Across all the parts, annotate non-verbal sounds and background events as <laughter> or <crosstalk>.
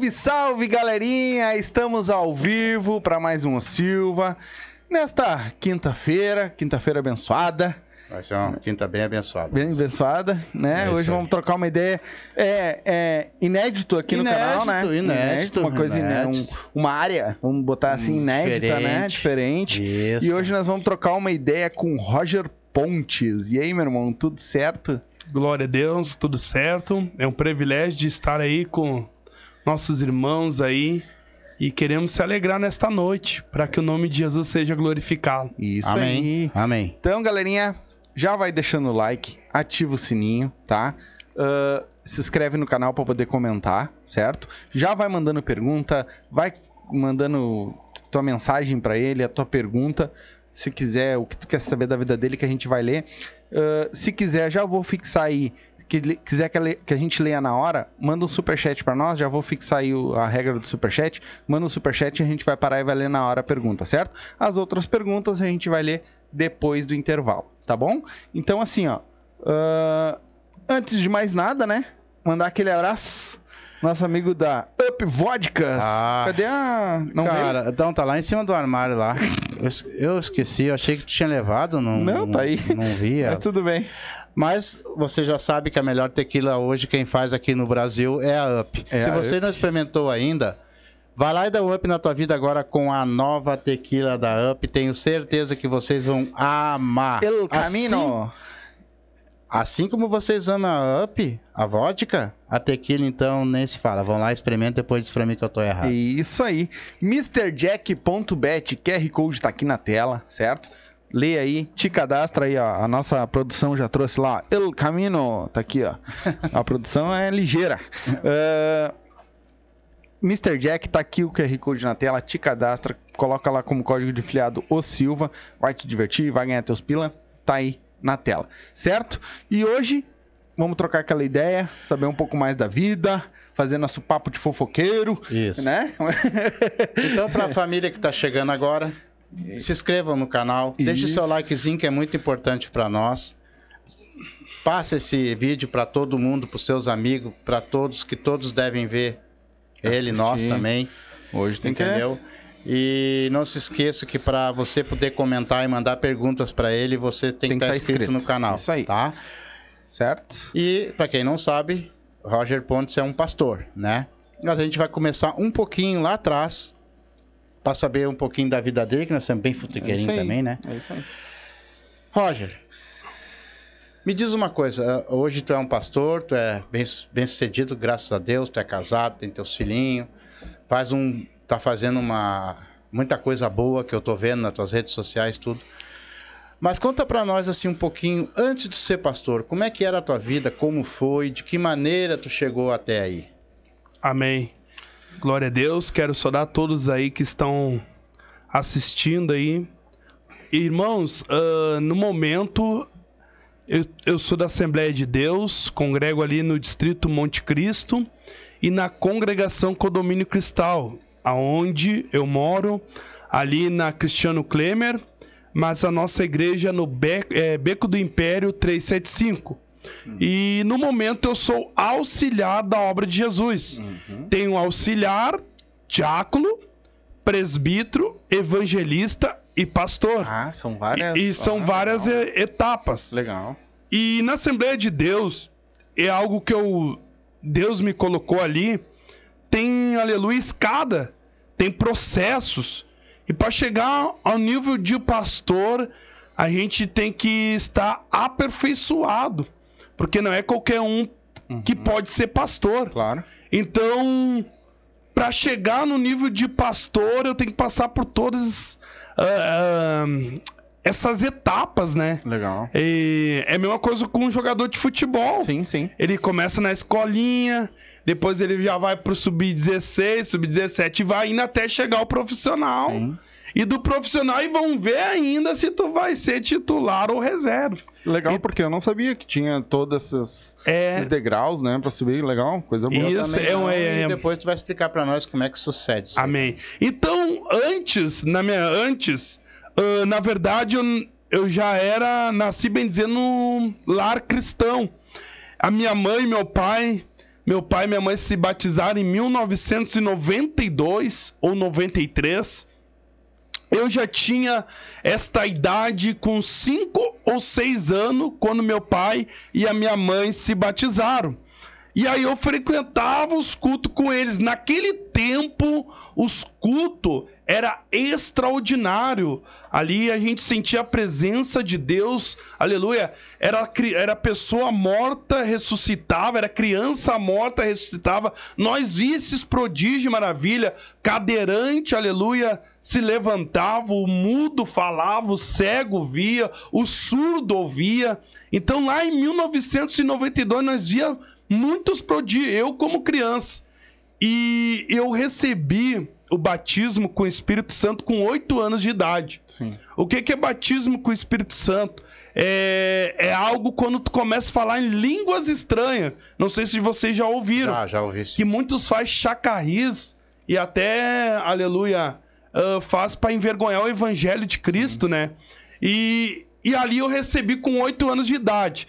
Salve, salve, galerinha! Estamos ao vivo para mais um Silva. Nesta quinta-feira, quinta-feira abençoada, Vai ser uma quinta bem abençoada. bem abençoada, né? É Hoje aí. vamos trocar uma ideia. É, é inédito aqui no Inédito, canal, né? inédito, uma coisa iné- um- inédito. uma área, vamos botar assim, Hum, inédita, né? diferente. Diferente. Isso. E hoje nós vamos trocar uma ideia com o Roger Pontes. E aí, meu irmão, tudo certo? Glória a Deus, tudo certo. É um privilégio de estar aí com nossos irmãos aí e queremos se alegrar nesta noite para que o nome de Jesus seja glorificado. Isso Amém. aí. Amém. Então, galerinha, já vai deixando o like, ativa o sininho, tá? Ah, se inscreve no canal para poder comentar, certo? Já vai mandando pergunta, vai mandando tua mensagem para ele, a tua pergunta. Se quiser, o que tu quer saber da vida dele, que a gente vai ler. Ah, se quiser, já vou fixar aí. Que quiser que le- que a gente leia na hora, manda um superchat para nós. Já vou fixar aí o- a regra do superchat. Manda um superchat e a gente vai parar e vai ler na hora a pergunta, certo? As outras perguntas a gente vai ler depois do intervalo, tá bom? Então, assim, ó. ah, antes de mais nada, né? Mandar aquele abraço. Nosso amigo da Up Vodkas. Ah, Cadê a. Não veio? Cara, então tá lá em cima do armário lá. Eu, es- eu esqueci, eu achei que tu tinha levado, não. Não, tá aí. Não vi. Mas ela. tudo bem. Mas você já sabe que a melhor tequila hoje, quem faz aqui no Brasil é a Up. É Se a você Up. não experimentou ainda, vai lá e dá um up na tua vida agora com a nova tequila da Up. Tenho certeza que vocês vão amar. El Camino. assim como vocês amam a Up, a vodka, a tequila então nem se fala. Vão lá, experimenta depois diz pra mim que eu tô errado. Isso aí. MrJack.bet, QR Code tá aqui na tela, certo? Lê aí, te cadastra aí, ó. A nossa produção já trouxe lá. El Camino, tá aqui, ó. <laughs> A produção é ligeira. <laughs> Ah, Mr. Jack, tá aqui o QR Code na tela, te cadastra, coloca lá como código de filiado o Silva, vai te divertir, vai ganhar teus pila, tá aí na tela, certo? E hoje vamos trocar aquela ideia, saber um pouco mais da vida, fazer nosso papo de fofoqueiro, Isso. né? <laughs> Então, pra família que tá chegando agora, se inscrevam no canal, deixe Isso. seu likezinho que é muito importante pra nós. Passe esse vídeo pra todo mundo, pros seus amigos, pra todos, que todos devem ver ele, nós Assistir. também, Hoje tem que entendeu? E não se esqueça que pra você poder comentar e mandar perguntas pra ele, você tem, Tem que estar tá inscrito, inscrito. no canal, Isso aí. tá? certo? E pra quem não sabe, Roger Pontes é um pastor, né? Mas a gente vai começar um pouquinho lá atrás pra saber um pouquinho da vida dele, que nós somos bem É isso futequeirinho aí. também, né? É isso aí. Roger, me diz uma coisa, hoje tu é um pastor, tu é bem, bem sucedido, graças a Deus, tu é casado, tem teus filhinhos, faz um, tá fazendo uma, muita coisa boa que eu tô vendo nas tuas redes sociais, tudo. Mas conta para nós assim um pouquinho, antes de ser pastor, como é que era a tua vida, como foi, de que maneira tu chegou até aí? Amém. Glória a Deus. Quero saudar todos aí que estão assistindo aí. Irmãos, uh, no momento eu, eu sou da Assembleia de Deus, congrego ali no Distrito Monte Cristo e na congregação Condomínio Cristal, aonde eu moro, ali na Cristiano Klemer, mas a nossa igreja no Beco, é, Beco do Império 375. Uhum. E no momento eu sou auxiliar da obra de Jesus. Uhum. Tenho auxiliar, diácono, presbítero, evangelista e pastor. Ah, são várias. E, e são ah, várias etapas. Legal. E na Assembleia de Deus é algo que eu Deus me colocou ali. Tem, aleluia, escada, tem processos. E para chegar ao nível de pastor, a gente tem que estar aperfeiçoado. Porque não é qualquer um uhum. que pode ser pastor. Claro. Então, para chegar no nível de pastor, eu tenho que passar por todas uh, uh, essas etapas, né? Legal. E é a mesma coisa com um jogador de futebol. Sim, sim. Ele começa na escolinha, depois ele já vai pro sub-16, sub-17 e vai indo até chegar ao profissional. Sim. E do profissional e vão ver ainda se tu vai ser titular ou reserva. Legal, e... porque eu não sabia que tinha todos esses, é... esses degraus, né, pra subir. Legal, coisa boa. Isso, é, um, é, E depois tu vai explicar para nós como é que sucede. Amém. Então, antes, na minha antes, uh, na verdade, eu, eu já era, nasci bem dizendo, no lar cristão. A minha mãe e meu pai meu pai e minha mãe se batizaram em 1992 ou 93. Eu já tinha esta idade com 5 ou 6 anos quando meu pai e a minha mãe se batizaram. E aí eu frequentava os cultos com eles. Naquele tempo, os cultos era extraordinário. Ali a gente sentia a presença de Deus, aleluia. Era, era pessoa morta, ressuscitava, era criança morta, ressuscitava. Nós via esses prodígios, maravilha. Cadeirante, aleluia, se levantava, o mudo falava, o cego via, o surdo ouvia. Então lá em 1992 nós via muitos prodígios, eu como criança. E eu recebi o batismo com o Espírito Santo com oito anos de idade. Sim. O que, que é batismo com o Espírito Santo? É, é algo quando tu começa a falar em línguas estranhas. Não sei se vocês já ouviram. Já, já ouvi. Sim. Que muitos faz chacarris e até, aleluia, uh, faz para envergonhar o evangelho de Cristo, uhum. né? E, e ali eu recebi com oito anos de idade.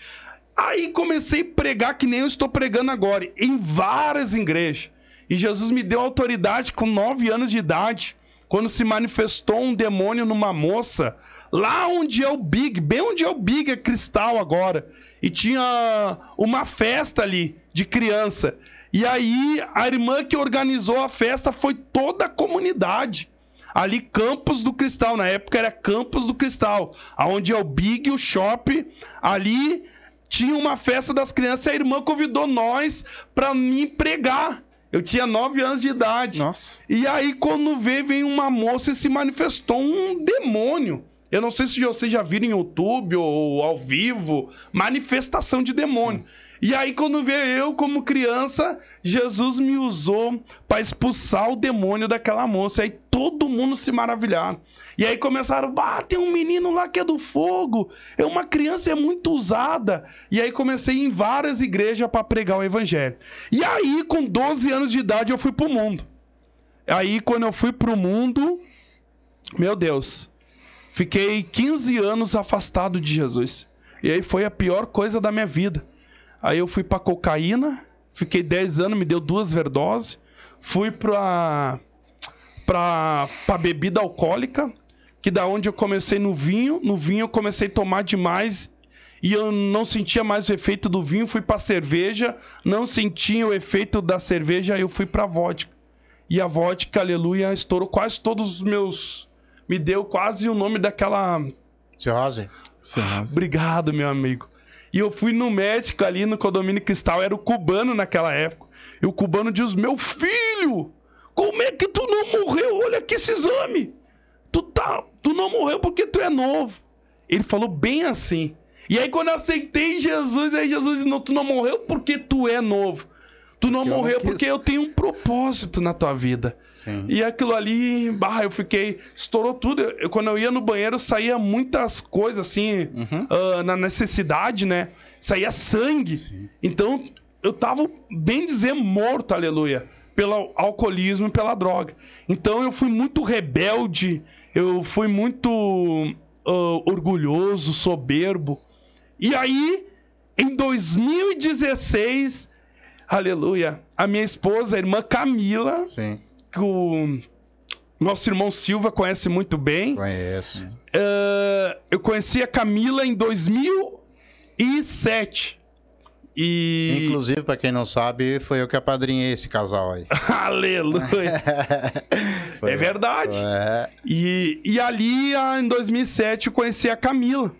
Aí comecei a pregar que nem eu estou pregando agora, em várias igrejas. E Jesus me deu autoridade com nove anos de idade, quando se manifestou um demônio numa moça, lá onde é o Big, bem onde é o Big, é cristal agora. E tinha uma festa ali de criança. E aí a irmã que organizou a festa foi toda a comunidade. Ali, Campos do Cristal, na época era Campos do Cristal, aonde é o Big, o Shop, ali tinha uma festa das crianças e a irmã convidou nós para me pregar. Eu tinha 9 anos de idade. Nossa. E aí, quando veio, vem uma moça e se manifestou um demônio. Eu não sei se vocês já viram em YouTube ou ao vivo, manifestação de demônio. Sim. E aí, quando veio eu, como criança, Jesus me usou para expulsar o demônio daquela moça. E aí todo mundo se maravilhar. E aí começaram, ah, tem um menino lá que é do fogo. É uma criança é muito usada. E aí comecei em várias igrejas para pregar o evangelho. E aí, com 12 anos de idade, eu fui pro mundo. Aí, quando eu fui pro mundo, meu Deus, fiquei 15 anos afastado de Jesus. E aí foi a pior coisa da minha vida. Aí eu fui pra cocaína, fiquei 10 anos, me deu duas verdoses. Fui pra, pra, pra bebida alcoólica, que da onde eu comecei no vinho. No vinho eu comecei a tomar demais e eu não sentia mais o efeito do vinho. Fui pra cerveja, não sentia o efeito da cerveja, eu fui pra vodka. E a vodka, aleluia, estourou quase todos os meus. Me deu quase o nome daquela. Cirrose. Cirrose. Obrigado, meu amigo. E eu fui no médico ali no condomínio Cristal, era o cubano naquela época. E o cubano diz: Meu filho, Como é que tu não morreu? Olha aqui esse exame. Tu, tá, tu não morreu porque tu é novo. Ele falou bem assim. E aí, quando eu aceitei Jesus, aí Jesus disse: não, tu não morreu porque tu é novo. Tu não Porque eu não morreu porque eu tenho um propósito na tua vida. Sim. E aquilo ali, bah, eu fiquei. Estourou tudo. Eu- quando eu ia no banheiro, saía muitas coisas assim, ah, na necessidade, né? Saía sangue. Então, eu tava, bem dizer, morto, aleluia. Pelo alcoolismo e pela droga. Então, eu fui muito rebelde. Eu fui muito ah, orgulhoso, soberbo. E aí, em 2016, aleluia, a minha esposa, a irmã Camila, Sim, que o nosso irmão Silva conhece muito bem. conheço. Ah, eu conheci a Camila em 2007. E. Inclusive, pra quem não sabe, foi eu que apadrinhei esse casal aí. <laughs> Aleluia! <laughs> é verdade. É, E, e ali, ah, em 2007, eu conheci a Camila.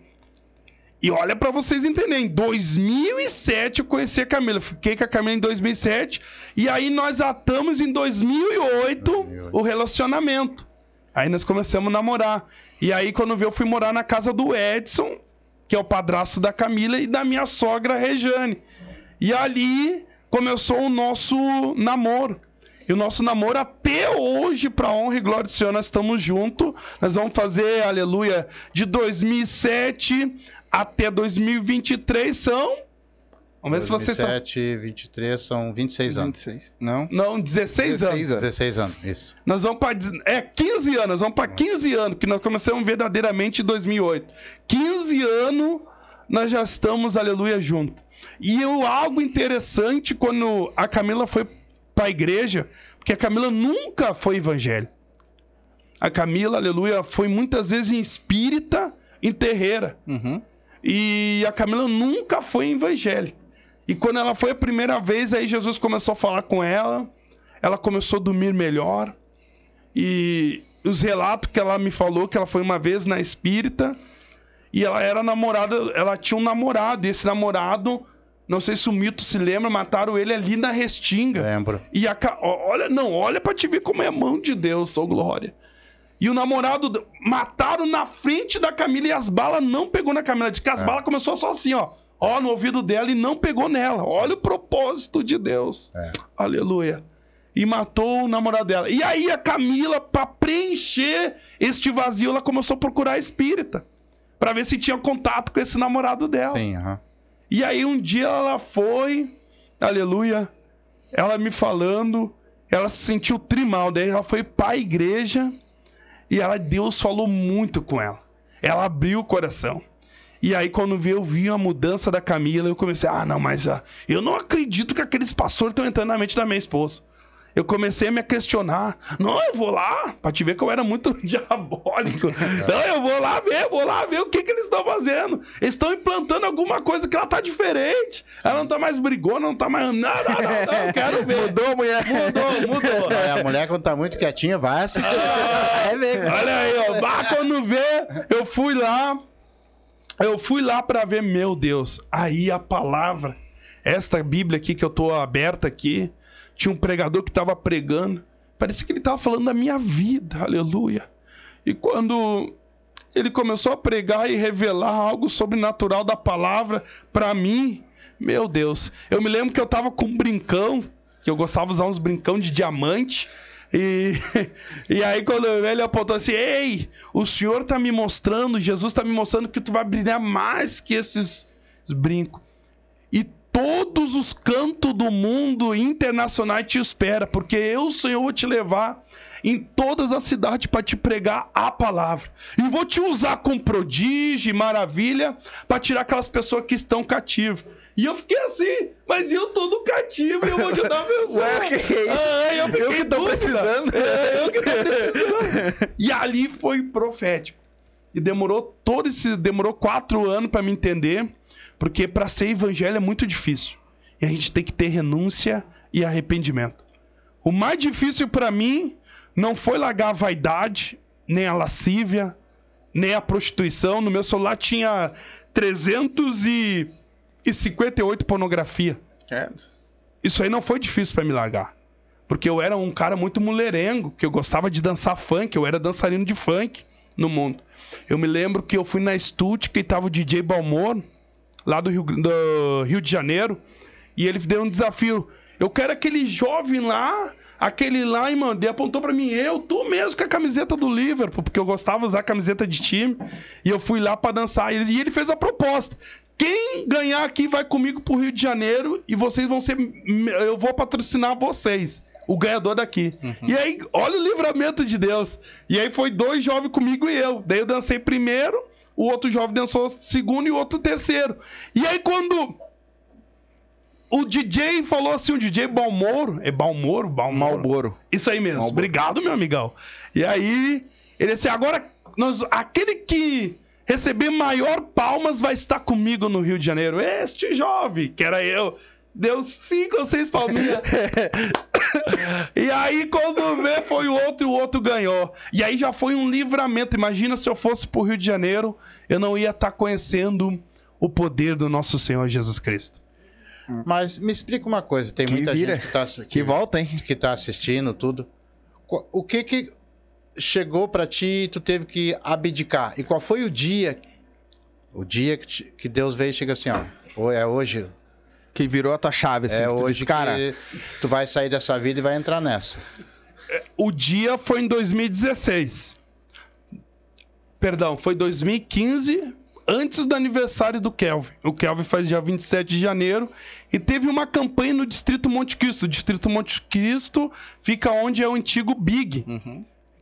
E olha pra vocês entenderem, em 2007 eu conheci a Camila. Fiquei com a Camila em 2007. E aí nós atamos em 2008, 2008. o relacionamento. Aí nós começamos a namorar. E aí quando veio eu fui morar na casa do Edson, que é o padrasto da Camila, e da minha sogra Rejane. E ali começou o nosso namoro. E o nosso namoro até hoje, pra honra e glória do Senhor, nós estamos juntos. Nós vamos fazer, aleluia, de 2007 até 2023 são. Vamos ver se vocês são. 27, 23, são 26 anos. 26. Não? Não, 16 anos. 16 anos, isso. Nós vamos para é 15 anos, nós vamos para 15 anos que nós começamos verdadeiramente em 2008. 15 anos nós já estamos aleluia junto. E eu, algo interessante quando a Camila foi para a igreja, porque a Camila nunca foi evangélica. A Camila, aleluia, foi muitas vezes em espírita, em terreira. Uhum. E a Camila nunca foi evangélica. E quando ela foi a primeira vez, aí Jesus começou a falar com ela. Ela começou a dormir melhor. E os relatos que ela me falou que ela foi uma vez na espírita e ela era namorada, ela tinha um namorado, e esse namorado, não sei se o mito se lembra, mataram ele ali na Restinga. Lembro. E a olha, não, olha pra te ver como é a mão de Deus, ô glória. E o namorado mataram na frente da Camila e as balas não pegou na Camila. Diz que as balas começou só assim, ó. Ó, no ouvido dela e não pegou nela. Olha o propósito de Deus. É. Aleluia. E matou o namorado dela. E aí a Camila, pra preencher este vazio, ela começou a procurar a espírita. Pra ver se tinha contato com esse namorado dela. Sim, aham. E aí um dia ela foi, aleluia, ela me falando, ela se sentiu trimal, daí ela foi pra igreja e ela, Deus falou muito com ela. Ela abriu o coração. E aí, quando eu vi a mudança da Camila, eu comecei, ah, não, mas ah, eu não acredito que aqueles pastores estão entrando na mente da minha esposa. Eu comecei a me questionar. Não, eu vou lá, pra te ver que eu era muito <laughs> diabólico. Não, eu vou lá ver, vou lá ver o que, que eles estão fazendo. Eles estão implantando alguma coisa que ela tá diferente. Ela não tá mais brigona, não tá mais. Não, não, não, não, eu quero ver. Mudou, mulher? Mudou, mudou. <laughs> É, a mulher, quando tá muito quietinha, vai assistir. Ah, <laughs> É ver. Olha aí, ó. Bah, quando vê, eu fui lá. Eu fui lá pra ver, meu Deus. Aí a palavra, esta Bíblia aqui que eu tô aberta aqui, tinha um pregador que tava pregando. Parecia que ele tava falando da minha vida, aleluia. E quando ele começou a pregar e revelar algo sobrenatural da palavra pra mim, meu Deus. Eu me lembro que eu tava com um brincão, que eu gostava de usar uns brincão de diamante. E, <laughs> e aí, quando ele apontou assim: Ei, o Senhor tá me mostrando, Jesus tá me mostrando que tu vai brilhar mais que esses brincos. E todos os cantos do mundo internacional te espera, porque eu, Senhor, vou te levar em todas as cidades para te pregar a palavra. E vou te usar com prodígio e maravilha para tirar aquelas pessoas que estão cativas. E eu fiquei assim, mas eu tô no cativo e eu vou ajudar a pessoa. Que é? Ah, eu, Eu que tô dúvida. precisando. É, eu que tô precisando. e ali foi profético. E demorou todo esse. Demorou quatro anos para me entender. Porque para ser evangelho é muito difícil. E a gente tem que ter renúncia e arrependimento. O mais difícil para mim não foi largar a vaidade, nem a lascívia, nem a prostituição. No meu celular tinha 358 pornografia. Isso aí não foi difícil para me largar. porque eu era um cara muito mulherengo, que eu gostava de dançar funk, eu era dançarino de funk no mundo. Eu me lembro que eu fui na Stuttgart e tava o DJ Balmor, lá do Rio, do Rio de Janeiro, e ele deu um desafio. Eu quero aquele jovem lá, aquele lá, e, mano, ele apontou pra mim, eu, tu mesmo, com a camiseta do Liverpool, porque eu gostava de usar camiseta de time, e eu fui lá pra dançar, e ele, e ele fez a proposta. Quem ganhar aqui vai comigo pro Rio de Janeiro e vocês vão ser. Eu vou patrocinar vocês o ganhador daqui. Uhum. E aí, olha o livramento de Deus. E aí foi dois jovens comigo e eu. Daí eu dancei primeiro, o outro jovem dançou segundo e o outro terceiro. E aí quando o DJ falou assim, o DJ Balmoro, é Balmoro? Balmoro. Malboro. Isso aí mesmo. Malboro. Obrigado, meu amigão. E aí, ele disse, agora, nós, aquele que receber maior palmas vai estar comigo no Rio de Janeiro. Este jovem, que era eu, deu cinco ou seis palminhas. <laughs> e aí, quando vê, foi o outro e o outro ganhou. E aí já foi um livramento. Imagina se eu fosse pro Rio de Janeiro, eu não ia estar conhecendo o poder do nosso Senhor Jesus Cristo. Mas me explica uma coisa, tem Que muita vira. gente que tá, que, Que volta, hein? que tá assistindo tudo. O que que chegou pra ti e tu teve que abdicar? E qual foi o dia, o dia que, te- que Deus veio e chega assim, ó, "Ô, é hoje, Que virou a tua chave, assim. é que tu hoje disse, cara. que tu vai sair dessa vida e vai entrar nessa. O dia foi em 2016. Perdão, foi 2015, antes do aniversário do Kelvin. O Kelvin faz dia 27 de janeiro e teve uma campanha no Distrito Monte Cristo. O Distrito Monte Cristo fica onde é o antigo Big,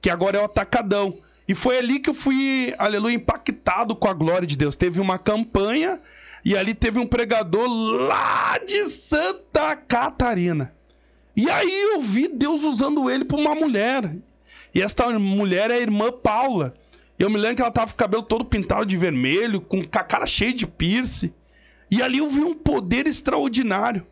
que agora é o Atacadão. E foi ali que eu fui, aleluia, impactado com a glória de Deus. Teve uma campanha e ali teve um pregador lá de Santa Catarina. E aí eu vi Deus usando ele pra uma mulher. E esta mulher é a irmã Paula. Eu me lembro que ela tava com o cabelo todo pintado de vermelho, com a cara cheia de piercing. E ali eu vi um poder extraordinário.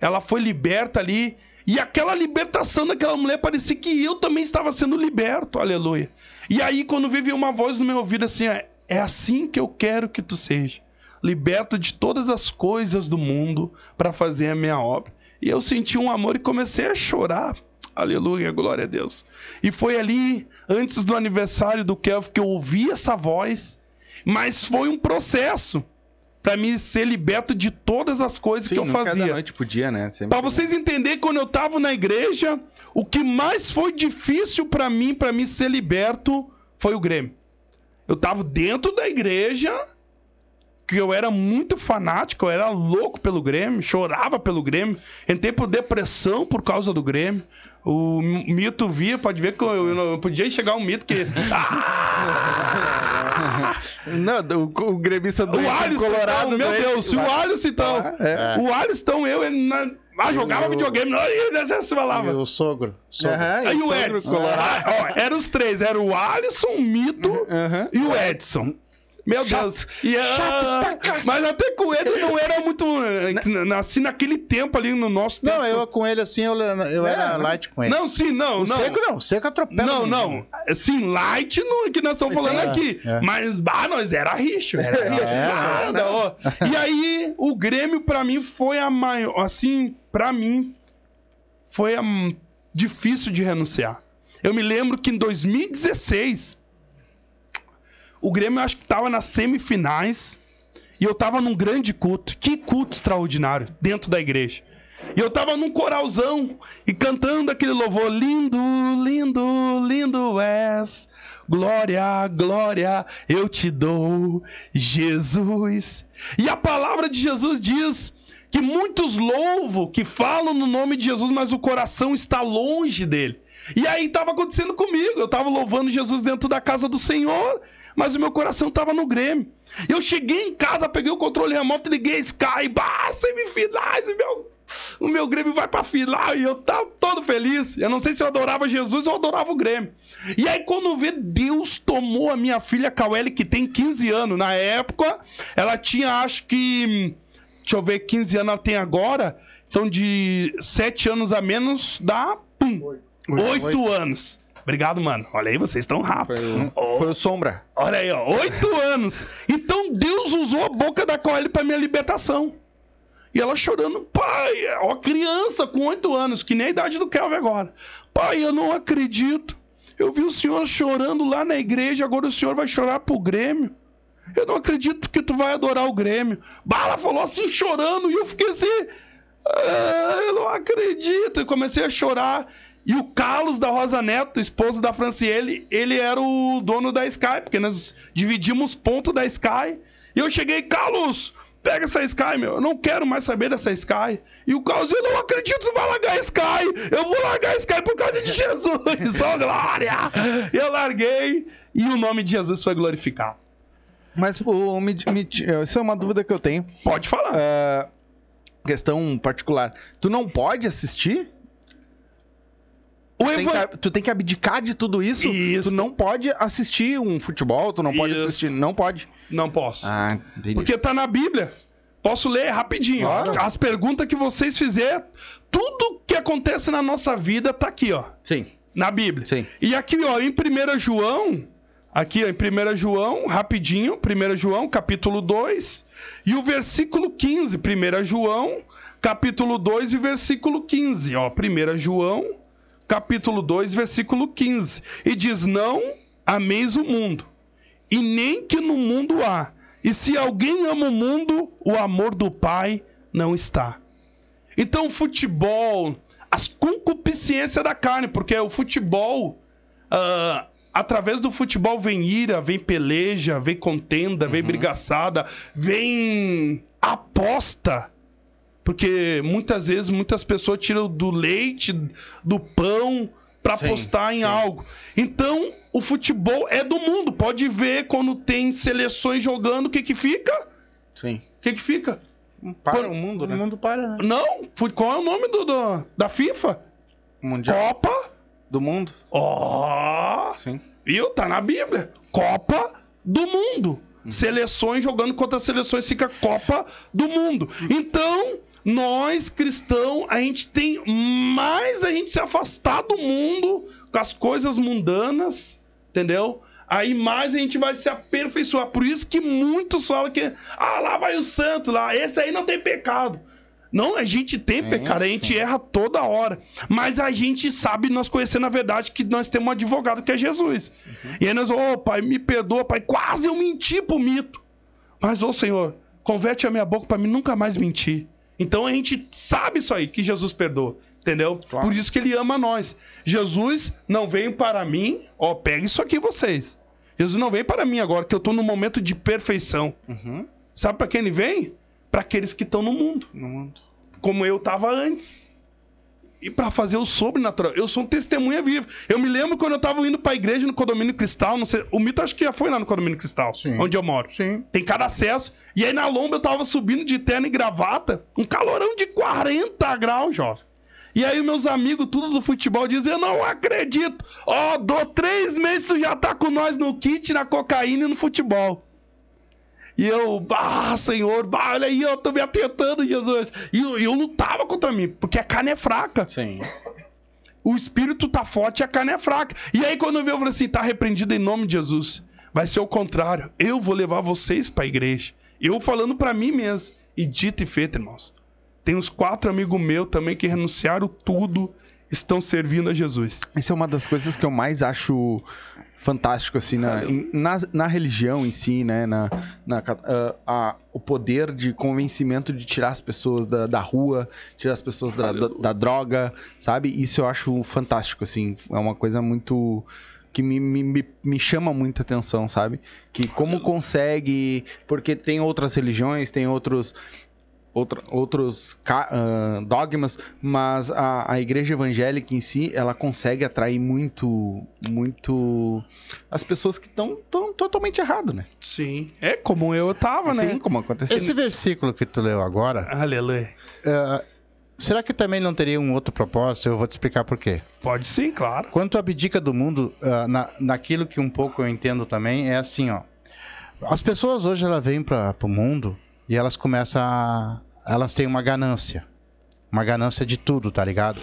Ela foi liberta ali. E aquela libertação daquela mulher parecia que eu também estava sendo liberto. Aleluia. E aí, quando veio uma voz no meu ouvido assim: é, é assim que eu quero que tu seja. Liberto de todas as coisas do mundo para fazer a minha obra. E eu senti um amor e comecei a chorar. Aleluia, glória a Deus. E foi ali, antes do aniversário do Kelvin, que eu ouvi essa voz. Mas foi um processo para mim ser liberto de todas as coisas Sim, que eu é da fazia. noite pro dia, né? Pra vocês entenderem, quando eu tava na igreja, o que mais foi difícil pra mim, pra mim ser liberto, foi o Grêmio. Eu tava dentro da igreja, que eu era muito fanático, eu era louco pelo Grêmio, chorava pelo Grêmio, entrei por depressão por causa do Grêmio. O mito via, pode ver que eu, eu não podia chegar um mito que. <laughs> Não, o, o gremista do O Alisson, Colorado. então, meu doente, Deus, se o Alisson, então. É. O Alisson, então, eu, ele na- ah, jogava Eu- videogame, não, e já se falava. E o sogro, sogro. Aham, Aí o sogro Edson. Ah, ó, eram os três. Era o Alisson, o Mito Aham. e o Edson. Meu Deus. E, ah, mas até com ele não era muito. Nasci naquele tempo ali no nosso tempo. Não, eu com ele assim, eu, eu era light com ele. Não, sim, não, não. seco não, seco atropela. Não, não. Assim, light não, que nós estamos falando é, aqui. é. Mas, bah, nós era richo. Era richo. É, Ah, não. E aí, o Grêmio, pra mim, foi a maior. Assim, pra mim, foi a difícil de renunciar. Eu me lembro que em 2016, o Grêmio eu acho que tava nas semifinais e eu tava num grande culto. Que culto extraordinário dentro da igreja. E eu tava num coralzão e cantando aquele louvor lindo, lindo, lindo és. Glória, glória, eu te dou, Jesus. E a palavra de Jesus diz que muitos louvam, que falam no nome de Jesus, mas o coração está longe dele. E aí estava acontecendo comigo. Eu estava louvando Jesus dentro da casa do Senhor, mas o meu coração estava no Grêmio. Eu cheguei em casa, peguei o controle remoto, liguei Sky, bah, semifinais, e meu, o meu Grêmio vai pra final e eu tava todo feliz. Eu não sei se eu adorava Jesus ou adorava o Grêmio. E aí, quando vê, Deus tomou a minha filha Cauelle, que tem 15 anos. Na época, ela tinha, acho que. Deixa eu ver, 15 anos ela tem agora. Então, de 7 anos a menos, dá. Pum! 8 anos. Obrigado, mano. Olha aí, vocês estão rápidos. Foi o Sombra. Olha aí, ó, oito anos. Então Deus usou a boca da Coelho para minha libertação. E ela chorando, pai, ó, criança com oito anos, que nem a idade do Kelvin agora. Pai, eu não acredito. Eu vi o senhor chorando lá na igreja, agora o senhor vai chorar pro Grêmio. Eu não acredito que tu vai adorar o Grêmio. Bala falou assim, chorando, e eu fiquei assim. Ah, eu não acredito. E comecei a chorar. E o Carlos da Rosa Neto, esposo da Franciele, ele era o dono da Sky, porque nós dividimos ponto da Sky. E eu cheguei, Carlos, pega essa Sky, meu. Eu não quero mais saber dessa Sky. E o Carlos, eu não acredito que vai largar a Sky. Eu vou largar a Sky por causa de Jesus. <laughs> Ó, glória! Eu larguei e o nome de Jesus foi glorificado. Mas o, me, me, isso é uma dúvida que eu tenho. Pode falar. É, questão particular. Tu não pode assistir? O Tu tem, evan- que, tu tem que abdicar de tudo isso. Isso. Tu não pode assistir um futebol, tu não pode Isso. assistir. Não pode. Não posso. Ah. Porque tá na Bíblia. Posso ler rapidinho. Claro. As perguntas que vocês fizerem, tudo que acontece na nossa vida tá aqui, ó. Sim. Na Bíblia. Sim. E aqui, ó, em 1 João, aqui, ó, em 1 João, rapidinho, 1 João, capítulo 2, e o versículo 15, 1 João, capítulo 2 e versículo 15, ó, 1 João, capítulo 2, versículo 15. E diz: Não ameis o mundo, e nem que no mundo há. E se alguém ama o mundo, o amor do Pai não está. Então, o futebol, as concupiscências da carne, porque o futebol, ah, através do futebol vem ira, vem peleja, vem contenda, vem brigaçada, vem aposta. Porque muitas vezes muitas pessoas tiram do leite, do pão, pra Sim, apostar em sim. algo. Então, o futebol é do mundo. Pode ver quando tem seleções jogando, o que que fica? Sim. O que que fica? Para Quando- o mundo, O né? mundo para, né? Não, qual é o nome do, do- da FIFA? Mundial Copa. do mundo. Ó, Sim. viu? Tá na Bíblia. Copa do Mundo. Seleções jogando contra seleções fica Copa do Mundo. Então, nós cristãos, a gente tem mais a gente se afastar do mundo, com as coisas mundanas, entendeu? Aí mais a gente vai se aperfeiçoar. Por isso que muitos falam que, ah, lá vai o santo lá, esse aí não tem pecado. Não, a gente tem Sim, pecado, a gente erra toda hora. Mas a gente sabe, nós conhecendo a verdade, que nós temos um advogado que é Jesus. E aí nós, ô pai, me perdoa, pai, quase eu menti pro mito. Mas, ô Senhor, converte a minha boca pra mim nunca mais mentir. Então a gente sabe isso aí, que Jesus perdoa. Entendeu? Claro. Por isso que ele ama nós. Jesus não veio para mim, ó, pega isso aqui vocês. Jesus não veio para mim agora, que eu tô no momento de perfeição. Uhum. Sabe pra quem ele vem? Pra aqueles que estão no mundo No mundo. como eu tava antes. E pra fazer o sobrenatural. Eu sou um testemunha viva. Eu me lembro quando eu tava indo pra igreja no condomínio Cristal, não sei, o Mito acho que já foi lá no condomínio Cristal, Sim. onde eu moro. Sim. Tem cada acesso. E aí na lomba eu tava subindo de terno e gravata, um calorão de 40 graus, jovem. E aí meus amigos, tudo do futebol, dizem, eu não acredito. Ó, dou três meses, tu já tá com nós no kit, na cocaína e no futebol. E eu, ah, Senhor, bah, olha aí, eu tô me atentando, Jesus. E eu, eu lutava contra mim, porque a carne é fraca. Sim. O espírito tá forte e a carne é fraca. E aí, quando eu vi, eu falei assim: tá repreendido em nome de Jesus. Vai ser o contrário. Eu vou levar vocês pra igreja. Eu falando pra mim mesmo. E dito e feito, irmãos. Tem uns quatro amigos meus também que renunciaram tudo, estão servindo a Jesus. Isso é uma das coisas que eu mais acho fantástico, assim, na, em- na, na religião em si, né? Na, na, ah, a- o poder de convencimento de tirar as pessoas da, da rua, tirar as pessoas da, da, da droga, sabe? Isso eu acho fantástico, assim. É uma coisa muito. que me, me, me, me chama muita atenção, sabe? Que como consegue. Porque tem outras religiões, tem outros outra- outros ca- ah, dogmas, mas a, a igreja evangélica em si, ela consegue atrair muito, muito as pessoas que estão totalmente erradas, né? Sim. É como eu tava, né? Sim, como aconteceu. Esse versículo que tu leu agora, Aleluia. eh, será que também não teria um outro propósito? Eu vou te explicar por quê. Pode sim, claro. Quando tu abdica do mundo, ah, na, naquilo que um pouco eu entendo também, é assim, ó. As pessoas hoje, elas vêm para o mundo e elas começam a... Elas têm uma ganância. Uma ganância de tudo, tá ligado?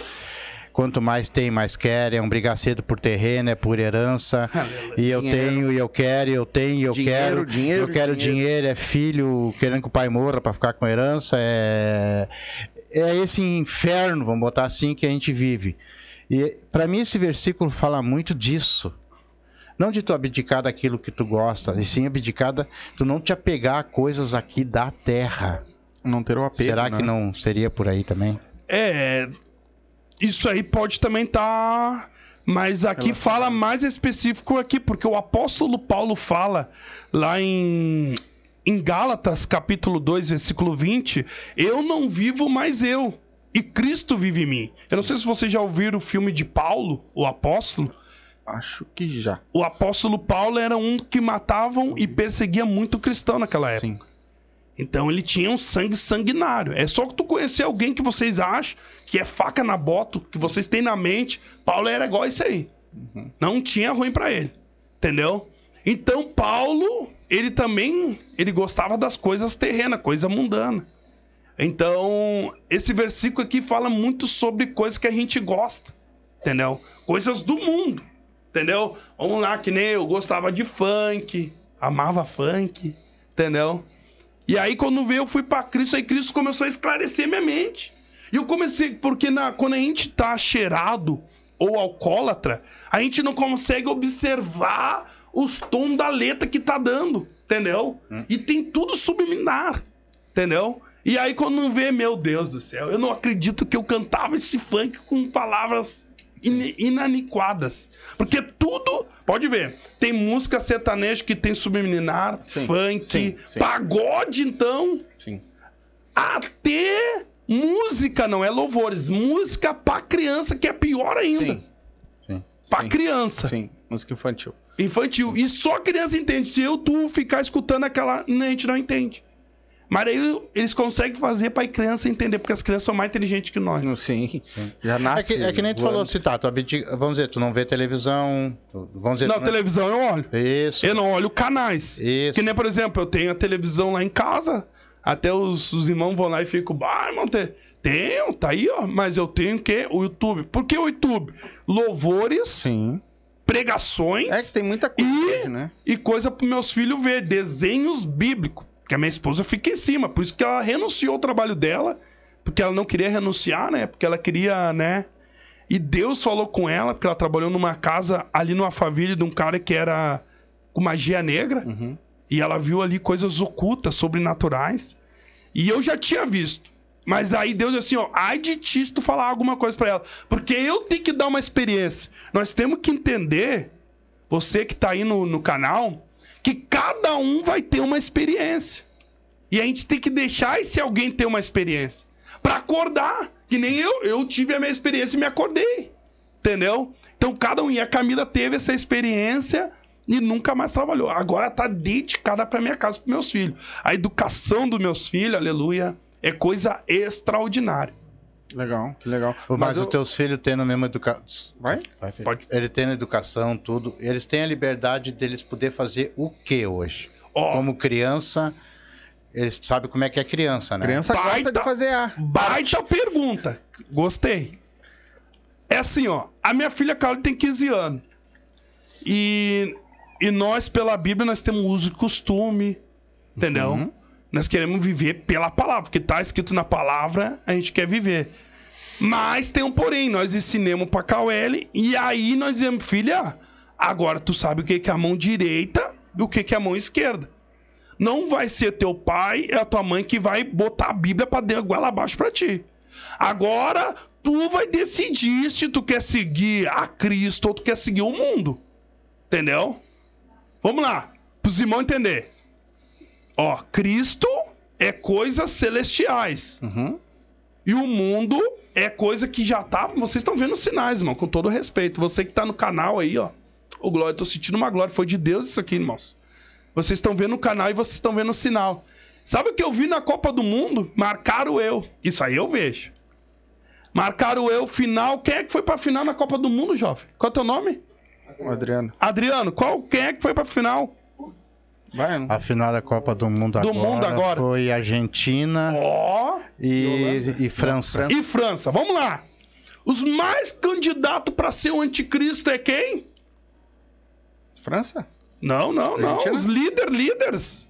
quanto mais tem, mais quer. É um brigar cedo por terreno, é por herança. e eu Dinheiro. tenho, e eu quero, e eu tenho, e eu Dinheiro, quero. dinheiro, eu quero dinheiro. dinheiro. é filho querendo que o pai morra pra ficar com herança. É, é esse inferno, vamos botar assim, que a gente vive. E para mim esse versículo fala muito disso. Não de tu abdicar daquilo que tu gosta, e sim abdicar, da, tu não te apegar a coisas aqui da terra. Não ter o apego, Será né? que não seria por aí também? É. Isso aí pode também estar. Mas aqui fala mais específico aqui, porque o apóstolo Paulo fala lá em, em Gálatas, capítulo 2, versículo 20: Eu não vivo mais eu, e Cristo vive em mim. Eu não sei se vocês já ouviram o filme de Paulo, o apóstolo. Acho que já. O apóstolo Paulo era um que matavam e perseguia muito cristão naquela época. Sim. Então ele tinha um sangue sanguinário. É só que tu conhecer alguém que vocês acham que é faca na bota, que vocês têm na mente. Paulo era igual isso aí. Não tinha ruim pra ele. Entendeu? Então Paulo, ele também, ele gostava das coisas terrenas, coisa mundana. Então, esse versículo aqui fala muito sobre coisas que a gente gosta. Entendeu? Coisas do mundo. Entendeu? Vamos lá, que nem eu gostava de funk, amava funk, entendeu? E aí, quando veio, eu fui pra Cristo, aí Cristo começou a esclarecer minha mente. E eu comecei, porque na, quando a gente tá cheirado ou alcoólatra, a gente não consegue observar os tons da letra que tá dando, entendeu? E tem tudo subliminar, entendeu? E aí, quando vê, meu Deus do céu, eu não acredito que eu cantava esse funk com palavras in- inaniquadas. Porque tudo, pode ver, tem música sertaneja que tem subliminar, Sim, funk, sim, sim. pagode, então, Sim. até música, não é louvores, música pra criança, que é pior ainda. Sim. Sim. Pra criança, Sim. Música infantil. infantil. E só a criança entende. Se eu, tu ficar escutando aquela, a gente não entende. Mas aí eles conseguem fazer pra criança entender, porque as crianças são mais inteligentes que nós. Sim. Já É nasce. que, é que nem tu falou, se tá, tu abdica, vamos dizer, tu não vê televisão, tu- vamos dizer... Não, tu televisão eu olho. Isso, Eu não olho canais. Isso. Que nem, por exemplo, eu tenho a televisão lá em casa, até os, os irmãos vão lá e ficam, bah, irmão, tem, tenho, tá aí, ó. Mas eu tenho o quê? O YouTube. Por que o YouTube? Louvores, Sim. pregações É que tem muita coisa, E- hoje, né? e coisa pros meus filhos ver, desenhos bíblicos. Que a minha esposa fica em cima, por isso que ela renunciou ao trabalho dela, porque ela não queria renunciar, né? Porque ela queria, né? E Deus falou com ela, porque ela trabalhou numa casa ali numa família de um cara que era com magia negra. Uhum. E ela viu ali coisas ocultas, sobrenaturais. E eu já tinha visto. Mas aí Deus disse assim, ó, ai de ti se tu falar alguma coisa pra ela. Porque eu tenho que dar uma experiência. Nós temos que entender, você que tá aí no, no canal, que cada um vai ter uma experiência. E a gente tem que deixar esse alguém ter uma experiência. Pra acordar. Que nem eu, eu tive a minha experiência e me acordei. Entendeu? Então cada um. E a Camila teve essa experiência e nunca mais trabalhou. Agora tá dedicada pra minha casa, pros meus filhos. A educação dos meus filhos, aleluia, é coisa extraordinária. Legal, que legal. Mas, eu- os teus filhos tendo a mesma educação... Vai? Vai. Pode. Ele tendo educação, tudo, eles têm a liberdade deles poder fazer o que hoje? Ó, Como criança, eles sabem como é que é criança, né? Criança gosta Baita- de fazer a. Baita pergunta. Gostei. É assim, ó. A minha filha Carla tem 15 anos. E, e nós, pela Bíblia, nós temos uso e costume. Entendeu? Nós queremos viver pela palavra. Porque tá escrito na palavra, a gente quer viver. Mas tem um porém. Nós ensinamos pra Cauele. E aí nós dizemos, filha, agora tu sabe o que que é a mão direita e o que que é a mão esquerda. Não vai ser teu pai e a tua mãe que vai botar a Bíblia pra dentro, goela abaixo pra ti. Agora, tu vai decidir se tu quer seguir a Cristo ou tu quer seguir o mundo. Entendeu? Vamos lá, pros irmãos entender. Ó, Cristo é coisas celestiais. Uhum. E o mundo é coisa que já tá. Vocês estão vendo sinais, irmão, com todo respeito. Você que tá no canal aí, ó. Ô, Glória, tô sentindo uma glória. Foi de Deus isso aqui, irmãos. Vocês estão vendo o canal e vocês estão vendo o sinal. Sabe o que eu vi na Copa do Mundo? Marcaram eu. Isso aí eu vejo. Marcaram eu, final. Quem é que foi pra final na Copa do Mundo, jovem? Qual é o teu nome? Adriano. Adriano, qual, quem é que foi pra final? Vai, né? A final da Copa do Mundo Do agora, mundo agora. foi Argentina Ó. e, e França. E França, vamos lá. Os mais candidatos para ser o anticristo é quem? França? Não, não, não. Argentina? Os líder, líderes.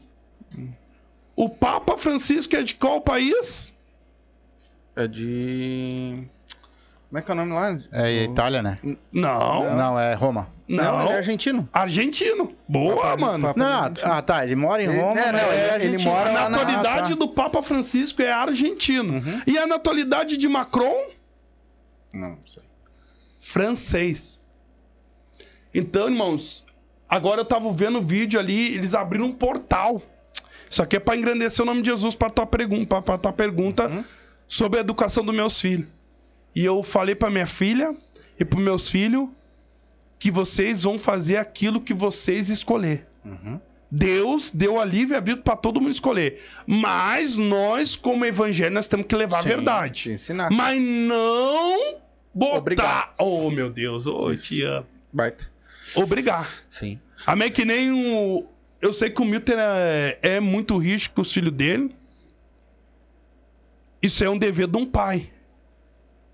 O Papa Francisco é de qual país? É de. Como é que é o nome lá? É Itália, né? Não, Não, é Roma. Não, não. ele é argentino. Argentino. Boa, Papa- mano. Papa- Não, ah, tá. Ele mora em Roma, é, mas não, ele é ele- ele mora A lá na- do Papa Francisco é argentino. E a natalidade de Macron? Não, não sei. francês. Então, irmãos, agora eu tava vendo o vídeo ali, eles abriram um portal. Isso aqui é para engrandecer o nome de Jesus para tua pergunta, para tua pergunta sobre a educação dos meus filhos. E eu falei para minha filha e para meus filhos que vocês vão fazer aquilo que vocês escolher. Deus deu a livre arbítrio para todo mundo escolher. Mas nós, como evangelho, nós temos que levar Sim, a verdade. ensinar. Mas não botar. Obrigar. Oh, meu Deus. Oh, eu te amo. Baita. Obrigar. Sim. Amém? Que nem o. Eu sei que o Milton é, é muito rígido com os filhos dele. Isso é um dever de um pai.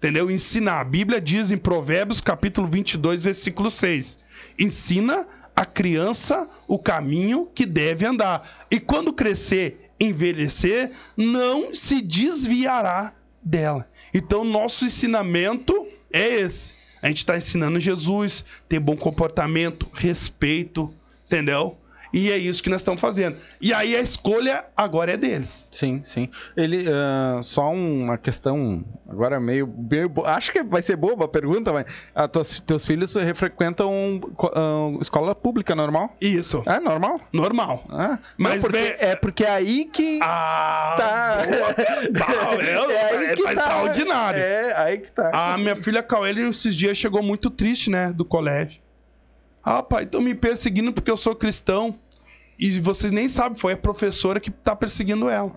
Entendeu? Ensinar. A Bíblia diz em Provérbios, capítulo 22, versículo 6. Ensina a criança o caminho que deve andar. E quando crescer, envelhecer, não se desviará dela. Então, nosso ensinamento é esse. A gente está ensinando Jesus, ter bom comportamento, respeito, entendeu? E é isso que nós estamos fazendo. E aí a escolha agora é deles. Sim, sim. Ele, ah, só uma questão, agora meio, meio Acho que vai ser boba a pergunta, mas ah, tuas- teus filhos frequentam ah, escola pública normal? Isso. É normal? Normal. Ah, Mas não, porque, é porque é aí que. Ah, Tá. boa. Bah, <laughs> é, é, tá extraordinário. É, aí que tá. A minha filha Caueli, esses dias, chegou muito triste, né? Do colégio. Ah, pai, estão me perseguindo porque eu sou cristão. E vocês nem sabem, foi a professora que tá perseguindo ela.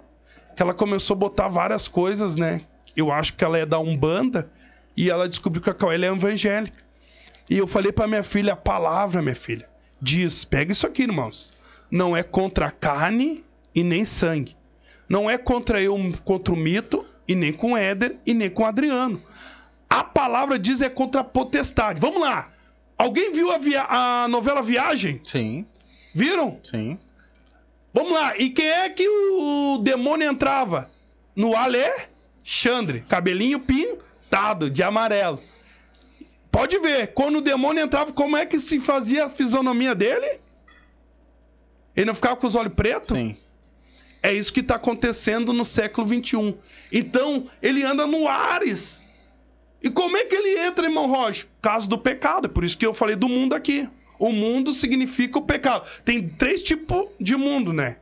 Que ela começou a botar várias coisas, né? Eu acho que ela é da Umbanda. E ela descobriu que a Caueli é evangélica. E eu falei pra minha filha, a palavra, minha filha, diz, pega isso aqui, irmãos. Não é contra carne e nem sangue. Não é contra eu, contra o mito, e nem com Éder, e nem com Adriano. A palavra diz é contra a potestade. Vamos lá. Alguém viu a, via- a novela Viagem? Sim, Viram? sim. Vamos lá. E quem é que o demônio entrava? No Alexandre. Cabelinho pintado de amarelo. Pode ver. Quando o demônio entrava, como é que se fazia a fisionomia dele? Ele não ficava com os olhos pretos? Sim. É isso que está acontecendo no século XXI. Então, ele anda no Ares. E como é que ele entra, irmão Roger? Caso do pecado. É por isso que eu falei do mundo aqui. O mundo significa o pecado. Tem três tipos de mundo, né?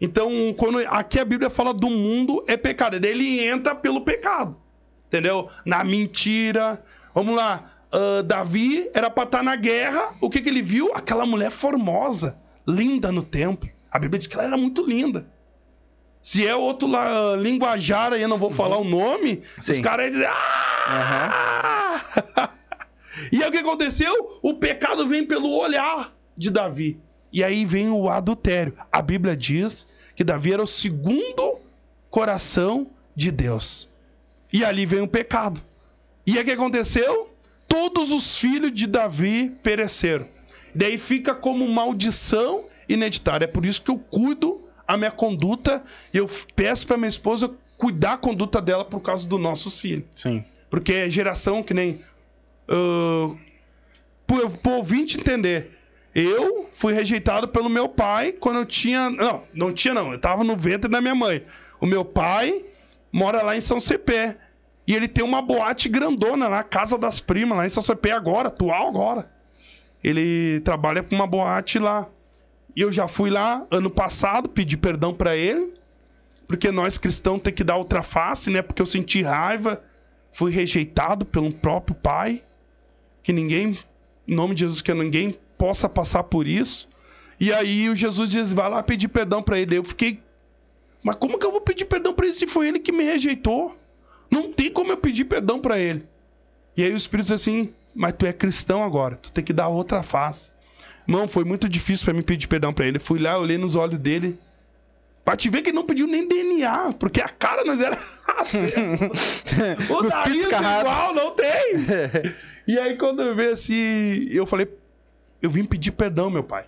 Então, quando aqui a Bíblia fala do mundo, é pecado. Ele entra pelo pecado. Entendeu? Na mentira. Vamos lá. Ah, Davi era pra estar na guerra. O que, que ele viu? Aquela mulher formosa, linda no templo. A Bíblia diz que ela era muito linda. Se é outro lá, linguajar aí, eu não vou falar o nome, os Sim. caras iam dizer. "Ah!" <laughs> e aí o que aconteceu? O pecado vem pelo olhar de Davi. E aí vem o adultério. A Bíblia diz que Davi era o segundo coração de Deus. E ali vem o pecado. E aí o que aconteceu? Todos os filhos de Davi pereceram. Daí fica como maldição ineditária. É por isso que eu cuido a minha conduta e eu peço para minha esposa cuidar a conduta dela por causa dos nossos filhos. Sim. Porque é geração que nem. Uh, pro, pro ouvinte entender. Eu fui rejeitado pelo meu pai quando eu tinha. Não, não tinha, não. Eu tava no ventre da minha mãe. O meu pai mora lá em São Cepé. E ele tem uma boate grandona lá, Casa das Primas, lá em São Cepé agora, atual agora. Ele trabalha com uma boate lá. E eu já fui lá ano passado, pedi perdão pra ele. Porque nós cristãos tem que dar outra face, né? Porque eu senti raiva, fui rejeitado pelo próprio pai. Que ninguém, em nome de Jesus, que ninguém possa passar por isso. E aí o Jesus diz: vai lá pedir perdão pra ele. Eu fiquei, mas como que eu vou pedir perdão pra ele se foi ele que me rejeitou? Não tem como eu pedir perdão pra ele. E aí o Espírito diz assim: mas tu é cristão agora, tu tem que dar outra face. Irmão, foi muito difícil pra mim pedir perdão pra ele. Fui lá, olhei nos olhos dele. Pra te ver que ele não pediu nem DNA, porque a cara nós era. <laughs> o nariz escarrado. igual, não tem. <laughs> e aí, quando eu vi assim, eu falei, eu vim pedir perdão, meu pai.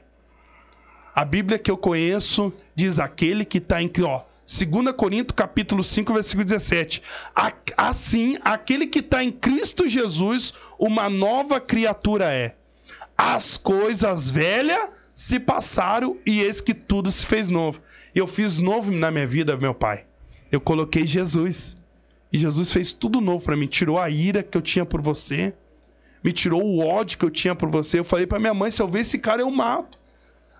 A Bíblia que eu conheço diz aquele que está em ó, 2 Coríntios capítulo 5, versículo 17. A- Assim, aquele que está em Cristo Jesus, uma nova criatura é. As coisas velhas se passaram e eis que tudo se fez novo. Eu fiz novo na minha vida, meu pai. Eu coloquei Jesus. E Jesus fez tudo novo para mim. Tirou a ira que eu tinha por você. Me tirou o ódio que eu tinha por você. Eu falei para minha mãe: se eu ver esse cara, eu mato.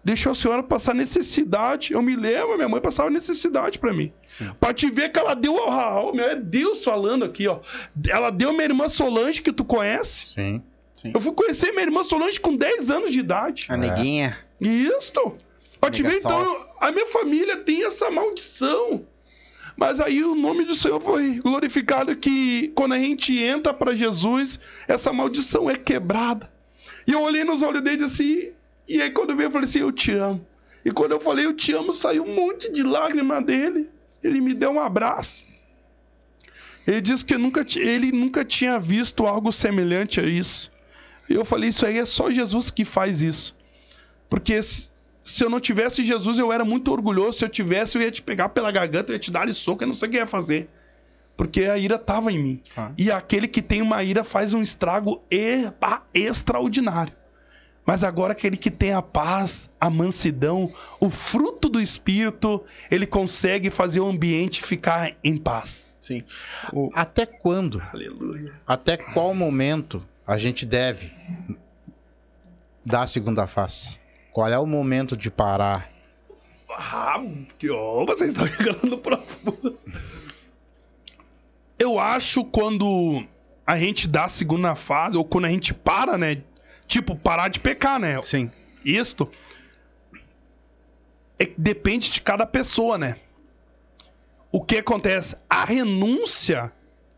Deixou a senhora passar necessidade. Eu me lembro, minha mãe passava necessidade pra mim. Pra te ver que ela deu. Ah, meu, é Deus falando aqui, ó. Ela deu minha irmã Solange, que tu conhece. Sim. Eu fui conhecer minha irmã Solange com 10 anos de idade. A neguinha. Isso. Pra te ver, então, a minha família tem essa maldição. Mas aí o nome do Senhor foi glorificado que quando a gente entra pra Jesus, essa maldição é quebrada. E eu olhei nos olhos dele assim, e aí quando eu vi, eu falei assim, eu te amo. E quando eu falei eu te amo, saiu um monte de lágrima dele. Ele me deu um abraço. Ele disse que nunca, ele nunca tinha visto algo semelhante a isso. E eu falei, isso aí é só Jesus que faz isso. Porque se, eu não tivesse Jesus, eu era muito orgulhoso. Se eu tivesse, eu ia te pegar pela garganta, eu ia te dar soco, eu não sei o que ia fazer. Porque a ira tava em mim. Ah. E aquele que tem uma ira faz um estrago e- extraordinário. Mas agora aquele que tem a paz, a mansidão, o fruto do espírito, ele consegue fazer o ambiente ficar em paz. Sim. Até quando? Aleluia. Até qual momento a gente deve dar a segunda face? Qual é o momento de parar? Ah, que ó, vocês estão <laughs> chegando profundo. Eu acho quando a gente dá a segunda fase, ou quando a gente para, né? Tipo, parar de pecar, né? Sim. Isto é, depende de cada pessoa, né? O que acontece? A renúncia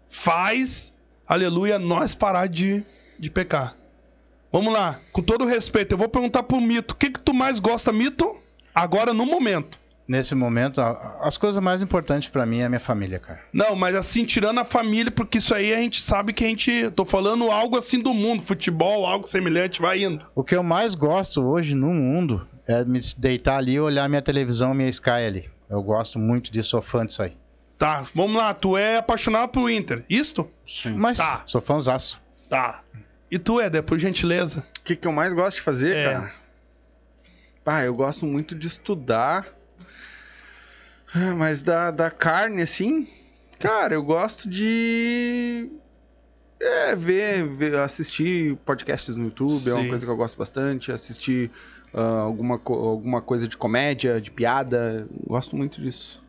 faz, aleluia, nós parar de, de pecar. Vamos lá, com todo respeito, eu vou perguntar pro Mito: o que, que tu mais gosta, Mito? Agora no momento. Nesse momento, as coisas mais importantes pra mim é a minha família, cara. Não, mas assim, tirando a família, porque isso aí a gente sabe que a gente. Tô falando algo assim do mundo, futebol, algo semelhante, vai indo. O que eu mais gosto hoje no mundo é me deitar ali e olhar minha televisão, minha Sky ali. Eu gosto muito disso, sou fã disso aí. Tá, vamos lá, tu é apaixonado pro Inter, isto? Mas Tá. sou fãzaço. Tá. E tu, Éder, por gentileza? O que, que eu mais gosto de fazer, É. cara? Ah, eu gosto muito de estudar. Ah, Mas da, da carne, assim, cara, eu gosto de. É, ver, ver, assistir podcasts no YouTube, é uma Sim. coisa que eu gosto bastante. Assistir ah, alguma, alguma coisa de comédia, de piada. Gosto muito disso.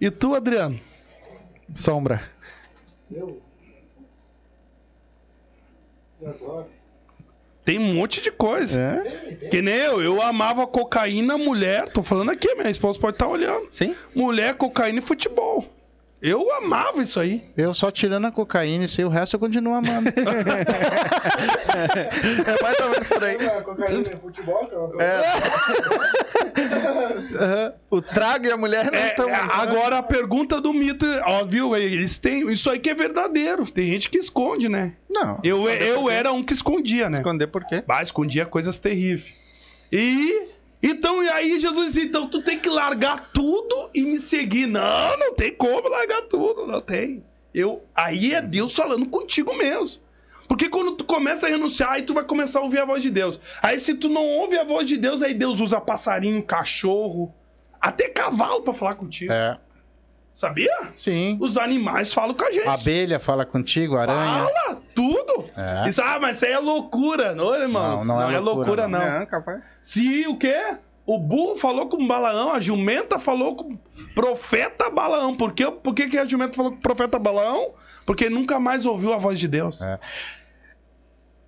E tu, Adriano? Sombra. Tem um monte de coisa. É? Que nem eu, eu amava cocaína, mulher. Tô falando aqui, minha esposa pode estar olhando. Sim? Mulher, cocaína e futebol. Eu amava isso aí. Eu só tirando a cocaína e sei o resto eu continuo amando. <laughs> É mais ou menos por aí. Cocaína em futebol, que é. <laughs> O trago e a mulher não É, estão. é, agora a pergunta do mito, ó, viu? Eles têm. Isso aí que é verdadeiro. Tem gente que esconde, né? Não. Eu, eu era um que escondia, né? Esconder por quê? Bah, escondia coisas terríveis. E. Então, e aí Jesus disse, então tu tem que largar tudo e me seguir. Não, não tem como largar tudo, não tem. Eu, aí é Deus falando contigo mesmo. Porque quando tu começa a renunciar, aí tu vai começar a ouvir a voz de Deus. Aí se tu não ouve a voz de Deus, aí Deus usa passarinho, cachorro, até cavalo pra falar contigo. É, Sabia? sim. Os animais falam com a gente. Abelha fala contigo, aranha. Fala, tudo. É. Isso, ah, mas isso aí é loucura, não, irmãos? Não, não é é loucura, loucura, não. Não, capaz. Se o quê? O burro falou com o Balaão, a jumenta falou com o profeta Balaão. Por, quê? Por que, que a jumenta falou com o profeta Balaão? Porque nunca mais ouviu a voz de Deus. É.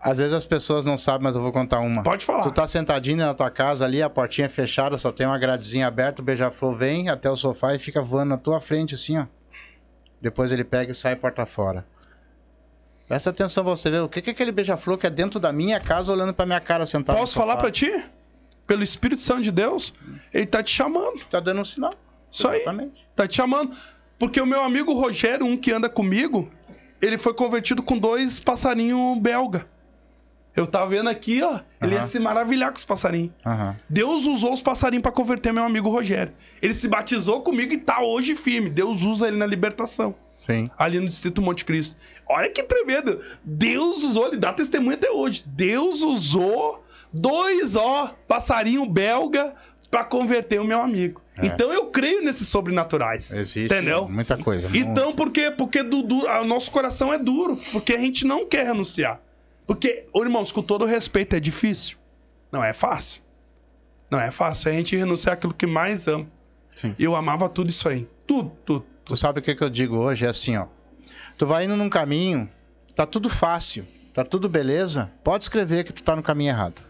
Às vezes as pessoas não sabem, mas eu vou contar uma. Pode falar. Tu tá sentadinho na tua casa ali, a portinha fechada, só tem uma gradezinha aberta, o beija-flor vem até o sofá e fica voando na tua frente assim, ó. Depois ele pega e sai porta fora. Presta atenção você ver o que é aquele beija-flor que é dentro da minha casa olhando pra minha cara sentado Posso no sofá. falar pra ti? Pelo Espírito Santo de Deus, ele tá te chamando. Tá dando um sinal. Isso aí. Exatamente. Tá te chamando. Porque o meu amigo Rogério, um que anda comigo, ele foi convertido com dois passarinhos belga. Eu tava vendo aqui, ó. Ele ia se maravilhar com os passarinhos. Deus usou os passarinhos pra converter meu amigo Rogério. Ele se batizou comigo e tá hoje firme. Deus usa ele na libertação. Sim. Ali no Distrito Monte Cristo. Olha que tremendo. Deus usou, ele dá testemunho até hoje. Deus usou dois, ó, passarinho belga pra converter o meu amigo. É. Então eu creio nesses sobrenaturais. Existe Entendeu? muita coisa. Então, por quê? Porque do, do- o nosso coração é duro. Porque a gente não quer renunciar. Porque, ô, irmãos, com todo respeito, é difícil. Não é fácil. Não é fácil. É a gente renunciar àquilo que mais ama. Sim. E eu amava tudo isso aí. Tudo, tudo. Tu sabe o que, que eu digo hoje? É assim, ó. Tu vai indo num caminho, tá tudo fácil, tá tudo beleza, pode escrever que tu tá no caminho errado.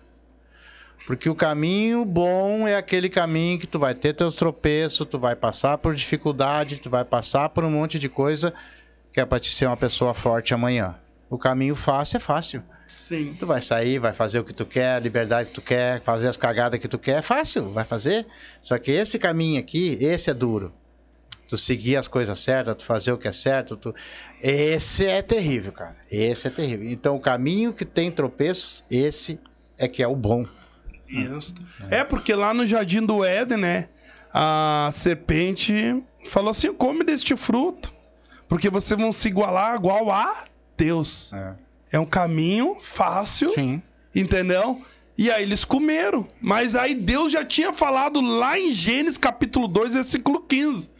Porque o caminho bom é aquele caminho que tu vai ter teus tropeços, tu vai passar por dificuldade, tu vai passar por um monte de coisa que é pra te ser uma pessoa forte amanhã. O caminho fácil é fácil. Sim. Tu vai sair, vai fazer o que tu quer, a liberdade que tu quer, fazer as cagadas que tu quer, é fácil, vai fazer. Só que esse caminho aqui, esse é duro. Tu seguir as coisas certas, tu fazer o que é certo, tu... esse é terrível, cara. Esse é terrível. Então o caminho que tem tropeços, esse é que é o bom. Isso. É, porque lá no Jardim do Éden, né? A serpente falou assim: come deste fruto, porque vocês vão se igualar igual a Deus. É. É um caminho fácil, Sim. entendeu? E aí eles comeram. Mas aí Deus já tinha falado lá em Gênesis capítulo 2, versículo 15.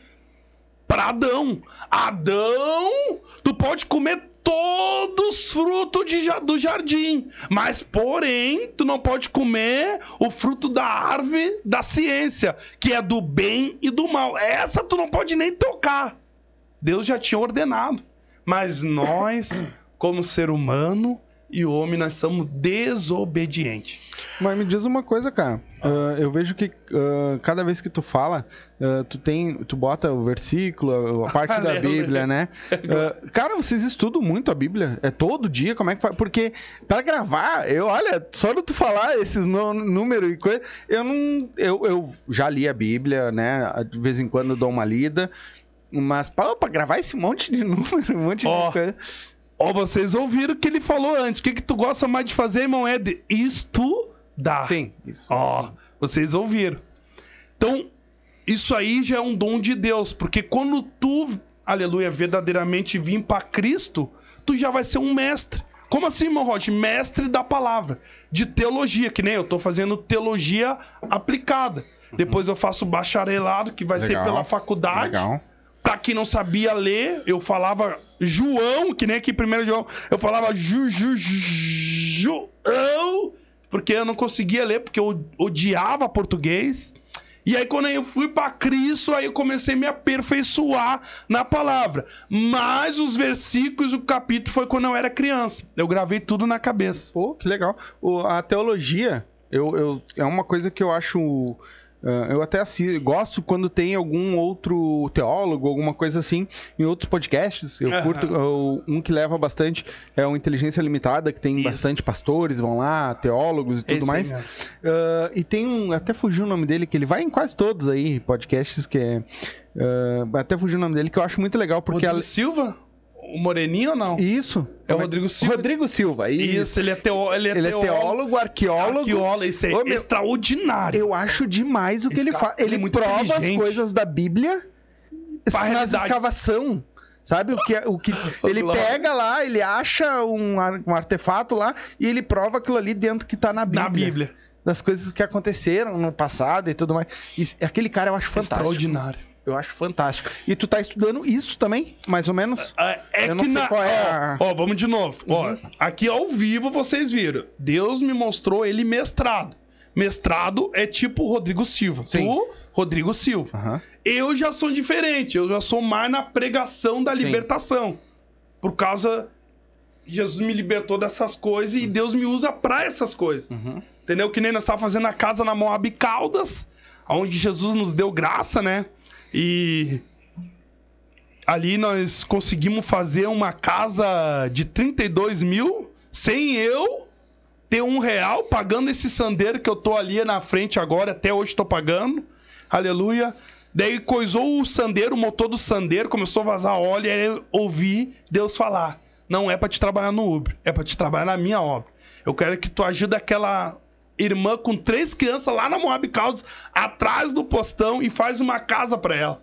Pra Adão. Adão, tu pode comer todos os frutos de do jardim. Mas, porém, tu não pode comer o fruto da árvore da ciência, que é do bem e do mal. Essa tu não pode nem tocar. Deus já tinha ordenado. Mas nós, como ser humano e homem, nós somos desobedientes. Mas me diz uma coisa, cara. Ah, eu vejo que ah, cada vez que tu fala, ah, tu tem, tu bota o versículo, a parte <laughs> da. Bíblia, né? Cara, vocês estudam muito a Bíblia? É todo dia? Como é que faz? Porque para gravar, eu olha, só de tu falar esses números e coisa, eu não, eu, eu já li a Bíblia, né? De vez em quando eu dou uma lida. Mas pra, pra gravar esse monte de <laughs> número, um monte Ó, de coisa. Ó, vocês ouviram o que ele falou antes. O que, que tu gosta mais de fazer, irmão? É de estudar. Sim, isso. Ó, vocês ouviram. Então, isso aí já é um dom de Deus, porque quando tu, aleluia, verdadeiramente vir para Cristo, tu já vai ser um mestre. Como assim, irmão Rocha? Mestre da palavra, de teologia, que nem eu tô fazendo teologia aplicada. Depois eu faço bacharelado, que vai ser Legal, pela faculdade. Legal. Pra quem não sabia ler, eu falava João, que nem aqui primeiro João, eu falava Ju, Ju, Ju, João, porque eu não conseguia ler, porque eu odiava português. E aí, quando eu fui pra Cristo, aí eu comecei a me aperfeiçoar na palavra. Mas os versículos, o capítulo foi quando eu era criança. Eu gravei tudo na cabeça. Pô, que legal. O- a teologia, eu, eu- é uma coisa que eu acho. Ah, eu até gosto quando tem algum outro teólogo, alguma coisa assim, em outros podcasts. Eu curto. um que leva bastante é o Inteligência Limitada, que tem Isso. bastante pastores, vão lá, teólogos e tudo Esse mais. mesmo. Ah, e tem um, até fugiu o nome dele, que ele vai em quase todos aí, podcasts que é. ah, até fugiu o nome dele, que eu acho muito legal, porque. Rodrigo a- Silva? O Moreninho ou não? Isso. É o Rodrigo Silva? Rodrigo Silva, Isso, isso. ele é, teó... ele é Ele é teólogo. teólogo, arqueólogo. Arqueólogo, isso é Ô, meu, extraordinário. Eu acho demais o que Esse ele faz. ele Ele, é muito prova as coisas da Bíblia realidade. escavação. Sabe o que, é- o que <laughs> ele pega lá, ele acha um, um artefato lá e ele prova aquilo ali dentro que tá na Bíblia. Na Bíblia. Das coisas que aconteceram no passado e tudo mais. E aquele cara eu acho fantástico. Extraordinário. Eu acho fantástico. E tu tá estudando isso também, mais ou menos? É, é Eu não que sei na. qual é a- ó, ó, vamos de novo. Ó, aqui ao vivo vocês viram. Deus me mostrou ele mestrado. Mestrado é tipo Rodrigo Silva. Sim. Tu, Rodrigo Silva. Aham. Eu já sou diferente. Eu já sou mais na pregação da Sim. libertação. Por causa. Jesus me libertou dessas coisas e Deus me usa pra essas coisas. Uhum. Entendeu? Que nem nós estávamos fazendo a casa na Moab Caldas, onde Jesus nos deu graça, né? E ali nós conseguimos fazer uma casa de 32 mil sem eu ter um real pagando esse sandeiro que eu tô ali na frente agora, até hoje tô pagando. Aleluia. Daí coisou o sandeiro, o motor do sandeiro, começou a vazar óleo, e aí eu ouvi Deus falar: Não é pra te trabalhar no Uber, é pra te trabalhar na minha obra. Eu quero que tu ajude aquela irmã com três crianças lá na Moab Caldas, atrás do postão, e faz uma casa pra ela.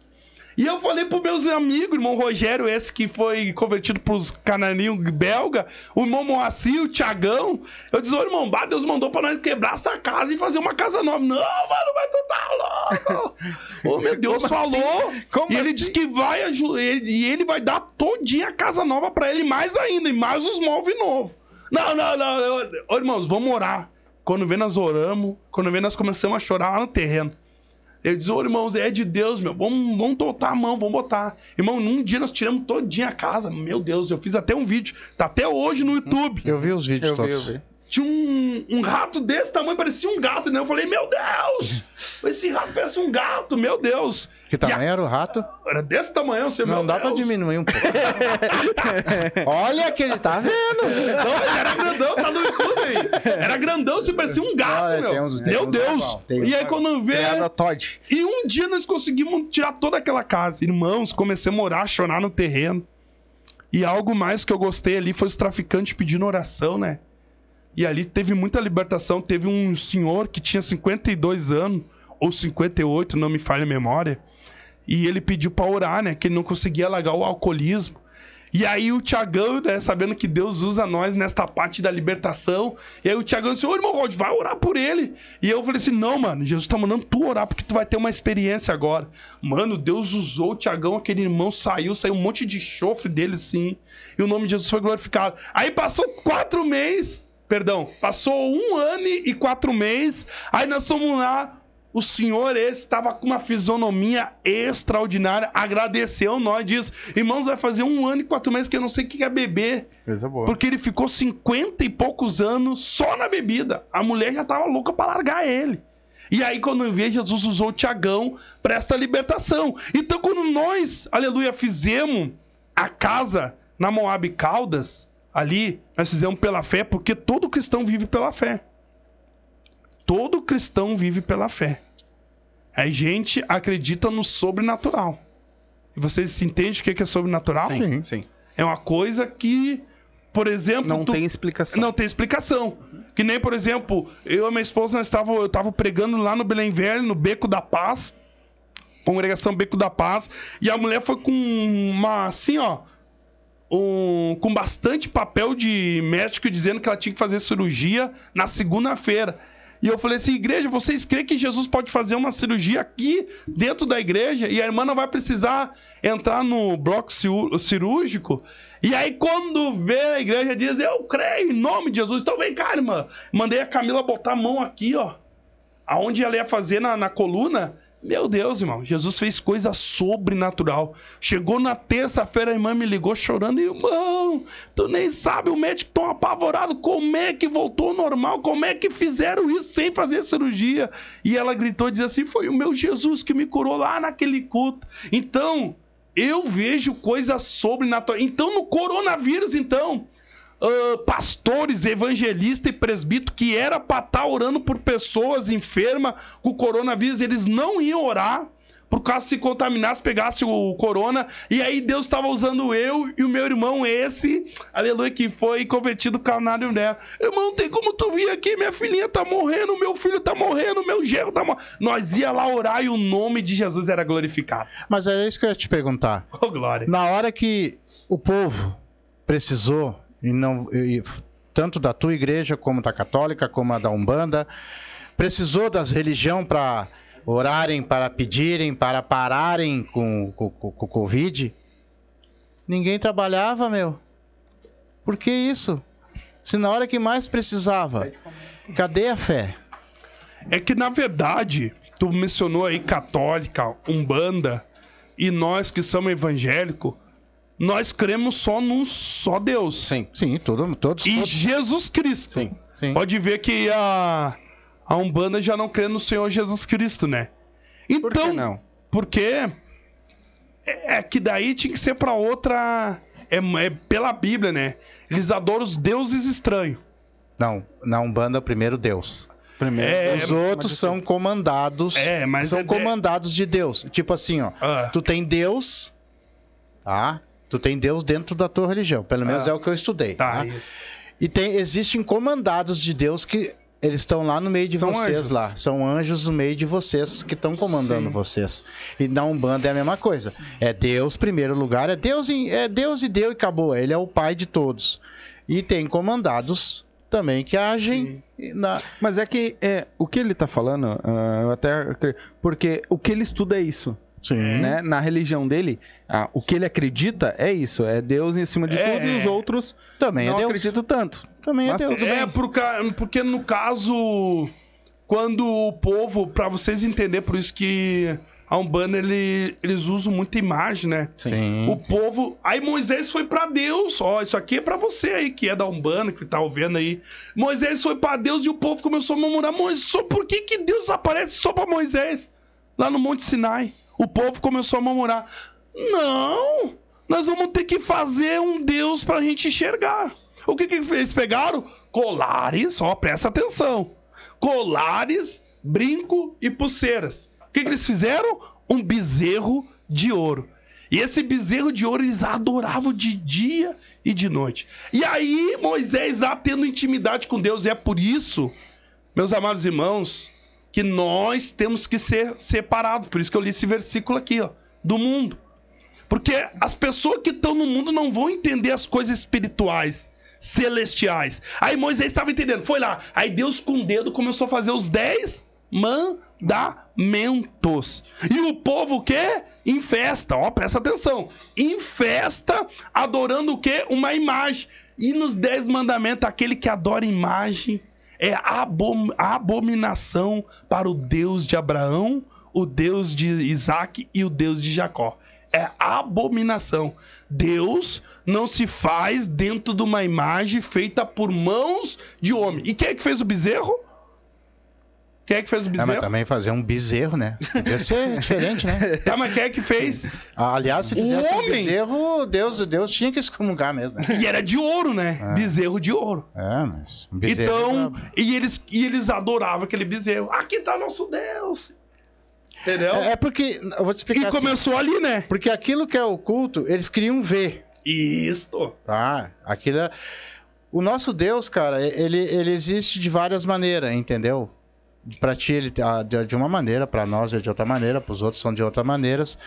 E eu falei pros meus amigos, irmão Rogério, esse que foi convertido pros cananinhos belga, o irmão Moacir, o Tiagão. Eu disse, ô irmão, bah, Deus mandou pra nós quebrar essa casa e fazer uma casa nova. Não, mano, mas tu tá louco. <laughs> Ô, meu Deus, Como assim? falou. Como e ele assim? disse que vai ajudar, e ele vai dar todinha a casa nova pra ele, mais ainda, e mais os móveis novos. Não, não, não. Ô, irmãos, vamos orar. Quando vê, nós oramos. Quando vê, nós começamos a chorar lá no terreno. Eu disse, ô irmãos, é de Deus, meu. Vamos, vamos botar a mão, vamos botar. Irmão, num dia nós tiramos todinha a casa. Meu Deus, eu fiz até um vídeo. Tá até hoje no YouTube. Eu vi os vídeos Eu vi, todos. eu vi. Tinha um, um rato desse tamanho, parecia um gato, né? Eu falei, meu Deus! Esse rato parece um gato, meu Deus! Que tamanho era o rato? a- Era desse tamanho, você Não dá pra Deus. diminuir um pouco. <laughs> Olha que ele tá vendo. Não, ele era grandão, tá no YouTube aí. Era grandão, você parecia um gato, Olha, meu. tem uns- meu Deus! uns e aí, quando vê. Todd. E um dia nós conseguimos tirar toda aquela casa. Irmãos, comecei a morar, a chorar no terreno. E algo mais que eu gostei ali foi os traficantes pedindo oração, né? E ali teve muita libertação. Teve um senhor que tinha 52 anos, ou 58, não me falha a memória. E ele pediu pra orar, né? Que ele não conseguia largar o alcoolismo. E aí o Tiagão, né, sabendo que Deus usa nós nesta parte da libertação, e aí o Tiagão disse, ô irmão Rod, vai orar por ele. E eu falei assim, não, mano, Jesus tá mandando tu orar, porque tu vai ter uma experiência agora. Mano, Deus usou o Tiagão, aquele irmão saiu, saiu um monte de chofre dele, sim. E o nome de Jesus foi glorificado. Aí passou quatro meses, perdão, passou um ano e quatro meses, aí nós fomos lá, o senhor esse estava com uma fisionomia extraordinária, agradeceu nós, diz, irmãos, vai fazer um ano e quatro meses que eu não sei o que é beber. Coisa boa. Porque ele ficou 50 e poucos anos só na bebida. A mulher já tava louca pra largar ele. E aí, quando vi, Jesus usou o Tiagão para esta libertação. Então, quando nós, aleluia, fizemos a casa na Moab Caldas, ali, nós fizemos pela fé, porque todo cristão vive pela fé. Todo cristão vive pela fé. A gente acredita no sobrenatural. E vocês entendem o que é sobrenatural? Sim, sim. É uma coisa que, por exemplo, Não tu- tem explicação. não tem explicação. Que nem, por exemplo, eu e minha esposa, nós tava, eu tava pregando lá no Belém Velho, no Beco da Paz. Congregação Beco da Paz. E a mulher foi com uma, assim, ó. Um- com bastante papel de médico dizendo que ela tinha que fazer cirurgia na segunda-feira. E eu falei assim, igreja, vocês creem que Jesus pode fazer uma cirurgia aqui dentro da igreja e a irmã não vai precisar entrar no bloco cirúrgico? E aí, quando vê a igreja, diz, eu creio em nome de Jesus. Então vem cá, irmã. Mandei a Camila botar a mão aqui, ó. Aonde ela ia fazer na, na coluna. Meu Deus, irmão, Jesus fez coisa sobrenatural. Chegou na terça-feira, a irmã me ligou chorando. Irmão, tu nem sabe, o médico tão apavorado. Como é que voltou normal? Como é que fizeram isso sem fazer cirurgia? E ela gritou e disse assim: Foi o meu Jesus que me curou lá naquele culto. Então, eu vejo coisa sobrenatural. Então, no coronavírus, então, ah, pastores, evangelistas e presbítero que era pra estar orando por pessoas enfermas com coronavírus, eles não iam orar. Por causa se contaminasse, pegasse o corona. E aí Deus estava usando eu e o meu irmão, esse, aleluia, que foi convertido canário dela. Irmão, tem como tu vir aqui? Minha filhinha tá morrendo, meu filho tá morrendo, meu genro tá morrendo. Nós ia lá orar e o nome de Jesus era glorificado. Mas era isso que eu ia te perguntar. Oh, glória. Na hora que o povo precisou, e não, e- tanto da tua igreja, como da católica, como a da Umbanda, precisou das religiões para orarem, para pedirem, para pararem com, com o Covid, ninguém trabalhava, meu. Por que isso? Se na hora que mais precisava, cadê a fé? É que, na verdade, tu mencionou aí católica, umbanda, e nós que somos evangélicos, nós cremos só num só Deus. Sim, Sim, todo, todos, E todos. Jesus Cristo. sim. Sim. Pode ver que a, a Umbanda já não crê no Senhor Jesus Cristo, né? Então, Por que não? Porque é, é que daí tinha que ser pra outra. É, é pela Bíblia, né? Eles adoram os deuses estranhos. Não, na Umbanda, primeiro Deus. Primeiro. É, Os outros são comandados. É, mas são é- comandados de Deus. Tipo assim, ó. Ah. Tu tem Deus, tá? Tu tem Deus dentro da tua religião. Pelo menos Ah. é o que eu estudei. Tá, isso. E tem, existem comandados de Deus que eles estão lá no meio de São vocês anjos. lá. São anjos no meio de vocês que estão comandando Sim. vocês. E na Umbanda é a mesma coisa. É Deus, primeiro lugar, é Deus, em- é Deus e Deus e acabou. Ele é o pai de todos. E tem comandados também que agem na. Mas é que é, o que ele tá falando, ah, eu até. Porque o que ele estuda é isso. Sim. Né? Na religião dele, ah, o que ele acredita é isso. É Deus em cima de É. tudo e os outros Também não é Deus. acreditam tanto. Também é Mas Deus. tudo É, bem. por ca- porque no caso, quando o povo, pra vocês entenderem, por isso que a Umbanda, ele, eles usam muita imagem, né? Sim. O povo. Aí Moisés foi pra Deus. Ó, isso aqui é pra você aí que é da Umbanda, que tá ouvindo aí. Moisés foi pra Deus e o povo começou a murmurar: Moisés, só por que, que Deus aparece só pra Moisés? Lá no Monte Sinai. O povo começou a murmurar: Não! Nós vamos ter que fazer um Deus pra gente enxergar. O que, que eles pegaram? Colares, ó, presta atenção. Colares, brinco e pulseiras. O que, que eles fizeram? Um bezerro de ouro. E esse bezerro de ouro eles adoravam de dia e de noite. E aí Moisés lá tendo intimidade com Deus. E é por isso, meus amados irmãos, que nós temos que ser separados. Por isso que eu li esse versículo aqui, ó, do mundo. Porque as pessoas que estão no mundo não vão entender as coisas espirituais, celestiais. Aí Moisés estava entendendo, foi lá. Aí Deus com o dedo começou a fazer os dez mandamentos. E o povo o quê? Em festa, ó, presta atenção. Em festa, adorando o quê? Uma imagem. E nos dez mandamentos, aquele que adora imagem é abom- abominação para o Deus de Abraão, o Deus de Isaac e o Deus de Jacó. É abominação. Deus não se faz dentro de uma imagem feita por mãos de homem. E quem é que fez o bezerro? Quem é que fez o É, bezerro? mas também fazer um bezerro, né? Podia ser <laughs> diferente, né? Tá, mas quem é que fez? Ah, Aliás, se fizesse um homem. bezerro, Deus, Deus tinha que excomungar mesmo. né? E era de ouro, né? Bezerro de ouro. É, mas um bezerro. Então, é brabo. e eles, e eles adoravam aquele bezerro. Aqui tá nosso Deus. Entendeu? É, é porque. Eu vou te e explicar. assim, começou ali, né? porque aquilo que é oculto, eles queriam ver. Isto. Tá? Aquilo é... O nosso Deus, cara, ele, ele existe de várias maneiras, entendeu? Pra ti, ele tá de de uma maneira, pra nós é de outra maneira, pros outros são de outras maneiras.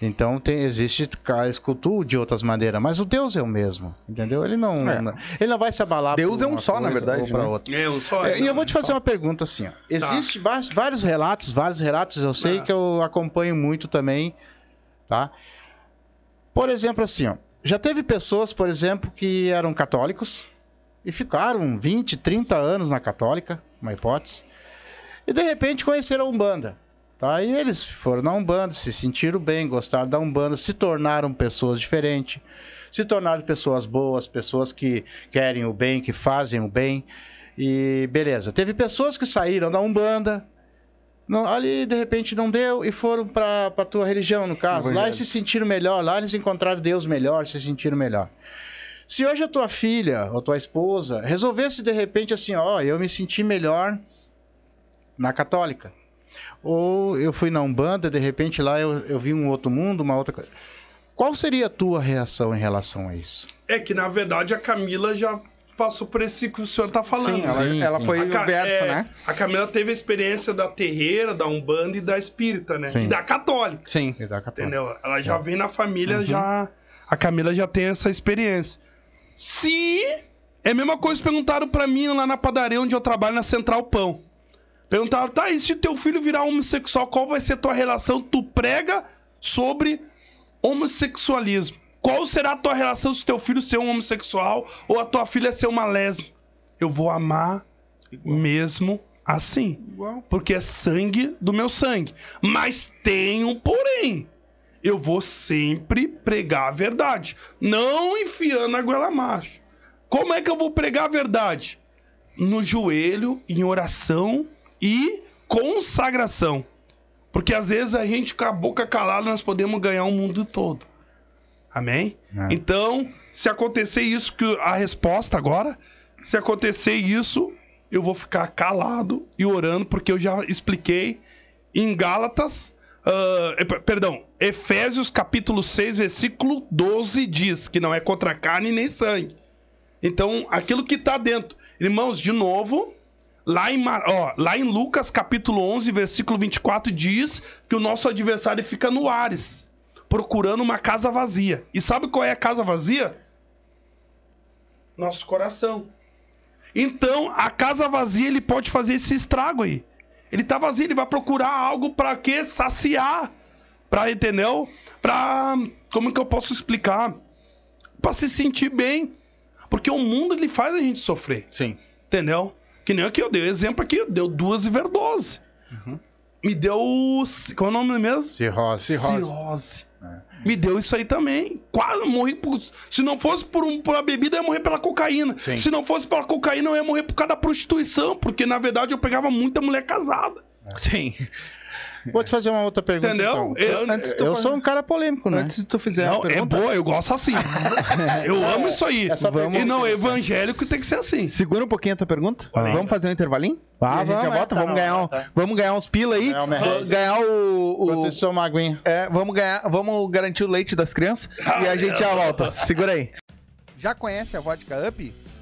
Então tem, existe a escultura de outras maneiras, mas o Deus é o mesmo, entendeu? Ele não, É. ele não vai se abalar Deus por é um só, na verdade, ou né? outra. É, eu só. É, E eu vou te fazer uma pergunta assim, ó. Existe vários, vários relatos, vários relatos, eu sei Ah. que eu acompanho muito também, tá? Por exemplo, assim, ó. Já teve pessoas, por exemplo, que eram católicos e ficaram 20, 30 anos na católica, uma hipótese, e de repente conheceram a Umbanda. Tá? E eles foram na Umbanda, se sentiram bem, gostaram da Umbanda, se tornaram pessoas diferentes, se tornaram pessoas boas, pessoas que querem o bem, que fazem o bem. E beleza. Teve pessoas que saíram da Umbanda, não, ali de repente não deu e foram para a tua religião, no caso. Lá eles se sentiram melhor, lá eles encontraram Deus melhor, se sentiram melhor. Se hoje a tua filha ou tua esposa resolvesse de repente assim, ó, eu me senti melhor na católica. Ou eu fui na Umbanda, de repente lá eu, eu vi um outro mundo, uma outra coisa. Qual seria a tua reação em relação a isso? É que, na verdade, a Camila já passou por esse que o senhor tá falando. Sim, ela, Sim, ela sim. foi A o Ca- verso, é, né? A Camila teve a experiência da terreira, da Umbanda e da espírita, né? Sim. E da católica. Sim. E da católica? Entendeu? Ela já vem na família, já. A Camila já tem essa experiência. Se. É a mesma coisa que perguntaram pra mim lá na padaria onde eu trabalho, na Central Pão. Perguntaram, tá, e se teu filho virar homossexual, qual vai ser a tua relação? Tu prega sobre homossexualismo. Qual será a tua relação se teu filho ser um homossexual ou a tua filha ser uma lésbica? Eu vou amar mesmo assim. Porque é sangue do meu sangue. Mas tem um porém. Eu vou sempre pregar a verdade. Não enfiando a goela macho. Como é que eu vou pregar a verdade? No joelho, em oração e consagração. Porque às vezes a gente com a boca calada nós podemos ganhar o mundo todo. Amém? É. Então, se acontecer isso, que a resposta agora, se acontecer isso, eu vou ficar calado e orando, porque eu já expliquei em Gálatas. per- perdão, Efésios capítulo 6, versículo 12 diz que não é contra carne nem sangue. Então, aquilo que tá dentro. Irmãos, de novo, lá em, ó, lá em Lucas capítulo 11, versículo 24 diz que o nosso adversário fica no Ares, procurando uma casa vazia. E sabe qual é a casa vazia? Nosso coração. Então, a casa vazia, ele pode fazer esse estrago aí. Ele tá vazio, ele vai procurar algo pra quê? Saciar. Pra, entendeu? Pra. Como que eu posso explicar? Pra se sentir bem. Porque o mundo, ele faz a gente sofrer. Sim. Entendeu? Que nem aqui, eu dei o exemplo aqui, deu duas Iverdose. Me deu. Qual é o nome mesmo? Cirrose. Cirrose. Me deu isso aí também. Quase morri por. Se não fosse por, um, por uma bebida, eu ia morrer pela cocaína. Sim. Se não fosse pela cocaína, eu ia morrer por causa da prostituição. Porque, na verdade, eu pegava muita mulher casada. Sim. Vou te fazer uma outra pergunta. Entendeu? então. Eu- Eu sou um cara polêmico, né? Antes de tu fizer Não, é pergunta, boa, eu gosto assim. <laughs> eu amo isso aí. essa pergunta e não, é evangélico tem que ser assim. segura um pouquinho a tua pergunta. Vamos fazer um intervalinho? Vá, a gente já vamos, é, volta, tá vamos, ganhar um- tá. vamos ganhar uns pila aí. Reais. ganhar o. o- isso, uma aguinha. é, vamos ganhar, vamos garantir o leite das crianças e a gente já volta. Segura aí. Já conhece a vodka Up?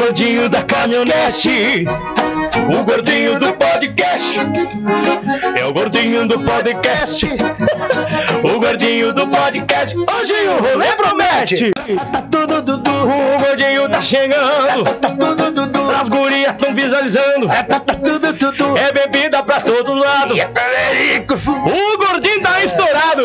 É o gordinho da caminhonete. O gordinho do podcast. É o gordinho do podcast. <laughs> O gordinho do podcast. Hoje o rolê promete. Tá tudo Dudu. O gordinho tá chegando. Tá tudo Dudu. As gurias tão visualizando. Tá tudo Dudu. É bebida pra todo lado. O gordinho tá estourado.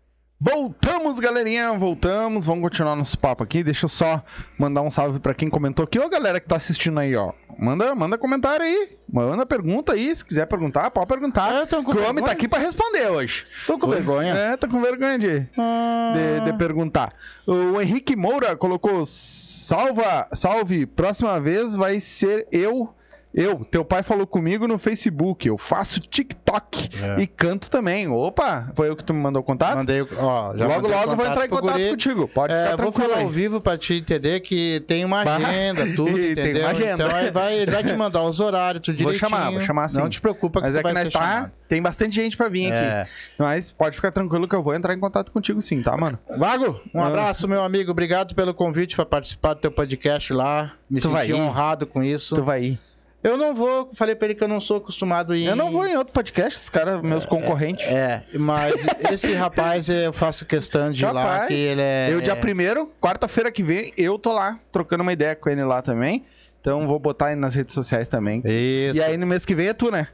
Voltamos, galerinha, voltamos. Vamos continuar nosso papo aqui. Deixa eu só mandar um salve pra quem comentou aqui. Ô, galera que tá assistindo aí, ó. Manda, manda comentário aí. Manda pergunta aí. Se quiser perguntar, pode perguntar. É, que o homem vergonha. tá aqui pra responder hoje. Tô com vergonha. É, tô com vergonha de, de, de perguntar. O Henrique Moura colocou: salva, salve, próxima vez vai ser eu. Eu, teu pai falou comigo no Facebook, eu faço TikTok É. e canto também. Opa, foi eu que tu me mandou contato? Mandei, ó, já logo, logo vou entrar em contato guri. contigo. Pode É, ficar vou tranquilo falar aí. ao vivo pra te entender que tem uma agenda, tudo, E <laughs> tem entendeu? uma agenda. Então ele vai, ele vai te mandar os horários, tudo Vou direitinho. chamar, vou chamar sim. Não te preocupa que Mas é que nós tá, chamado. tem bastante gente pra vir É. aqui. Mas pode ficar tranquilo que eu vou entrar em contato contigo sim, tá, mano? Vago, um Ah. abraço, meu amigo. Obrigado pelo convite pra participar do teu podcast lá. Me Tu senti honrado com isso. Tu vai ir. Eu não vou, falei pra ele que eu não sou acostumado a ir. Eu não vou em outro podcast, os caras, meus concorrentes. É, mas esse <laughs> rapaz eu faço questão de ir lá, que ele é. Eu, dia primeiro, quarta-feira que vem, eu tô lá, trocando uma ideia com ele lá também. Então vou botar aí nas redes sociais também. Isso. E aí no mês que vem é tu, né?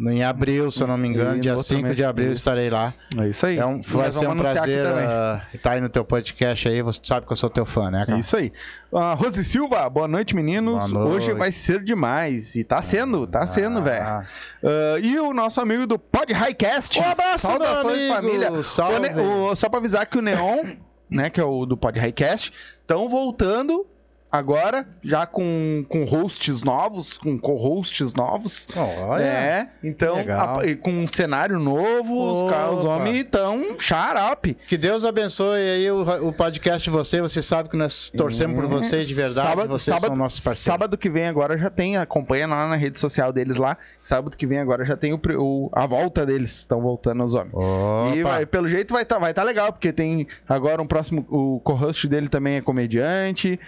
Em abril, se eu não me engano, E dia outro 5 mês, de abril estarei lá. É isso aí. É um, vai ser um prazer ah, estar aí no teu podcast aí. Você sabe que eu sou teu fã, né, cara? Isso aí. Ah, Rose Silva, boa noite, meninos. Boa noite. Hoje vai ser demais. E tá sendo, tá sendo, velho. Ah. Ah, e o nosso amigo do Pod Highcast. Um abraço, Saudações, família. Salve. O o- só pra avisar que o Neon, né, que é o do Pod Highcast, estão voltando agora, já com, com hosts novos, com co-hosts novos. Olha. É, então, a- com um cenário novo, os, caras, os Opa. homens estão xarope. Que Deus abençoe aí o, o podcast de você. Você sabe que nós torcemos por vocês de verdade. Sábado, vocês sábado, são nossos parceiros. sábado que vem agora já tem, acompanha lá na rede social deles lá. Sábado que vem agora já tem o, o- a volta deles, estão voltando os homens. Opa. E vai- pelo jeito vai estar vai tá legal, porque tem agora um próximo, o co-host dele também é comediante,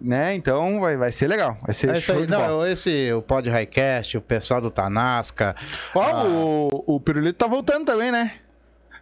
né? Então vai, vai ser legal, vai ser É show aí. bola. Não, esse, o Pod Highcast, o pessoal do Tanasca. Ó, Ah. o, o Pirulito tá voltando também, né?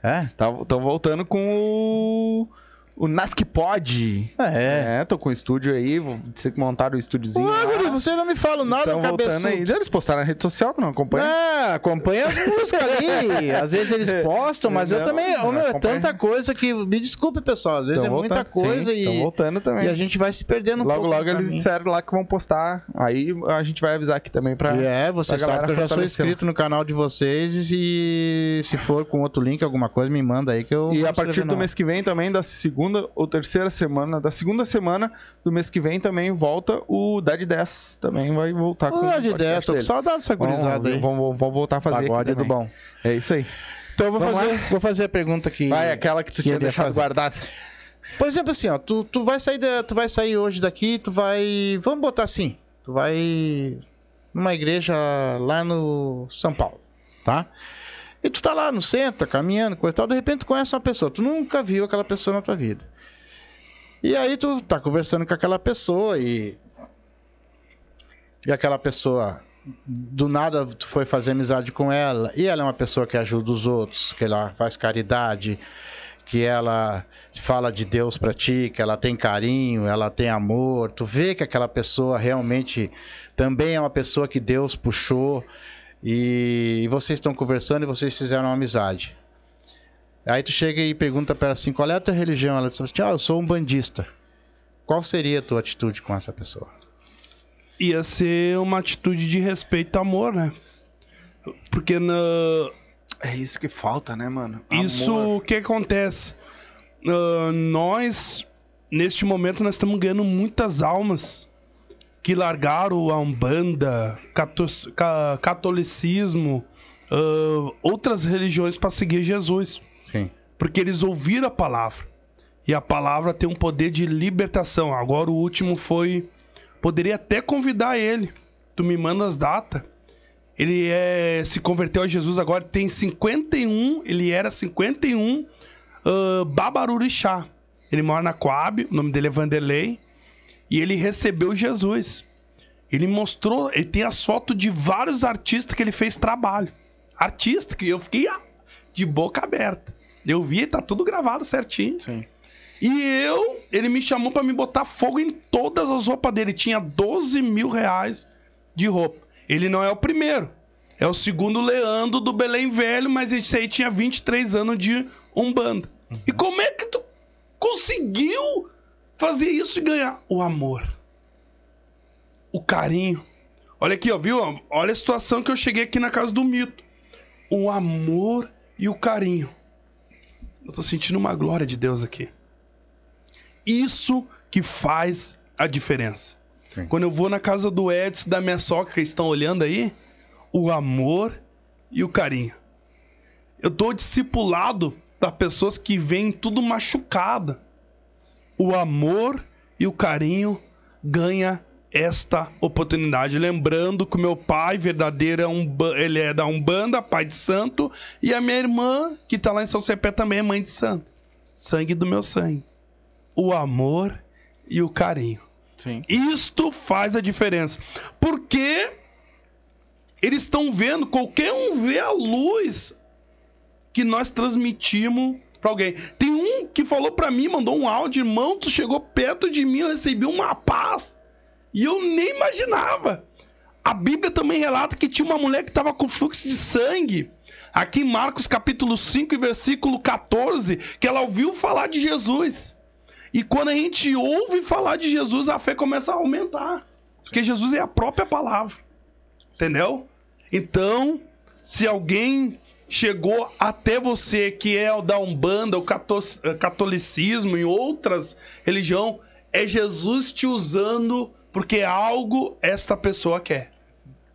É? Estão voltando com o, o Nask Pod. É. É, tô com o estúdio aí, vou dizer que montaram o estúdiozinho. Lá. Guri, você não me fala nada, voltando cabeçudo. aí. Eles postaram na rede social que não acompanha. É, acompanha as músicas ali. Às vezes eles <laughs> postam, mas eu Não, também. Ô, meu, é tanta coisa que. Me desculpe, pessoal. Às vezes Tão é muita voltando, coisa sim, e, voltando também. e a gente vai se perdendo um logo, pouco. logo no eles disseram lá que vão postar. Aí a gente vai avisar aqui também pra. E é, você sabe que eu já sou inscrito no canal de vocês e se for com outro link, alguma coisa, me manda aí que eu. E a partir do mês que vem também, da segunda segunda ou terceira semana, da segunda semana do mês que vem também volta o Dad 10. Também vai voltar com Olha o de podcast ideia, tô com saudade dessa gurizada Vamos, aí. vamos, voltar a fazer aqui Pagode do bom. É isso aí. Então eu vou Vamos fazer, vou fazer a pergunta que. Vai, aquela que tu tinha deixado fazer. guardada. Por exemplo, assim, ó, tu, tu vai sair da- tu vai sair hoje daqui, tu vai, vamos botar assim, tu vai numa igreja lá no São Paulo, tá? E tu tá lá no centro, caminhando, coisa e tal, de repente tu conhece uma pessoa, tu nunca viu aquela pessoa na tua vida. E aí tu tá conversando com aquela pessoa e e aquela pessoa do nada tu foi fazer amizade com ela, e ela é uma pessoa que ajuda os outros, que ela faz caridade, que ela fala de Deus pra ti, que ela tem carinho, ela tem amor. Tu vê que aquela pessoa realmente também é uma pessoa que Deus puxou e, vocês estão conversando e vocês fizeram uma amizade. Aí tu chega e pergunta pra ela assim: qual é a tua religião? Ela diz assim: ah, eu sou um bandista. Qual seria a tua atitude com essa pessoa? Ia ser uma atitude de respeito e amor, né? Porque na... É isso que falta, né, mano? Isso Amor. o que acontece? Ah, nós, neste momento, nós estamos ganhando muitas almas que largaram a Umbanda, cato- ca- catolicismo, ah, outras religiões para seguir Jesus. Sim. Porque eles ouviram a palavra. E a palavra tem um poder de libertação. Agora o último foi. Poderia até convidar ele. Tu me manda as datas. Ele é, se converteu a Jesus agora, tem 51. Ele era 51 uh, Babarurixá. Ele mora na Coab, o nome dele é Vanderlei. E ele recebeu Jesus. Ele mostrou, ele tem as fotos de vários artistas que ele fez trabalho. Artista que eu fiquei de boca aberta. Eu vi, tá tudo gravado certinho. Sim. E eu, ele me chamou pra me botar fogo em todas as roupas dele. Tinha 12 mil reais de roupa. Ele não é o primeiro. É o segundo Leandro do Belém Velho, mas esse aí tinha 23 anos de Umbanda. E como é que tu conseguiu fazer isso e ganhar? O amor. O carinho. Olha aqui, ó, viu? Olha a situação que eu cheguei aqui na casa do mito. O amor e o carinho. Eu tô sentindo uma glória de Deus aqui. Isso que faz a diferença. Sim. Quando eu vou na casa do Edson, da minha sogra, que estão olhando aí, o amor e o carinho. Eu tô discipulado das pessoas que vêm tudo machucada. O amor e o carinho ganha esta oportunidade. Lembrando que o meu pai verdadeiro é um, ele é da Umbanda, pai de santo, e a minha irmã, que tá lá em São Cepé, também é mãe de santo. Sangue do meu sangue. O amor e o carinho. Sim. Isto faz a diferença. Porque eles estão vendo, qualquer um vê a luz que nós transmitimos pra alguém. Tem um que falou pra mim, mandou um áudio, irmão, tu chegou perto de mim, eu recebi uma paz. E eu nem imaginava. A Bíblia também relata que tinha uma mulher que estava com fluxo de sangue. Aqui em Marcos capítulo 5 e versículo 14, que ela ouviu falar de Jesus. E quando a gente ouve falar de Jesus, a fé começa a aumentar. Porque Jesus é a própria palavra. Entendeu? Então, se alguém chegou até você que é o da Umbanda, o cato- catolicismo e outras religiões, é Jesus te usando porque algo esta pessoa quer.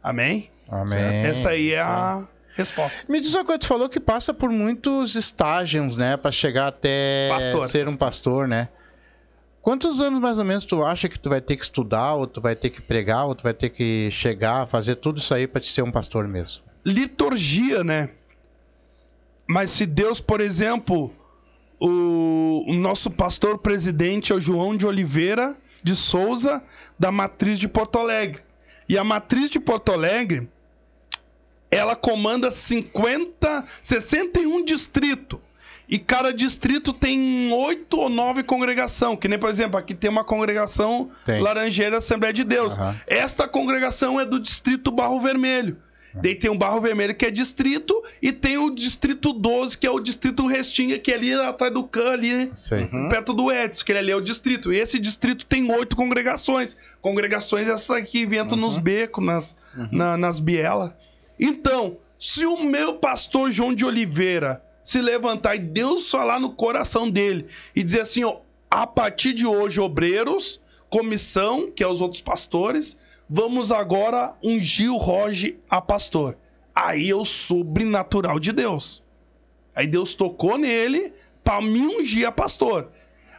Amém? Amém. Essa aí é a resposta. Me diz uma coisa, tu falou que passa por muitos estágios, né, Pra chegar até Pastor. ser um pastor, né? Quantos anos mais ou menos tu acha que tu vai ter que estudar, ou tu vai ter que pregar, ou tu vai ter que chegar, fazer tudo isso aí pra te ser um pastor mesmo? liturgia, né? Mas se Deus, por exemplo, o, o nosso pastor presidente é o João de Oliveira de Souza, da Matriz de Porto Alegre. E a Matriz de Porto Alegre, ela comanda 50, 61 distritos. E cada distrito tem oito ou nove congregação, que nem, por exemplo, aqui tem uma congregação Tem. Laranjeira Assembleia de Deus. Aham. Esta congregação é do distrito Barro Vermelho. Daí tem o Barro Vermelho, que é distrito, e tem o distrito 12, que é o distrito Restinga, que é ali atrás do Can, ali Sei. perto do Edson, que ele ali é o distrito. E esse distrito tem oito congregações. Congregações essas aqui que entram nos becos, nas, na- nas bielas. Então, se o meu pastor João de Oliveira se levantar e Deus falar no coração dele e dizer assim, ó, a partir de hoje, obreiros, comissão, que é os outros pastores, vamos agora ungir o Roge a pastor. Aí é o sobrenatural de Deus. Aí Deus tocou nele para me ungir a pastor.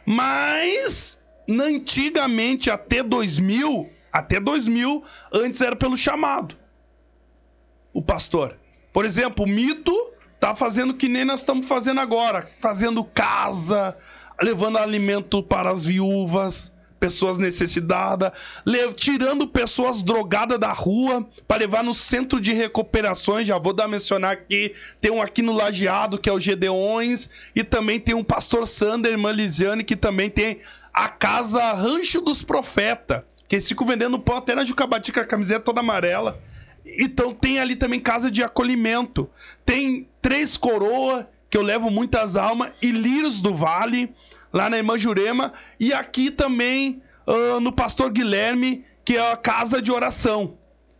Mas, antigamente, até 2000, até 2000, antes era pelo chamado. O pastor. Por exemplo, o mito tá fazendo que nem nós estamos fazendo agora, fazendo casa, levando alimento para as viúvas, pessoas necessitadas, tirando pessoas drogadas da rua para levar no centro de recuperações. Já vou dar mencionar aqui, tem um aqui no Lajeado que é o Gedeões e também tem um pastor Sander irmã Lisiane que também tem a casa Rancho dos Profeta, que eles ficam vendendo pão até na Jucabati com a camiseta toda amarela. Então tem ali também casa de acolhimento. Tem Três Coroa, que eu levo muitas almas, e Lírios do Vale, lá na Irmã Jurema. E aqui também ah, no Pastor Guilherme, que é a casa de oração,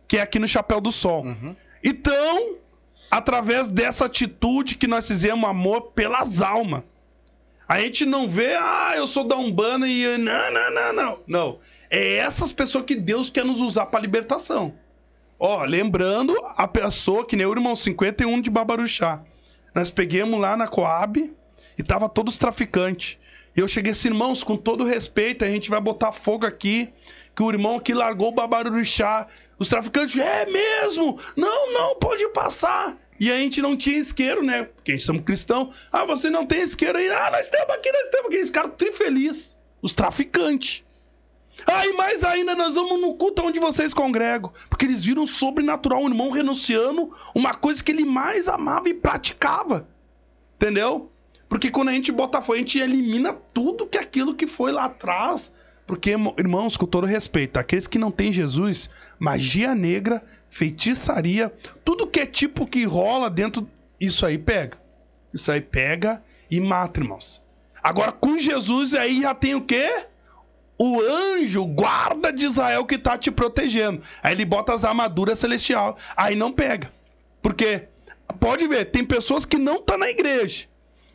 que é aqui no Chapéu do Sol. Então, através dessa atitude que nós fizemos amor pelas almas. A gente não vê, ah, eu sou da Umbanda e. Não, não, não, não. Não. É essas pessoas que Deus quer nos usar para libertação. Ó, lembrando a pessoa que nem o irmão 51 de Babaruxá. Nós peguemos lá na Coab e tava todos traficantes. E eu cheguei assim, irmãos, com todo respeito, a gente vai botar fogo aqui. Que o irmão aqui largou o Babaruxá. Os traficantes, é mesmo? Não, não, pode passar. E a gente não tinha isqueiro, né? Porque a gente somos cristãos. Ah, você não tem isqueiro aí? Ah, nós temos aqui, nós temos aqui. Cara trifeliz. Os traficantes. Ah, e mais ainda, nós vamos no culto onde vocês congregam. Porque eles viram sobrenatural, um irmão renunciando uma coisa que ele mais amava e praticava. Entendeu? Porque quando a gente bota fogo, a gente elimina tudo que aquilo que foi lá atrás. Porque, irmão- irmãos, com todo respeito, aqueles que não têm Jesus, magia negra, feitiçaria, tudo que é tipo que rola dentro, isso aí pega. Isso aí pega e mata, irmãos. Agora, com Jesus, aí já tem o quê? o anjo guarda de Israel que tá te protegendo. Aí ele bota as armaduras celestial, aí não pega. Porque pode ver, tem pessoas que não tá na igreja,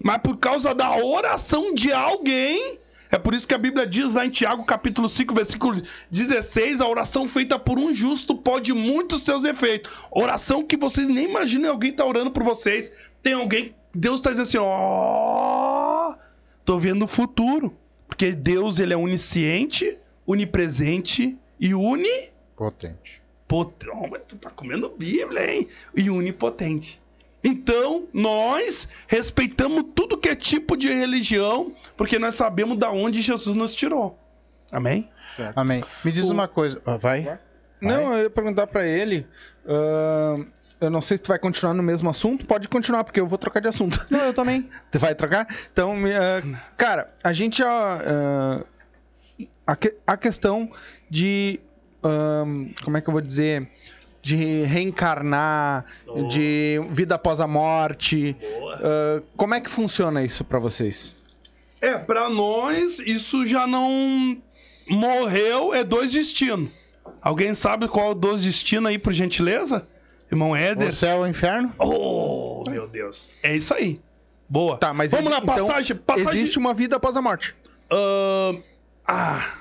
mas por causa da oração de alguém, é por isso que a Bíblia diz lá em Tiago, capítulo 5, versículo 16, a oração feita por um justo pode muitos seus efeitos. Oração que vocês nem imaginam alguém tá orando por vocês. Tem alguém, Deus tá dizendo assim, ó, tô vendo o futuro. Porque Deus, ele é onisciente, onipresente e uni... Potente. Pot... Oh, mas tu tá comendo Bíblia, hein? E onipotente. Então, nós respeitamos tudo que é tipo de religião, porque nós sabemos da onde Jesus nos tirou. Amém? Amém. Me diz uma coisa. Ah, vai? Não, eu ia perguntar pra ele. ahn, eu não sei se tu vai continuar no mesmo assunto. Pode continuar, porque eu vou trocar de assunto. Não, eu também. <laughs> Tu vai trocar? Então, ah, cara, a gente ah, a, que- a questão de. como é que eu vou dizer? De reencarnar, de vida após a morte. Ah, como é que funciona isso pra vocês? É, pra nós, isso já não morreu, é dois destinos. Alguém sabe qual é o dois destinos aí, por gentileza? Irmão Éder? O céu e o inferno? Oh, meu Deus. É isso aí. Boa. Tá, mas Vamos exi- lá, passagem. então, passagem... existe uma vida após a morte. Ahn, ah,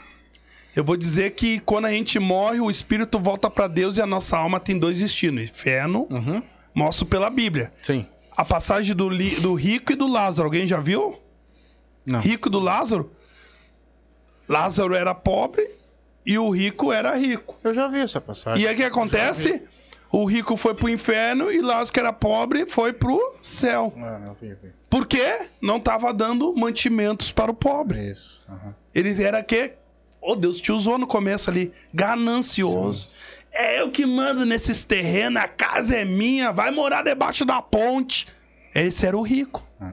eu vou dizer que quando a gente morre, o espírito volta pra Deus e a nossa alma tem dois destinos: inferno, Uhum. mostro pela Bíblia. Sim. A passagem do, li- do rico e do Lázaro, alguém já viu? Não. Rico e do Lázaro? Lázaro era pobre e o rico era rico. Eu já vi essa passagem. E aí o que acontece? O rico foi pro inferno e Lázaro, que era pobre, foi pro céu. Ah, eu vi, eu vi. Por quê? Não tava dando mantimentos para o pobre. Isso. aham. Ele era que. Oh, Deus te usou no começo ali. Ganancioso. É eu que mando nesses terrenos, a casa é minha, vai morar debaixo da ponte. Esse era o rico. Hum.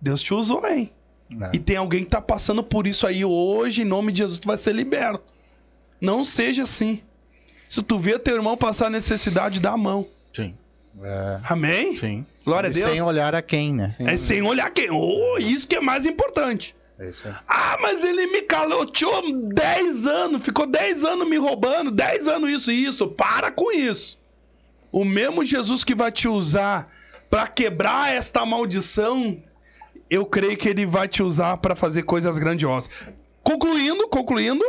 Deus te usou, hein? É. E tem alguém que tá passando por isso aí hoje, em nome de Jesus, tu vai ser liberto. Não seja assim. Se tu vê teu irmão passar necessidade, dá a mão. Sim. É, Amém? sim. Glória a E Deus. Sem olhar a quem, né? É sem olhar quem. Oh, isso que é mais importante. É isso aí. Ah, mas ele me caloteou 10 anos, ficou 10 anos me roubando, 10 anos isso e isso. Para com isso. O mesmo Jesus que vai te usar pra quebrar esta maldição, eu creio que ele vai te usar pra fazer coisas grandiosas. Concluindo, concluindo,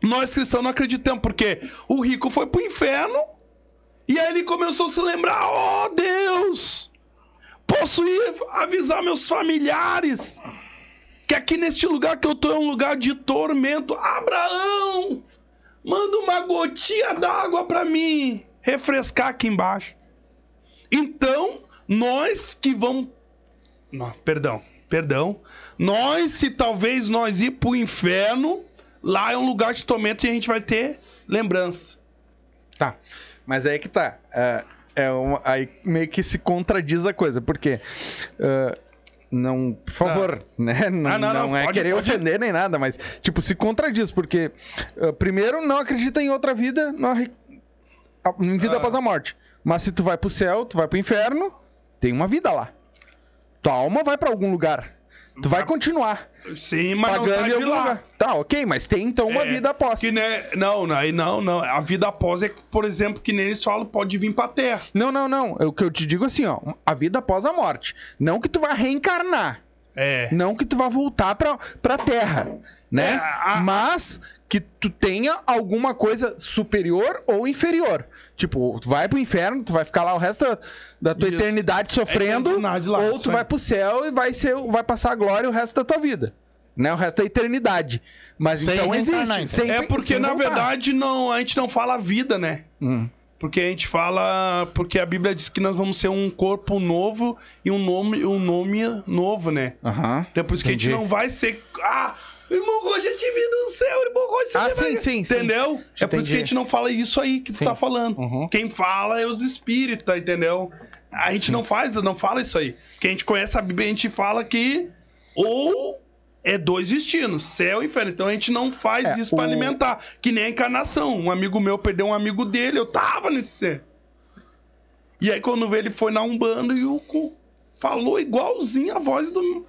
nós cristãos não acreditamos, porque o rico foi pro inferno e aí ele começou a se lembrar: oh Deus, posso ir avisar meus familiares que aqui neste lugar que eu tô é um lugar de tormento. Abraão, manda uma gotinha d'água pra mim refrescar aqui embaixo. Então, nós que vamos. Não, perdão, perdão. Nós, se talvez nós ir pro inferno, lá é um lugar de tormento e a gente vai ter lembrança. Tá. Mas aí que tá. É, é aí meio que se contradiz a coisa, porque. ah, não, por favor, <laughs> né? Não, Ah, não, não, não é pode- querer pode- ofender nem nada, mas, tipo, se contradiz, porque, ah, primeiro, não acredita em outra vida, não em Ah. vida após a morte. Mas se tu vai pro céu, tu vai pro inferno, tem uma vida lá. Tua alma vai pra algum lugar. Tu vai continuar Sim, mas não pagando sai em de algum lugar. Tá, ok, mas tem então uma É, vida após. Que, né, não, não, não, não. A vida após é, por exemplo, que nem eles falam, pode vir pra terra. Não, não, não. O que eu te digo é assim, ó, a vida após a morte. Não que tu vai reencarnar. É. Não que tu vá voltar pra, pra Terra, né? É, a- Mas que tu tenha alguma coisa superior ou inferior. Tipo, tu vai pro inferno, tu vai ficar lá o resto da, tua Isso. eternidade sofrendo, É lá, ou tu vai pro céu e vai, ser, vai passar a glória o resto da tua vida. Né? O resto da eternidade. Mas Sem então existe. então. sem- É porque, sem na voltar. verdade, não, a gente não fala vida, né? Hum. Porque a gente fala. Porque a Bíblia diz que nós vamos ser um corpo novo e um nome, um nome novo, né? Aham. Então por isso que a gente Entendi. não vai ser. Ah, irmão eu te vi do céu, irmão Roger. Ah, você vai-" sim, sim, sim. Entendeu? É por isso que a gente não fala isso aí que tu Sim. tá falando. Uhum. Quem fala é os espíritas, entendeu? A gente não faz, não fala isso aí. Porque a gente conhece a Bíblia, a gente fala que ou é dois destinos, céu e inferno. Então a gente não faz É, isso pra o- alimentar. Que nem a encarnação. Um amigo meu perdeu um amigo dele, eu tava nesse. E aí quando veio, ele foi na Umbanda e o cu falou igualzinho a voz do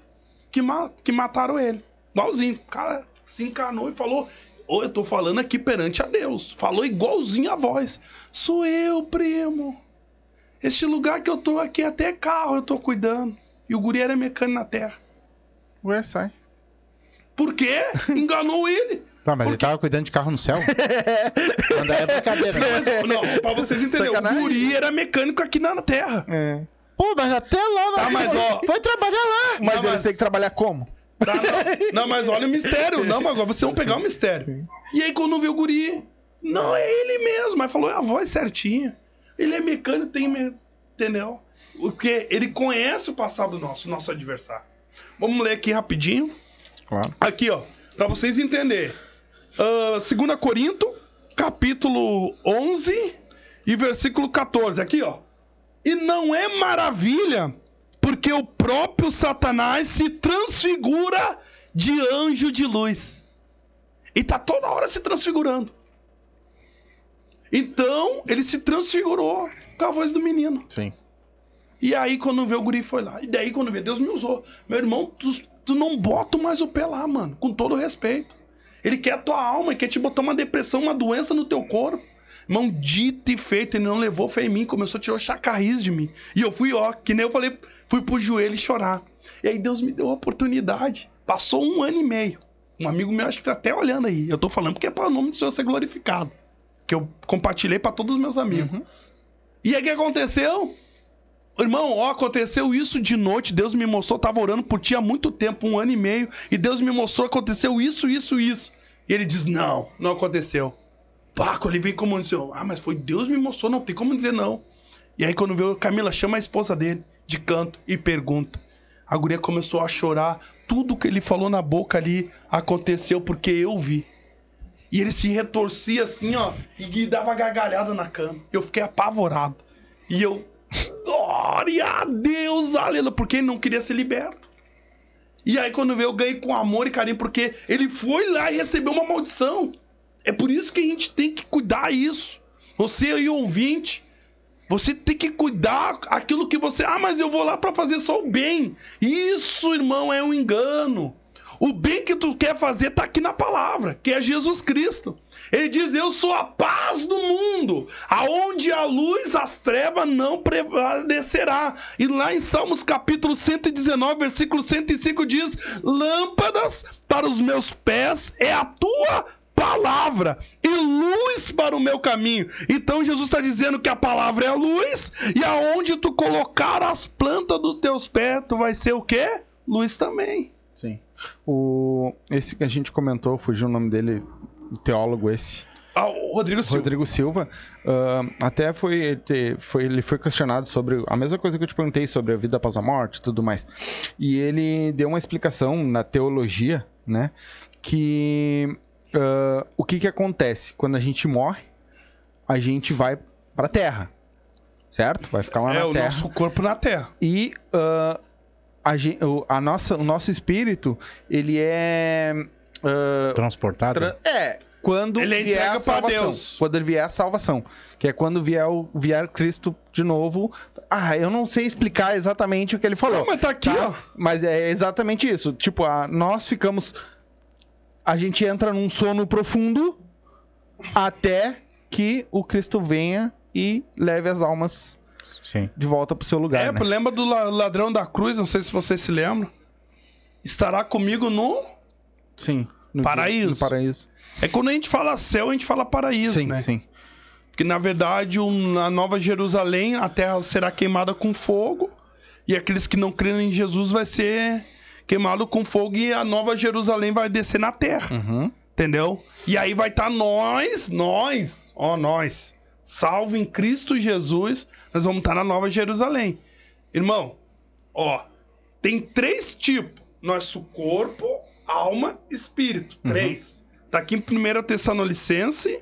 que, ma- que mataram ele. Igualzinho. O cara se encanou e falou: Ô, eu tô falando aqui perante a Deus. Falou igualzinho a voz. Sou eu, primo. Este lugar que eu tô aqui, até carro eu tô cuidando. E o guri era mecânico na terra. Ué, sai. Por quê? <laughs> Enganou ele. Tá, mas ele tava cuidando de carro no céu? <laughs> Quando é brincadeira. Não, né? mas, não, pra vocês entenderem, o guri era mecânico aqui na terra. É. Pô, mas até lá não. Tá, mas, ó- Foi trabalhar lá. Mas Não, eles mas- têm que trabalhar como? Tá, não. <laughs> Não, mas olha o mistério. Não, mas agora vocês vão pegar o mistério. E aí, quando viu o guri, não, é ele mesmo. Mas falou, é a voz certinha. Ele é mecânico, tem. Me... Entendeu? Porque ele conhece o passado nosso, nosso adversário. Vamos ler aqui rapidinho. Claro. Aqui, ó, pra vocês entenderem. Ah, 2 Corinto, capítulo 11 e versículo 14. Aqui, ó. E não é maravilha, porque o próprio Satanás se transfigura de anjo de luz. E tá toda hora se transfigurando. Então, ele se transfigurou com a voz do menino. Sim. E aí, quando vê o guri, foi lá. E daí, quando vê, Deus me usou. Meu irmão, tu, tu não bota mais o pé lá, mano. Com todo respeito. Ele quer a tua alma, ele quer te botar uma depressão, uma doença no teu corpo. Irmão, dito e feito, ele não levou fé em mim, começou a tirar o chacarris de mim. E eu fui, ó, que nem eu falei, fui pro joelho chorar. E aí Deus me deu a oportunidade. Passou um ano e meio. Um amigo meu, acho que tá até olhando aí. Eu tô falando porque é para o nome do Senhor ser glorificado. Que eu compartilhei para todos os meus amigos. E aí o que aconteceu? Irmão, ó, aconteceu isso de noite, Deus me mostrou, tava orando por ti há muito tempo, um ano e meio, e Deus me mostrou, aconteceu isso, isso, isso. E ele diz, não, não aconteceu. Paco, ele veio como disse, ah, mas foi Deus me mostrou, não tem como dizer não. E aí quando veio, Camila chama a esposa dele, de canto, e pergunta. A guria começou a chorar, tudo que ele falou na boca ali aconteceu porque eu vi. E ele se retorcia assim, ó, e dava gargalhada na cama. Eu fiquei apavorado. E eu, glória a Deus, aleluia, porque ele não queria ser liberto. E aí, quando veio, eu ganhei com amor e carinho, porque ele foi lá e recebeu uma maldição. É por isso que a gente tem que cuidar isso. Você aí, ouvinte, você tem que cuidar aquilo que você. Ah, mas eu vou lá pra fazer só o bem. Isso, irmão, é um engano. O bem que tu quer fazer tá aqui na palavra, que é Jesus Cristo. Ele diz: Eu sou a paz do mundo, aonde a luz, as trevas não prevalecerá. E lá em Salmos capítulo 119, versículo 105 diz: Lâmpadas para os meus pés é a tua palavra e luz para o meu caminho. Então Jesus está dizendo que a palavra é a luz e aonde tu colocar as plantas dos teus pés, tu vai ser o quê? Luz também. Sim. O, esse que a gente comentou, fugiu o nome dele, o teólogo esse. Ah, o Rodrigo Silva. Rodrigo Silva, ah, até foi, te- foi, ele foi questionado sobre a mesma coisa que eu te perguntei sobre a vida após a morte e tudo mais. E ele deu uma explicação na teologia, né? Que ah, o que que acontece? Quando a gente morre, a gente vai pra terra, certo? Vai ficar lá É na o terra. nosso corpo na terra. E ah, a, gen- o, a nossa, o nosso espírito, ele é... ah, Transportado? Tra- É, quando Ele é vier a salvação. Deus. Quando ele vier a salvação. Que é quando vier, o, vier Cristo de novo. Ah, eu não sei explicar exatamente o que ele falou. Não, mas tá aqui, ó. Mas é exatamente isso. Tipo, a, nós ficamos. A gente entra num sono profundo até que o Cristo venha e leve as almas Sim. de volta pro seu lugar. É, né? lembra do la- ladrão da cruz? Não sei se vocês se lembram. Estará comigo no. Sim. No Paraíso. No paraíso. É quando a gente fala céu, a gente fala paraíso, Sim, né? sim. Porque na verdade, o- na Nova Jerusalém, a terra será queimada com fogo. E aqueles que não creem em Jesus vai ser queimado com fogo e a Nova Jerusalém vai descer na terra. Uhum. Entendeu? E aí vai estar nós, nós, ó, nós, salvo em Cristo Jesus, nós vamos estar na Nova Jerusalém. Irmão, ó, tem três tipos: nosso corpo, alma, espírito. Três. Tá aqui em 1 Tessalonicense,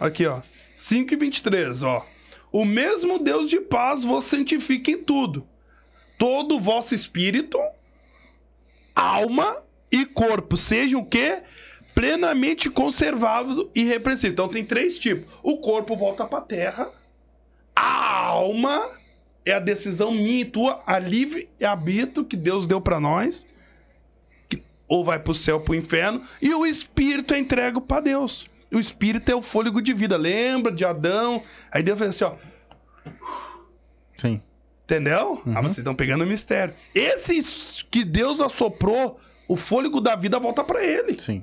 aqui, ó, 5 e 23, ó. O mesmo Deus de paz vos santifica em tudo. Todo o vosso espírito, alma e corpo sejam o quê? Plenamente conservados e irrepreensíveis. Então tem três tipos. O corpo volta pra terra. A alma é a decisão minha e tua, a livre arbítrio que Deus deu pra nós. que ou vai pro céu ou pro inferno. E o espírito é entregue pra Deus. O espírito é o fôlego de vida. Lembra de Adão? Aí Deus fez assim, ó. Sim. Entendeu? Ah, vocês estão pegando o mistério. Esse que Deus assoprou, o fôlego da vida volta pra ele. Sim.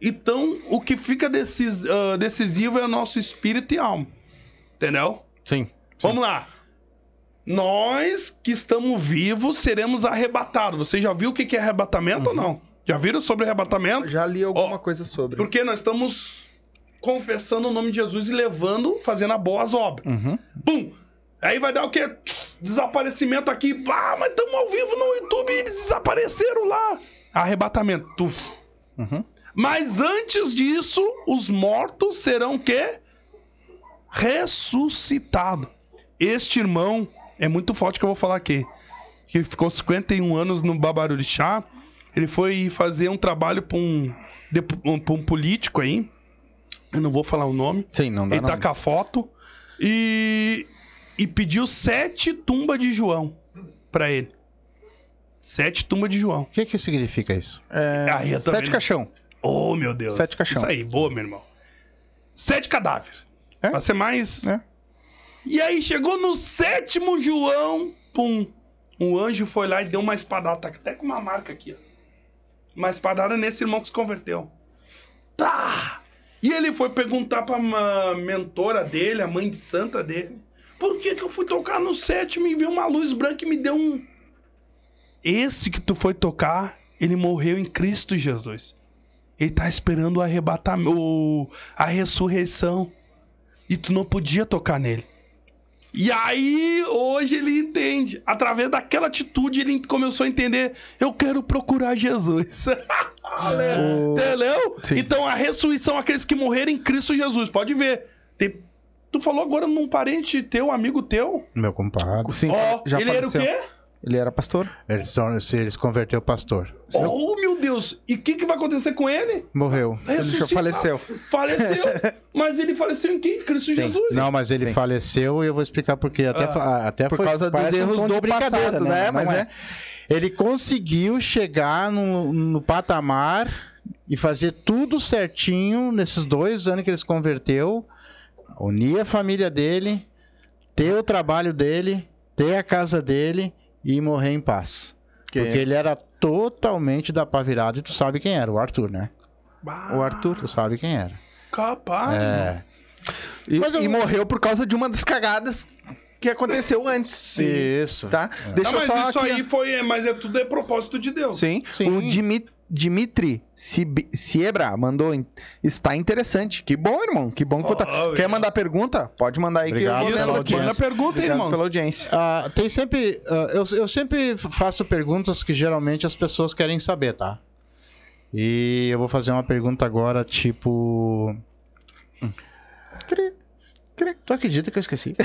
Então, o que fica decis- ah, decisivo é o nosso espírito e alma. Entendeu? Sim. Vamos lá. Nós que estamos vivos seremos arrebatados. Você já viu o que que é arrebatamento ou não? Já viram sobre arrebatamento? Já li alguma Ó, coisa sobre. Porque nós estamos confessando o nome de Jesus e levando, fazendo as boas obras. Uhum. Pum! Aí vai dar o quê? Desaparecimento aqui. Ah, mas estamos ao vivo no YouTube e eles desapareceram lá. Arrebatamento. Uhum. Mas antes disso, os mortos serão o quê? Ressuscitados. Este irmão é muito forte que eu vou falar aqui. Que ficou 51 anos no Babarurixá. Ele foi fazer um trabalho para um, um, pra um político aí. Eu não vou falar o nome. Sim, não dá Ele tá nomes. com a foto. E, e pediu sete tumbas de João pra ele. Sete tumbas de João. O que, que significa isso? É, Aí eu também sete não- caixão. Oh, meu Deus. Sete caixão. Isso aí, boa, meu irmão. Sete cadáveres. É? Pra ser mais. É. E aí chegou no sétimo João, pum. Um anjo foi lá e deu uma espadada. Tá até com uma marca aqui, ó. Uma espadada nesse irmão que se converteu. Tá! E ele foi perguntar pra uma mentora dele, a mãe de santa dele. Por que que eu fui tocar no sétimo e vi uma luz branca e me deu um... Esse que tu foi tocar, ele morreu em Cristo Jesus. Ele tá esperando o arrebatamento, a ressurreição. E tu não podia tocar nele. E aí, hoje ele entende. Através daquela atitude, ele começou a entender: eu quero procurar Jesus. <laughs> Entendeu? Sim. Então, a ressurreição, aqueles que morreram em Cristo Jesus. Pode ver. Tu falou agora num parente teu, amigo teu. Meu compadre. Sim, Ó, já ele era o quê? Ele era pastor. Eles, tornam- se eles converteu o pastor. Oh, meu Deus! E o que, que vai acontecer com ele? Morreu. Ele já Ressuscitar. faleceu. Faleceu. <laughs> Mas ele faleceu em quem? Cristo Jesus. Não, mas ele Sim. faleceu e eu vou explicar por quê. Até, fa- até Por foi- causa dos um erros de do brincadeira, passado, né? Mas Mas é. Ele conseguiu chegar no, no patamar e fazer tudo certinho nesses dois anos que ele se converteu, unir a família dele, ter o trabalho dele, ter a casa dele e morrer em paz. Que- Porque ele era totalmente da pá virada e tu sabe quem era, o Arthur, né? Bah, O Arthur. Tu sabe quem era. Capaz. É. E, Mas eu- e morreu por causa de uma das cagadas que aconteceu antes. <laughs> Isso. Tá? Deixa Não, eu mas só isso aqui- aí foi. é, Mas é tudo é propósito de Deus. Sim. Sim. O Dimi- Dimitri Siebra mandou. Está interessante. Que bom, irmão. Que bom que Oh, tá. Quer mandar pergunta? Pode mandar aí Obrigado que eu vou Isso, manda pergunta, irmãos. pela audiência. Ah, tem sempre. ah, eu, eu sempre faço perguntas que geralmente as pessoas querem saber, tá? E eu vou fazer uma pergunta agora, tipo. Hum. Tu acredita que eu esqueci? <laughs>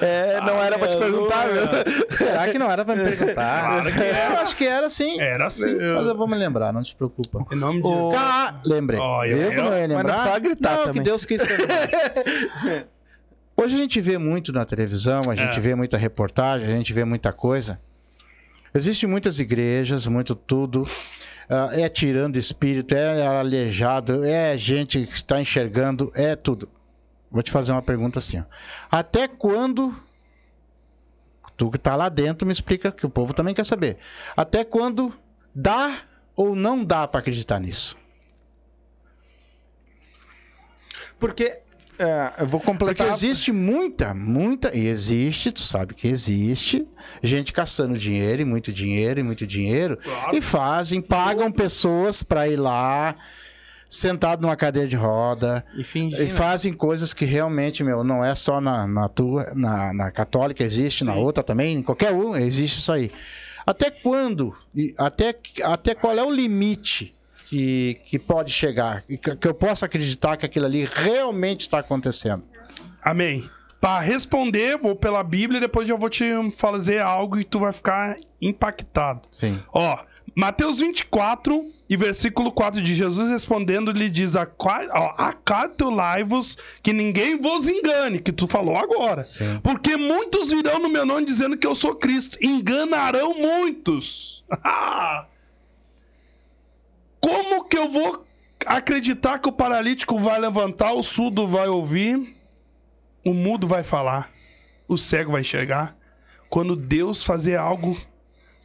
É, não era pra te perguntar, viu? Será que não era pra me perguntar? Claro que era. Eu acho que era sim. Era assim. Mas eu vou me lembrar, não te preocupa. Em nome de O- Jesus. Ah, lembrei. Aí, como ó. eu ia Mas não lembrar? precisava gritar Não, também. que Deus quis que <laughs> eu. Hoje a gente vê muito na televisão, a gente É. vê muita reportagem, a gente vê muita coisa. Existem muitas igrejas, muito tudo. ah, é tirando espírito, é aleijado, é gente que está enxergando, é tudo. Vou te fazer uma pergunta assim. ó. Até quando. Tu que tá lá dentro me explica que o povo também quer saber. Até quando dá ou não dá para acreditar nisso? Porque. é, eu vou Porque completar. existe muita, muita, e existe, tu sabe que existe, gente caçando dinheiro e muito dinheiro e muito dinheiro, Claro. e fazem, pagam pessoas pra ir lá, sentado numa cadeira de roda, E fingir. e fazem coisas que realmente, meu, não é só na, na tua, na, na católica, existe, na Sim. outra também, em qualquer um, existe isso aí. Até quando, e até, até qual é o limite que, que pode chegar, e que, que eu possa acreditar que aquilo ali realmente está acontecendo? Amém. Pra responder, vou pela Bíblia e depois eu vou te fazer algo e tu vai ficar impactado. Sim. Ó, Mateus 24 e versículo 4 de Jesus respondendo, lhe diz: "Aqua- ó, Acautelai-vos que ninguém vos engane, que tu falou agora. Sim. Porque muitos virão no meu nome dizendo que eu sou Cristo. Enganarão muitos. <laughs> Como que eu vou acreditar que o paralítico vai levantar, o surdo vai ouvir, o mudo vai falar, o cego vai enxergar? Quando Deus fazer algo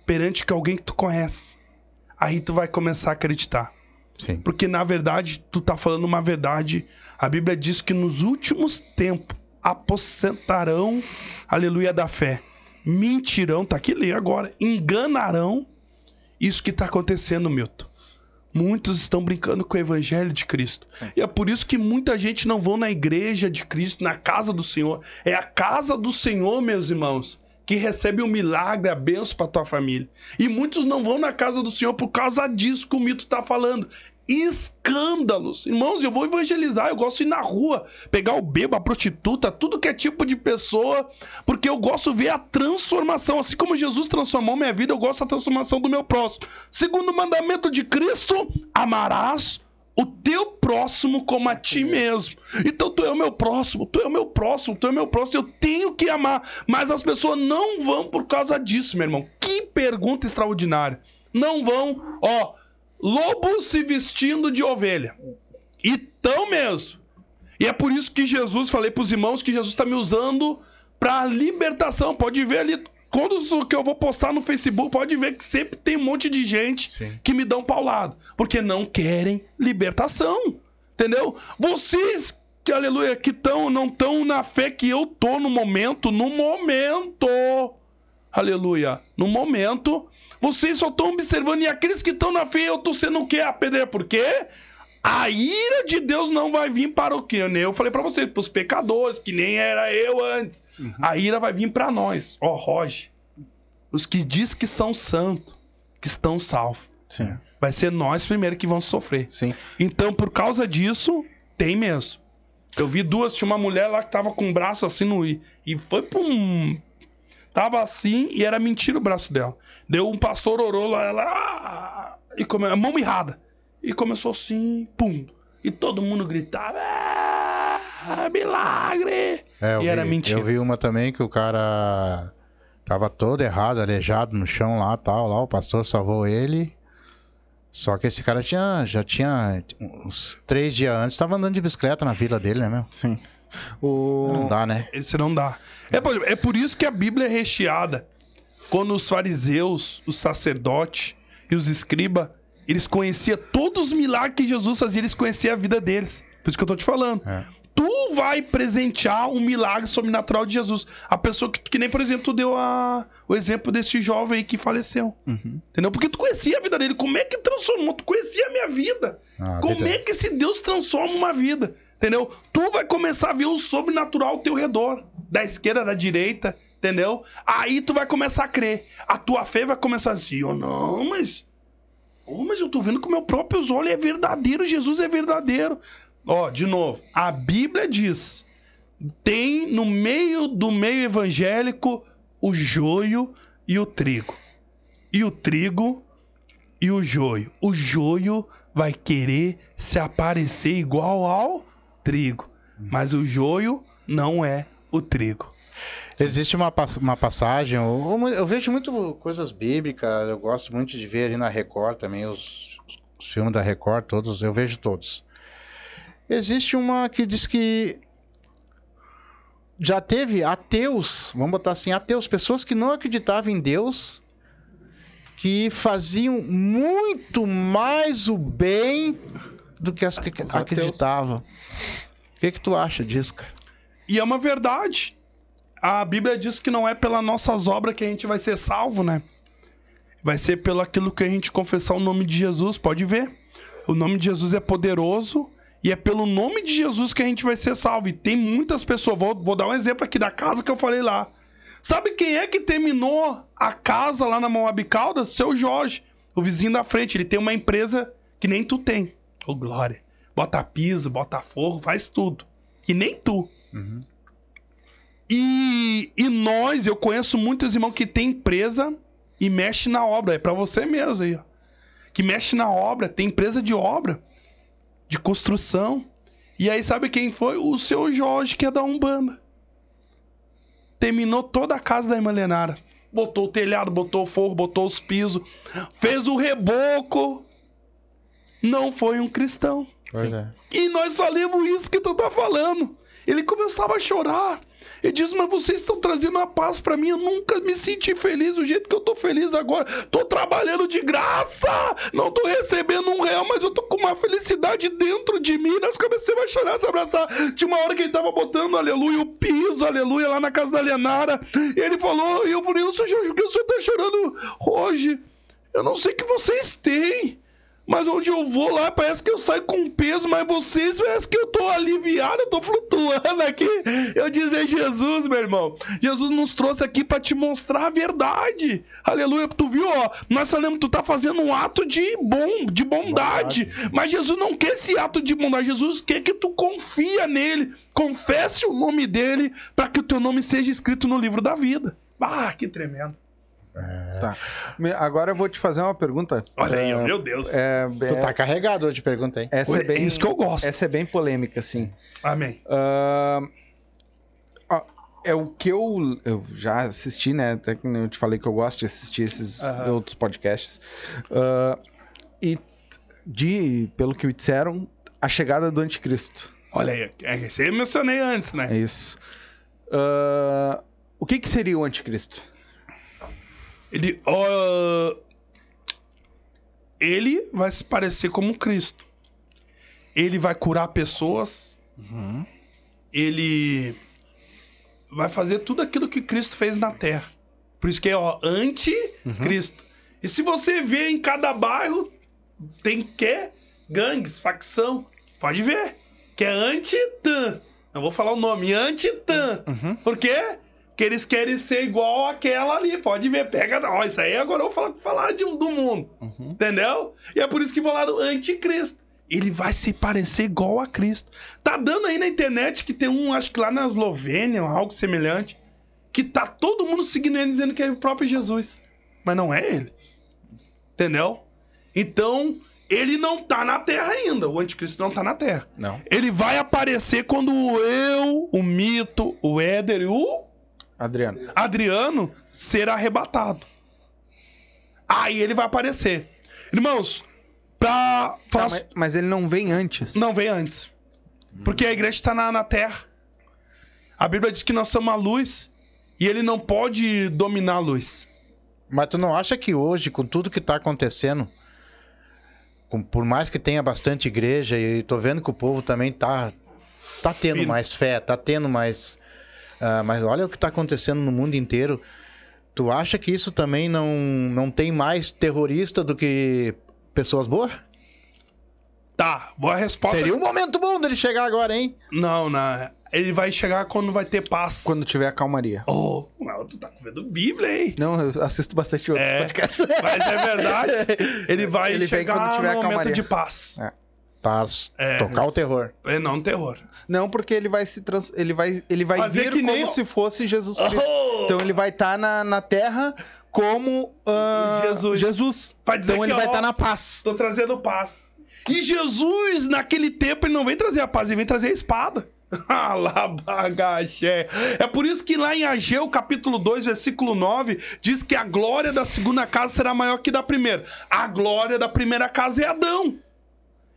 perante que alguém que tu conhece, aí tu vai começar a acreditar. Sim. Porque na verdade tu tá falando uma verdade. A Bíblia diz que nos últimos tempos aposentarão, aleluia, da fé. Mentirão, tá aqui, lê agora. Enganarão isso que tá acontecendo, Milton. Muitos estão brincando com o evangelho de Cristo. E é por isso que muita gente não vão na igreja de Cristo, na casa do Senhor. É a casa do Senhor, meus irmãos, que recebe o milagre, a benção para tua família. E muitos não vão na casa do Senhor por causa disso que o mito tá falando. Escândalos. Irmãos, eu vou evangelizar, eu gosto de ir na rua, pegar o bebo, a prostituta, tudo que é tipo de pessoa, porque eu gosto de ver a transformação. Assim como Jesus transformou minha vida, eu gosto da transformação do meu próximo. Segundo o mandamento de Cristo, amarás o teu próximo como a ti mesmo. Então tu é o meu próximo, tu é o meu próximo, tu é o meu próximo, eu tenho que amar. Mas as pessoas não vão por causa disso, meu irmão. Que pergunta extraordinária. Não vão, ó, lobo se vestindo de ovelha. E tão mesmo. E é por isso que Jesus, falei pros irmãos que Jesus tá me usando pra libertação. Pode ver ali, quando o que eu vou postar no Facebook, pode ver que sempre tem um monte de gente Sim. que me dão paulado. Porque não querem libertação. Entendeu? Vocês, que aleluia, que tão, não estão na fé que eu tô no momento, no momento. Aleluia. No momento, vocês só estão observando. E aqueles que estão na fé, eu tô sendo o quê? A pedra. Por quê? A ira de Deus não vai vir para o quê? né? Eu falei para vocês, para os pecadores, que nem era eu antes. A ira vai vir para nós. Ó, Roge. Os que diz que são santos, que estão salvos. Sim. Vai ser nós primeiro que vamos sofrer. Sim. Então, por causa disso, tem mesmo. Eu vi duas, tinha uma mulher lá que tava com o braço assim no. E foi pra um. Tava assim e era mentira o braço dela. Deu um pastor orou lá, ela. ah, E come... a mão mirrada. E começou assim, pum. E todo mundo gritava. "Ah, milagre! É, e era vi, mentira. Eu vi uma também que o cara tava todo errado, aleijado no chão lá, tal, lá, o pastor salvou ele. Só que esse cara tinha, já tinha uns três dias antes, tava andando de bicicleta na vila dele, né, meu? Sim. O... Não dá, né? Esse não dá. É por, é por isso que a Bíblia é recheada. Quando os fariseus, os sacerdotes e os escribas, eles conheciam todos os milagres que Jesus fazia, eles conheciam a vida deles. Por isso que eu tô te falando. É. Tu vai presentear um milagre sobrenatural de Jesus. A pessoa que, que nem, por exemplo, tu deu a, o exemplo desse jovem aí que faleceu. Entendeu? Porque tu conhecia a vida dele. Como é que transformou? Tu conhecia a minha vida. Ah, a Como é que esse Deus transforma uma vida? Entendeu? Tu vai começar a ver o sobrenatural ao teu redor. Da esquerda, da direita. Entendeu? Aí tu vai começar a crer. A tua fé vai começar assim, oh não, mas... Oh, mas eu tô vendo com meus próprios olhos é verdadeiro, Jesus é verdadeiro. Ó, de novo, a Bíblia diz: tem no meio do meio evangélico o joio e o trigo. E o trigo e o joio. O joio vai querer se aparecer igual ao trigo, mas o joio não é o trigo. Existe uma, uma passagem, ou eu vejo muito coisas bíblicas, eu gosto muito de ver ali na Record também, os, os filmes da Record, todos, eu vejo todos. Existe uma que diz que já teve ateus, vamos botar assim, ateus, pessoas que não acreditavam em Deus, que faziam muito mais o bem do que as que acreditavam. O que, que tu acha disso, cara? E é uma verdade. A Bíblia diz que não é pelas nossas obras que a gente vai ser salvo, né? Vai ser pelo aquilo que a gente confessar o nome de Jesus, pode ver. O nome de Jesus é poderoso e é pelo nome de Jesus que a gente vai ser salvo. E tem muitas pessoas, vou, vou dar um exemplo aqui da casa que eu falei lá. Sabe quem é que terminou a casa lá na Moab Caldas? Seu Jorge, o vizinho da frente. Ele tem uma empresa que nem tu tem. Ô, Glória. Bota piso, bota forro, faz tudo. Que nem tu. E, e nós, eu conheço muitos irmãos que tem empresa e mexe na obra. É pra você mesmo aí, ó. Que mexe na obra, tem empresa de obra, de construção. E aí, sabe quem foi? O seu Jorge, que é da Umbanda. Terminou toda a casa da irmã Lenara. Botou o telhado, botou o forro, botou os pisos, fez o reboco. Não foi um cristão. Pois é. E nós falamos isso que tu tá falando. Ele começava a chorar. Ele diz: Mas vocês estão trazendo a paz pra mim. Eu nunca me senti feliz do jeito que eu tô feliz agora. Tô trabalhando de graça. Não tô recebendo um real, mas eu tô com uma felicidade dentro de mim. Nós começamos a chorar, se abraçar. Tinha uma hora que ele tava botando aleluia, o piso, aleluia, lá na casa da Lenara. E ele falou: E eu falei: sou Jorge, por que o senhor tá chorando hoje? Eu não sei o que vocês têm. Mas onde eu vou lá, parece que eu saio com peso, mas vocês parece que eu tô aliviado, eu tô flutuando aqui. Eu dizer Jesus, meu irmão. Jesus nos trouxe aqui pra te mostrar a verdade. Aleluia. Tu viu, ó? Nós falamos, tu tá fazendo um ato de bom, de bondade. Mas Jesus não quer esse ato de bondade. Jesus quer que tu confia nele, confesse o nome dele, pra que o teu nome seja escrito no livro da vida. Ah, que tremendo. Tá. Me- Agora eu vou te fazer uma pergunta. Olha aí, É, meu Deus. É, Tu tá carregado hoje, pergunta aí. essa é É bem, isso que eu gosto. Essa é bem polêmica, assim. Amém. Ó, é o que eu, eu já assisti, né? Até que eu te falei que eu gosto de assistir esses Aham. outros podcasts. Ah, e de, pelo que me disseram, a chegada do anticristo. Olha aí, é eu mencionei antes, É né? isso. Ah, o que, que seria o anticristo? Ele, ó, ele vai se parecer como Cristo. Ele vai curar pessoas. Ele vai fazer tudo aquilo que Cristo fez na Terra. Por isso que é ó, anti-Cristo. E se você vê em cada bairro, tem que gangues, facção. Pode ver. Que é anti-tan. Não vou falar o nome, anti-tan. Por quê? Que eles querem ser igual àquela ali. Pode ver, pega. Ó, isso aí agora eu vou falar, de um, do mundo. Entendeu? E é por isso que falaram anticristo. Ele vai se parecer igual a Cristo. Tá dando aí na internet que tem um, acho que lá na Eslovênia, algo semelhante. que tá todo mundo seguindo ele dizendo que é o próprio Jesus. Mas não é ele. Entendeu? Então, ele não tá na terra ainda. O anticristo não tá na terra. Não. Ele vai aparecer quando eu, o mito, o Éder e o Adriano. Adriano ser arrebatado. Aí ele vai aparecer. Irmãos, pra Tá, mas, mas ele não vem antes. Não vem antes. Porque a igreja está na, na terra. A Bíblia diz que nós somos a luz e ele não pode dominar a luz. Mas tu não acha que hoje, com tudo que tá acontecendo, com- por mais que tenha bastante igreja, e tô vendo que o povo também tá, tá tendo mais fé, tá tendo mais. Ah, mas olha o que tá acontecendo no mundo inteiro. Tu acha que isso também não, não tem mais terrorista do que pessoas boas? Tá, boa resposta. Seria um momento bom dele chegar agora, hein? Não, não. Ele vai chegar quando vai ter paz. Quando tiver a calmaria. Oh, não, tu tá comendo Bíblia, hein? Não, eu assisto bastante outros É, podcasts. mas é verdade. <laughs> Ele vai Ele vem chegar quando tiver no a momento calmaria. de paz. Paz, É. tocar o terror. É não terror. Não, porque ele vai se trans... ele vai ele vai Fazer vir que como nem- se fosse Jesus Cristo. Oh! Então ele vai estar na, na terra como ah, Jesus. Jesus. Vai dizer então que, ele vai estar na paz. Tô trazendo paz. E Jesus, naquele tempo, ele não vem trazer a paz, ele vem trazer a espada. <laughs> Ah, lá, bagaxé. É por isso que lá em Ageu, capítulo 2, versículo 9, diz que a glória da segunda casa será maior que da primeira. A glória da primeira casa é Adão.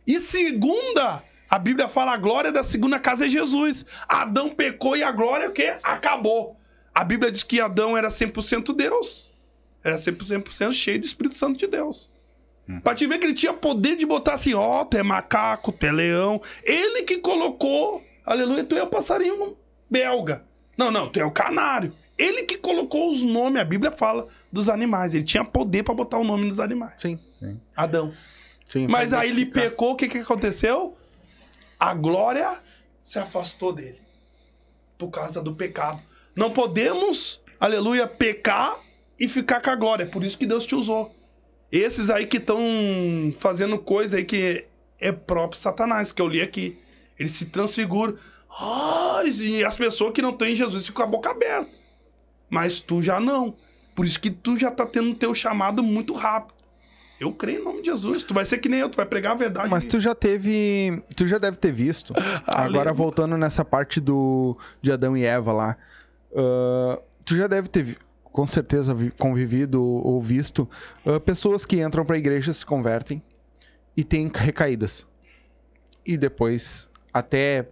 E segunda, a Bíblia fala a glória da segunda casa é Jesus. Adão pecou e a glória é o quê? Acabou. A Bíblia diz que Adão era 100% Deus. Era 100% cheio do Espírito Santo de Deus. Pra te ver que ele tinha poder de botar assim, ó, tu é macaco, tu é leão. Ele que colocou, aleluia, tu é o passarinho belga. Não, não, tu é o canário. Ele que colocou os nomes, a Bíblia fala, dos animais. Ele tinha poder pra botar o nome dos animais. Sim. Adão. Sim. Mas aí ele pecou, o que que aconteceu? A glória se afastou dele. Por causa do pecado. Não podemos, aleluia, pecar e ficar com a glória. É por isso que Deus te usou. Esses aí que estão fazendo coisa aí que é próprio Satanás, que eu li aqui. Eles se transfiguram. Ah, eles- e as pessoas que não em Jesus ficam com a boca aberta. Mas tu já não. Por isso que tu já tá tendo teu chamado muito rápido. Eu creio em nome de Jesus. Tu vai ser que nem eu, tu vai pregar a verdade. Mas tu já teve. Tu já deve ter visto. <laughs> Agora voltando nessa parte do de Adão e Eva lá. ah, tu já deve ter com certeza vi- convivido ou visto ah, pessoas que entram pra igreja, se convertem e têm recaídas. E depois até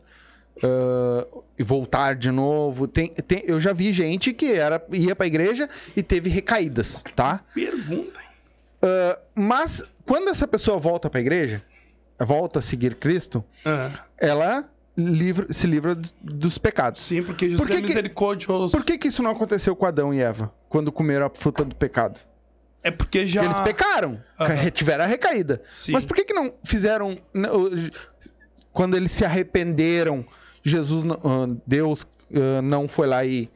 ah, voltar de novo. Tem, tem- eu já vi gente que era, ia pra igreja e teve recaídas, tá? Pergunta. Ah, mas quando essa pessoa volta pra igreja, volta a seguir Cristo, Ah, ela livra- se livra dos pecados. sim, porque Jesus Por que é que- misericordioso. Por que, que isso não aconteceu com Adão e Eva quando comeram a fruta do pecado? É porque já. Eles pecaram, ca- tiveram a recaída. Sim. Mas por que, que não fizeram. Quando eles se arrependeram, Jesus, ah, Deus não foi lá e,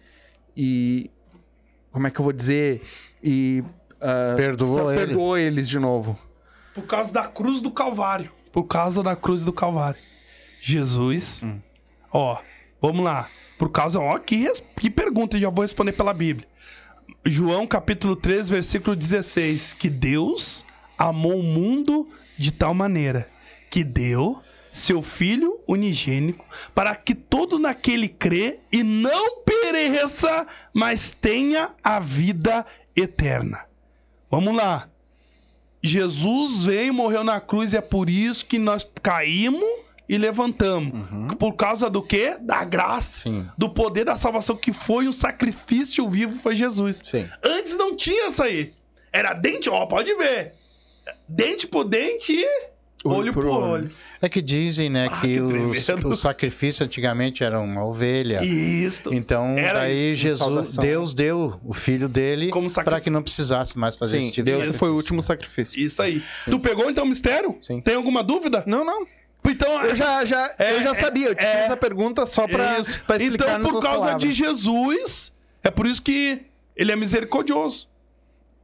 e. Como é que eu vou dizer? E. ah, Perdoou só eles. perdoou eles de novo. Por causa da cruz do Calvário. Por causa da cruz do Calvário. Jesus. Hum. Ó, vamos lá. Por causa. Ó, que, que pergunta, eu já vou responder pela Bíblia. João capítulo 3, versículo 16. Que Deus amou o mundo de tal maneira que deu seu Filho unigênico para que todo naquele crê e não pereça, mas tenha a vida eterna. Vamos lá. Jesus veio, morreu na cruz e é por isso que nós caímos e levantamos. Por causa do quê? Da graça. Sim. Do poder da salvação que foi um sacrifício vivo foi Jesus. Sim. Antes não tinha isso aí. Era dente, ó, pode ver. Dente por dente e olho, por olho. É que dizem, né, Ah, que, que os- o sacrifício antigamente era uma ovelha. Isso. Então, Era daí isso, Jesus, saudação. Deus deu o filho dele para que não precisasse mais fazer Sim, esse tipo Deus de foi o último sacrifício. Isso aí. Tu pegou então o mistério? Sim. Tem alguma dúvida? Não, não. Então, Eu já, já, É, eu já é, sabia. Eu te é. fiz a pergunta só pra explicar Então, por causa palavras. de Jesus, é por isso que ele é misericordioso.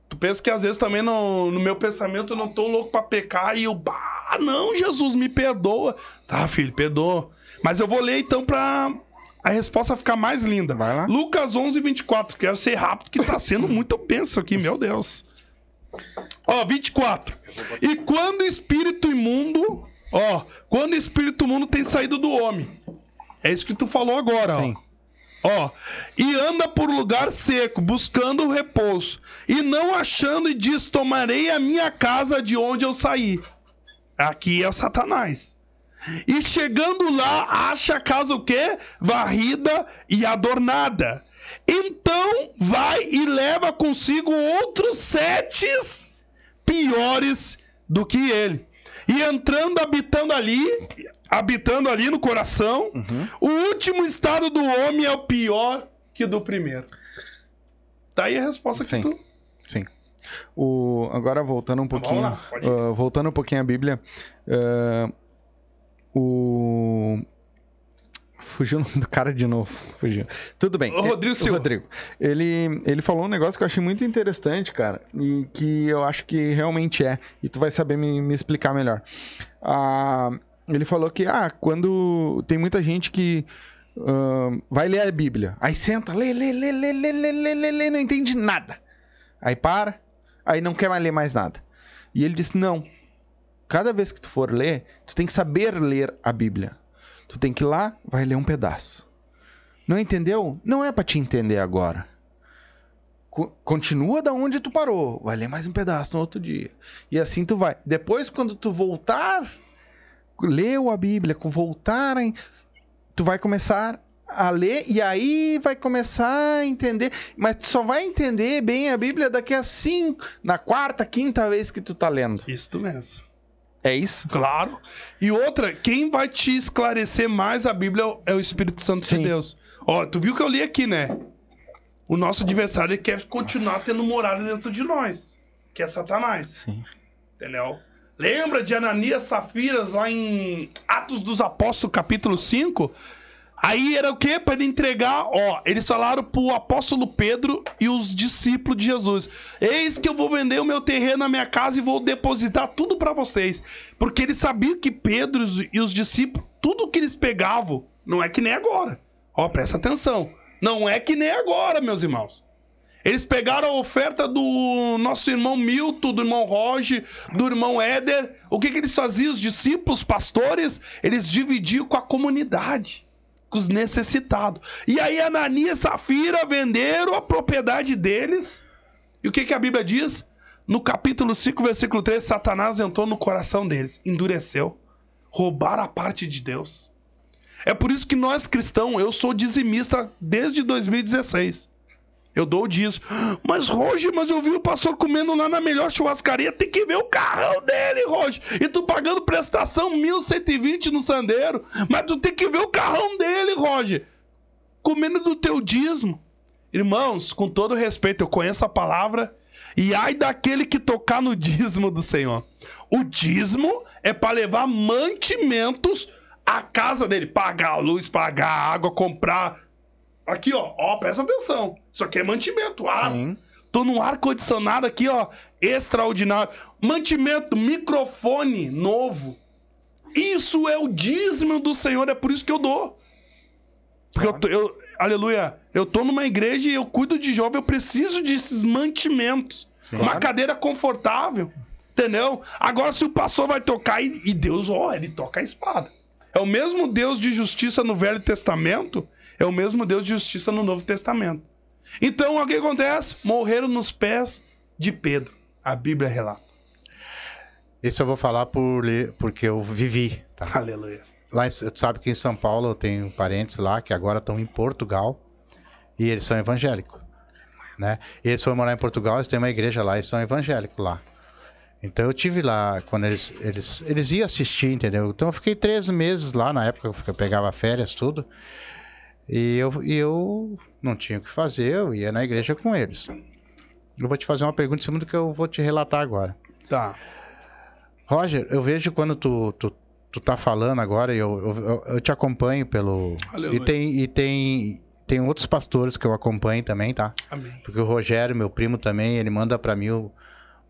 Tu pensa que às vezes também no, no meu pensamento eu não tô louco pra pecar e eu, bah, não, Jesus, me perdoa. Tá, filho, perdoa. Mas eu vou ler então pra a resposta ficar mais linda. Vai lá. Lucas 11, 24. Quero ser rápido, que tá sendo muito benção aqui, meu Deus. Ó, 24. E quando espírito imundo, ó, quando espírito imundo tem saído do homem. É isso que tu falou agora, Sim. ó. Ó, e anda por lugar seco, buscando o repouso, e não achando, e diz: Tomarei a minha casa de onde eu saí. Aqui é o Satanás. E chegando lá, acha a casa o quê? Varrida e adornada. Então vai e leva consigo outros sete piores do que ele. E entrando, habitando ali, habitando ali no coração, o último estado do homem é o pior que do primeiro. Tá aí a resposta Sim. que tu. Sim. O, agora voltando um pouquinho. lá, ah, voltando um pouquinho à Bíblia. ah, o. Fugiu o nome do cara de novo. Fugiu. Tudo bem. O Rodrigo Eh, Silva. Rodrigo. Ele, ele falou um negócio que eu achei muito interessante, cara. E que eu acho que realmente é. E tu vai saber me, me explicar melhor. Ah, ele falou que, ah, quando tem muita gente que ah, vai ler a Bíblia. Aí senta, lê, lê, lê, lê, lê, lê, lê, lê, lê, não entende nada. Aí para, aí não quer mais ler mais nada. E ele disse: não. Cada vez que tu for ler, tu tem que saber ler a Bíblia. Tu tem que ir lá, vai ler um pedaço. Não entendeu? Não é pra te entender agora. Co- continua da onde tu parou. Vai ler mais um pedaço no outro dia. E assim tu vai. Depois, quando tu voltar, leu a Bíblia, voltar, tu vai começar a ler e aí vai começar a entender. Mas tu só vai entender bem a Bíblia daqui a cinco, na quarta, quinta vez que tu tá lendo. Isso mesmo. É isso? Claro. E outra, quem vai te esclarecer mais a Bíblia é o Espírito Santo Sim. de Deus. Ó, tu viu que eu li aqui, né? O nosso adversário quer continuar tendo morada dentro de nós, que é Satanás. Sim. Entendeu? Lembra de Ananias Safiras lá em Atos dos Apóstolos, capítulo 5? Aí era o quê? Para ele entregar, ó, eles falaram pro apóstolo Pedro e os discípulos de Jesus: Eis que eu vou vender o meu terreno na minha casa e vou depositar tudo para vocês. Porque eles sabiam que Pedro e os- os discípulos, tudo que eles pegavam, não é que nem agora. Ó, presta atenção. Não é que nem agora, meus irmãos. Eles pegaram a oferta do nosso irmão Milton, do irmão Roger, do irmão Éder. O que, que eles faziam? Os discípulos, os pastores, eles dividiam com a comunidade, com os necessitados. E aí Ananias e Safira venderam a propriedade deles. E o que, que a Bíblia diz? No capítulo 5, versículo 3, Satanás entrou no coração deles, endureceu, roubaram a parte de Deus. É por isso que nós cristãos, eu sou dizimista desde 2016. Eu dou o dízimo. Mas, Roger, mas eu vi o pastor comendo lá na melhor churrascaria. Tem que ver o carrão dele, Roger. E tu pagando prestação 1.120 no sandeiro. Mas tu tem que ver o carrão dele, Roger. Comendo do teu dízimo. Irmãos, com todo respeito, eu conheço a palavra. E ai daquele que tocar no dízimo do Senhor. O dízimo é para levar mantimentos à casa dele. Pagar a luz, pagar a água, comprar Aqui, ó, ó, presta atenção. Isso aqui é mantimento, ar. Sim. Tô num ar-condicionado aqui, ó, extraordinário. Mantimento, microfone novo. Isso é o dízimo do Senhor, é por isso que eu dou. Porque eu, tô- eu, aleluia, eu tô numa igreja e eu cuido de jovem, eu preciso desses mantimentos. Uma cadeira confortável, entendeu? Agora, se o pastor vai tocar e, e Deus, ó, ele toca a espada. É o mesmo Deus de justiça no Velho Testamento, é o mesmo Deus de justiça no Novo Testamento. Então, o que acontece? Morreram nos pés de Pedro. A Bíblia relata. Isso eu vou falar por, porque eu vivi, tá? Aleluia. Lá tu sabe que em São Paulo eu tenho parentes lá que agora estão em Portugal e eles são evangélicos, né? E eles foram morar em Portugal, eles têm uma igreja lá e são evangélicos lá. Então eu tive lá quando eles eles eles iam assistir, entendeu? Então eu fiquei três meses lá na época que eu pegava férias tudo e eu e eu não tinha o que fazer, eu ia na igreja com eles. Eu vou te fazer uma pergunta em cima do que eu vou te relatar agora. Tá. Roger, eu vejo quando tu, tu, tu tá falando agora, eu, eu, eu- te acompanho pelo. Aleluia. E tem, e tem, tem outros pastores que eu acompanho também, tá? Amém. Porque o Rogério, meu primo também, ele manda pra mim o-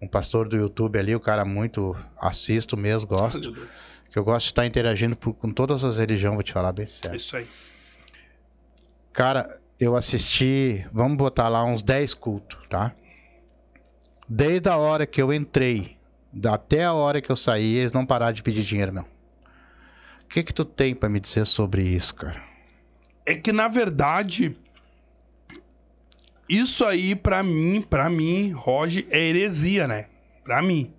um pastor do YouTube ali, o cara muito assisto mesmo, gosto. Aleluia. Que eu gosto de estar interagindo por- com todas as religiões, vou te falar bem sério. isso aí. Cara, eu assisti, vamos botar lá uns 10 cultos, tá? Desde a hora que eu entrei, até a hora que eu saí, eles não pararam de pedir dinheiro, meu. O que que tu tem pra me dizer sobre isso, cara? É que, na verdade, isso aí, pra mim, pra mim, Roger, é heresia, né? Pra mim.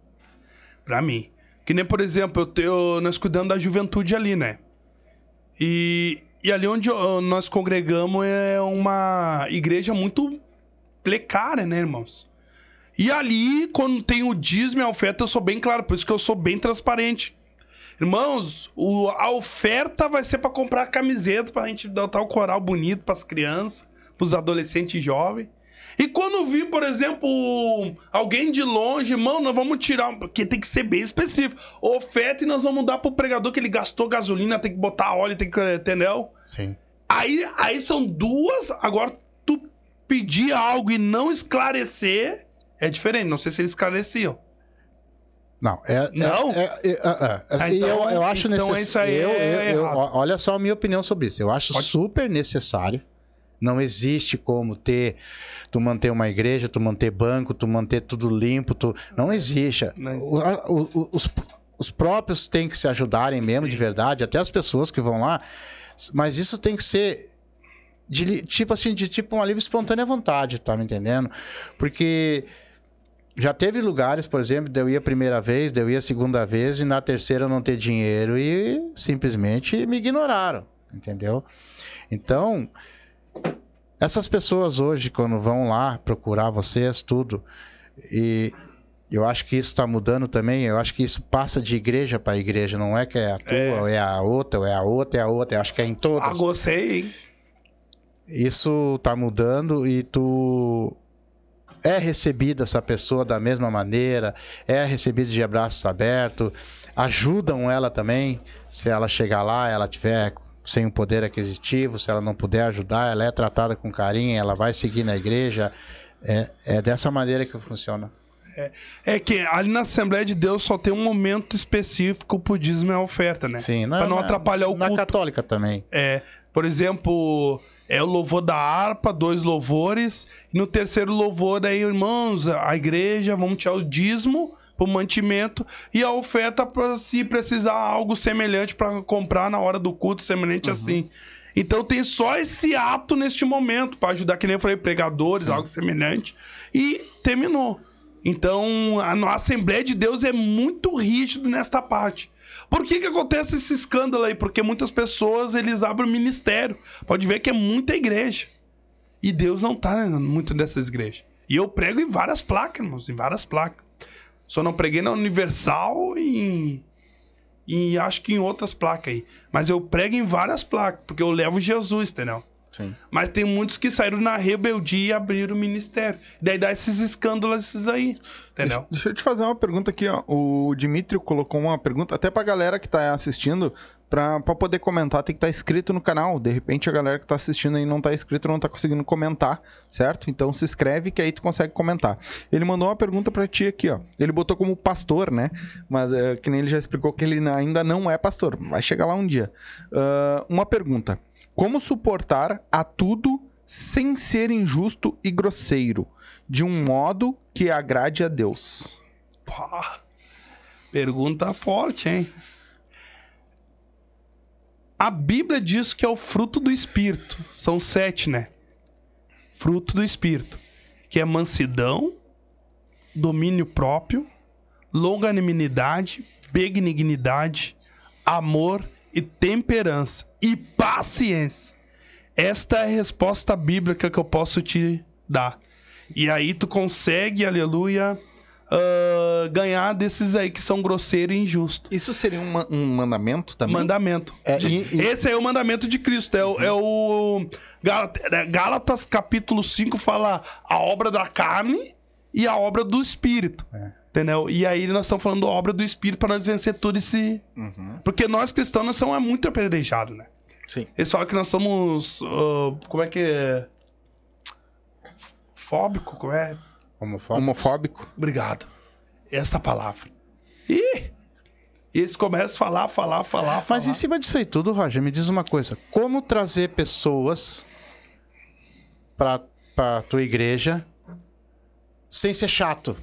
Pra mim. Que nem, por exemplo, eu tenho, nós cuidando da juventude ali, né? E, e ali onde nós congregamos é uma igreja muito precária, né, irmãos? E ali, quando tem o dízimo e a oferta, eu sou bem claro, por isso que eu sou bem transparente. Irmãos, o- a oferta vai ser pra comprar camiseta, pra gente dar o coral bonito pras crianças, pros adolescentes jovens. E quando vir, por exemplo, alguém de longe, irmão, nós vamos tirar, porque tem que ser bem específico. Oferta e nós vamos dar pro pregador que ele gastou gasolina, tem que botar óleo, tem que, entendeu? Sim. Aí, aí são duas. Agora, tu pedir algo e não esclarecer é diferente. Não sei se eles esclareciam. Não, é. Não? É, é, é, é, Ah, e então- eu, eu acho então necessário. isso aí eu, é eu- eu- olha só a minha opinião sobre isso. Eu acho Pode- super necessário. Não existe como ter, tu manter uma igreja, tu manter banco, tu manter tudo limpo, tu, não existe. Não existe. O- o- os, os próprios têm que se ajudarem mesmo, Sim. de verdade, até as pessoas que vão lá. Mas isso tem que ser de tipo assim, de tipo uma livre espontânea vontade, tá me entendendo? Porque já teve lugares, por exemplo, de eu ir a primeira vez, de eu ir a segunda vez e na terceira não ter dinheiro e simplesmente me ignoraram, entendeu? Então, essas pessoas hoje, quando vão lá procurar vocês, tudo, e eu acho que isso está mudando também, eu acho que isso passa de igreja para igreja, não é que é a tua, É. ou é a outra, ou é a outra, é a outra, eu acho que é em todas. Ah, gostei, hein? Isso tá mudando e tu é recebido essa pessoa da mesma maneira, é recebido de abraços abertos, ajudam ela também, se ela chegar lá, ela tiver sem o poder aquisitivo, se ela não puder ajudar, ela é tratada com carinho, ela vai seguir na igreja. É, é dessa maneira que funciona. É que ali na Assembleia de Deus só tem um momento específico pro dízimo e a oferta, né? Sim, na, pra não na- atrapalhar o Na culto. católica também. É, por exemplo, é o louvor da harpa, dois louvores. E no terceiro louvor, aí, irmãos, a igreja, vamos tirar o dízimo pro mantimento e a oferta para se precisar algo semelhante para comprar na hora do culto, semelhante assim. Então tem só esse ato neste momento para ajudar, que nem eu falei, pregadores, algo semelhante. E terminou. Então, a nossa Assembleia de Deus é muito rígido nesta parte. Por que que acontece esse escândalo aí? Porque muitas pessoas, eles abrem o ministério. Pode ver que é muita igreja. E Deus não tá né, muito nessas igrejas. E eu prego em várias placas, irmãos, em várias placas. Só não preguei na Universal e e acho que em outras placas aí. Mas eu prego em várias placas, porque eu levo Jesus, entendeu? Sim. Mas tem muitos que saíram na rebeldia e abriram o ministério. Daí dá esses escândalos esses aí, entendeu? Deixa eu te fazer uma pergunta aqui, ó. O Dimitri colocou uma pergunta, até pra galera que tá assistindo, pra, pra poder comentar, tem que estar inscrito no canal. De repente a galera que tá assistindo aí não tá inscrito, não tá conseguindo comentar, certo? Então se inscreve que aí tu consegue comentar. Ele mandou uma pergunta pra ti aqui, ó. Ele botou como pastor, né? Mas é, que nem ele já explicou que ele ainda não é pastor. Vai chegar lá um dia. Ah, uma pergunta. Como suportar a tudo sem ser injusto e grosseiro, de um modo que agrade a Deus? Pergunta forte, hein? A Bíblia diz que é o fruto do Espírito. São sete, né? Fruto do Espírito. Que é mansidão, domínio próprio, longanimidade, benignidade, amor e temperança e paciência. Esta é a resposta bíblica que eu posso te dar. E aí tu consegue, aleluia, ah, ganhar desses aí que são grosseiros e injustos. Isso seria um, um mandamento também? Mandamento. É, De- e- e- Esse é o mandamento de Cristo. É, o- é o. Gálatas, é, Gálatas capítulo 5 fala a obra da carne e a obra do espírito. Entendeu? E aí nós estamos falando da obra do espírito para nós vencer todo esse. Porque nós cristãos nós somos muito apedrejados, né? Sim. Eles falam que nós somos. ah, como é que é? Fóbico? Como é? Homofóbico. Homofóbico? Obrigado. Essa palavra. E eles começam a falar, falar, falar, falar. Mas em cima disso aí tudo, Roger, me diz uma coisa. Como trazer pessoas pra, pra tua igreja sem ser chato.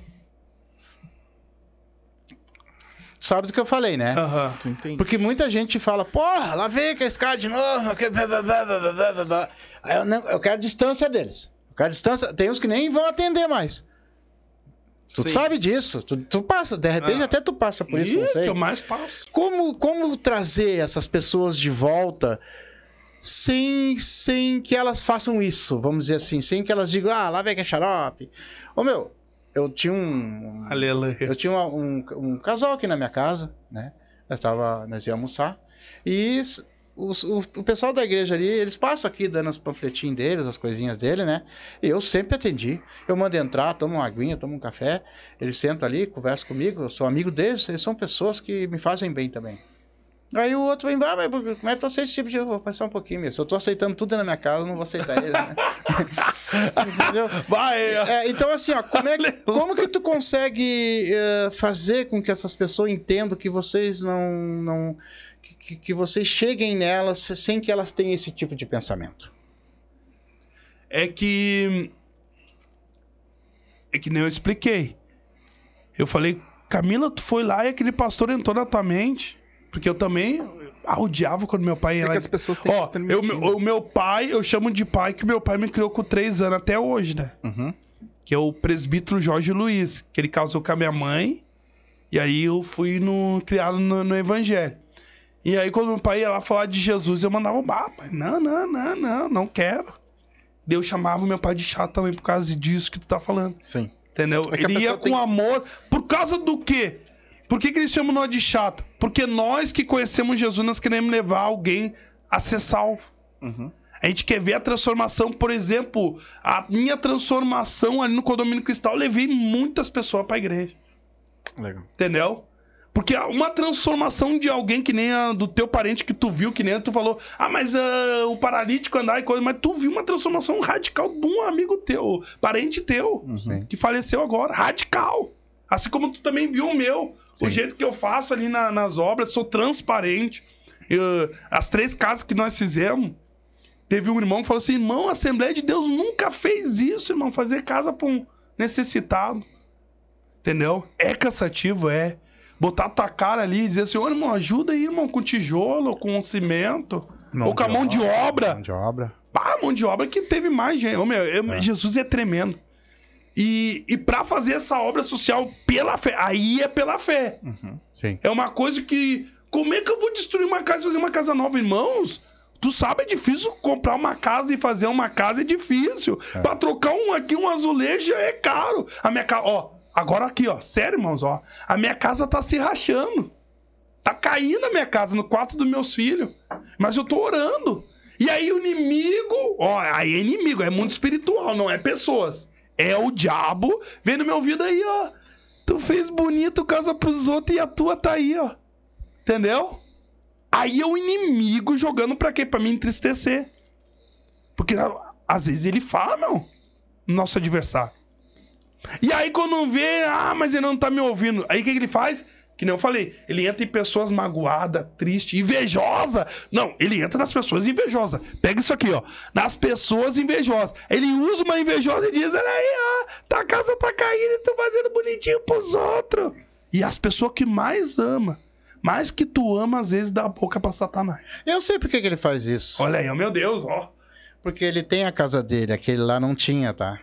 Sabe do que eu falei, né? Aham. Tu entende? Porque muita gente fala, porra, lá vem com esse cara de novo. que blá, blá, blá, blá, blá, blá, blá." Aí Eu, não- eu quero distância deles. Eu quero distância. Tem uns que nem vão atender mais. Tu Sim. sabe disso. Tu, tu passa, de repente Ah. até tu passa por isso, Ih, não sei. eu mais passo. Como, como trazer essas pessoas de volta sem, sem que elas façam isso, vamos dizer assim, sem que elas digam, ah, lá vem que é xarope. Ô meu, eu tinha um. Aleluia. Eu tinha uma- um, um casal aqui na minha casa, né? Nós, tava, nós íamos almoçar. E os- o, o pessoal da igreja ali, eles passam aqui dando os panfletinhos deles, as coisinhas dele, né? E eu sempre atendi. Eu mando entrar, tomo uma aguinha, tomo um café. Eles sentam ali, conversam comigo. Eu sou amigo deles. Eles são pessoas que me fazem bem também. Aí o outro vem, ah, mas como é que tu aceita esse tipo de... Eu vou passar um pouquinho, meu. Se eu tô aceitando tudo na minha casa, eu não vou aceitar eles, né? <laughs> Entendeu? Vai, é. Então, assim, ó, como, é que, como que tu consegue eh, fazer com que essas pessoas entendam que vocês não. não que- que, que vocês cheguem nelas sem que elas tenham esse tipo de pensamento? é que. É que nem eu expliquei. Eu falei, Camila, tu foi lá e aquele pastor entrou na tua mente. Porque eu também ah, odiava quando meu pai ia É lá. que as pessoas têm que Ó, eu, o meu pai, eu chamo de pai que meu pai me criou com três anos até hoje, né? Uhum. Que é o presbítero Jorge Luiz, que ele casou com a minha mãe. E aí eu fui no, criado no, no evangelho. E aí quando meu pai ia lá falar de Jesus, eu mandava, ah, pai, não, não, não, não, não quero. Eu chamava meu pai de chato também por causa disso que tu tá falando. Sim. Entendeu? É ele ia tem com que- amor. Por causa do quê? Por que, que eles chamam nós de chato? Porque nós que conhecemos Jesus, nós queremos levar alguém a ser salvo. Uhum. A gente quer ver a transformação, por exemplo, a minha transformação ali no condomínio cristal, eu levei muitas pessoas pra igreja. Legal. Entendeu? Porque uma transformação de alguém que nem a do teu parente que tu viu, que nem tu falou, ah, mas ah, o paralítico andar e coisa, mas tu viu uma transformação radical de um amigo teu, parente teu, Uhum. que faleceu agora, radical. Assim como tu também viu o meu, o jeito que eu faço ali na- nas obras, sou transparente. Eu- as três casas que nós fizemos, teve um irmão que falou assim: irmão, a Assembleia de Deus nunca fez isso, irmão, fazer casa pra um necessitado. Entendeu? É cansativo, é. Botar tua cara ali e dizer assim, ô irmão, ajuda aí, irmão, com tijolo, com cimento. ou com a mão de obra. Mão de obra. Pá, mão de obra que teve mais gente. Ô, meu, eu- Jesus é tremendo. E, e para fazer essa obra social pela fé, aí é pela fé. Sim. É uma coisa que. Como é que eu vou destruir uma casa e fazer uma casa nova, irmãos? Tu sabe, é difícil comprar uma casa e fazer uma casa, é difícil. Pra trocar um aqui, um azulejo, é caro. A minha casa, ó, agora aqui, ó, sério, irmãos, ó. A minha casa tá se rachando. Tá caindo a minha casa no quarto dos meus filhos. Mas eu tô orando. E aí o inimigo, ó, aí é inimigo, é mundo espiritual, não é pessoas. É o diabo vendo meu ouvido aí, ó. Tu fez bonito casa pros outros e a tua tá aí, ó. Entendeu? Aí é o inimigo jogando pra quê? Pra me entristecer. Porque às vezes ele fala, não. Nosso adversário. E aí quando vê, ah, mas ele não tá me ouvindo. Aí o que, que ele faz? Que nem eu falei, ele entra em pessoas magoadas, tristes, invejosa. Não, ele entra nas pessoas invejosas. Pega isso aqui, ó. Nas pessoas invejosas. Ele usa uma invejosa e diz: Olha aí, ó, tua casa tá caindo e tu fazendo bonitinho pros outros. E as pessoas que mais ama, mais que tu ama, às vezes dá a boca pra Satanás. Eu sei por que, que ele faz isso. Olha aí, ó, meu Deus, ó. Porque ele tem a casa dele, aquele lá não tinha, tá?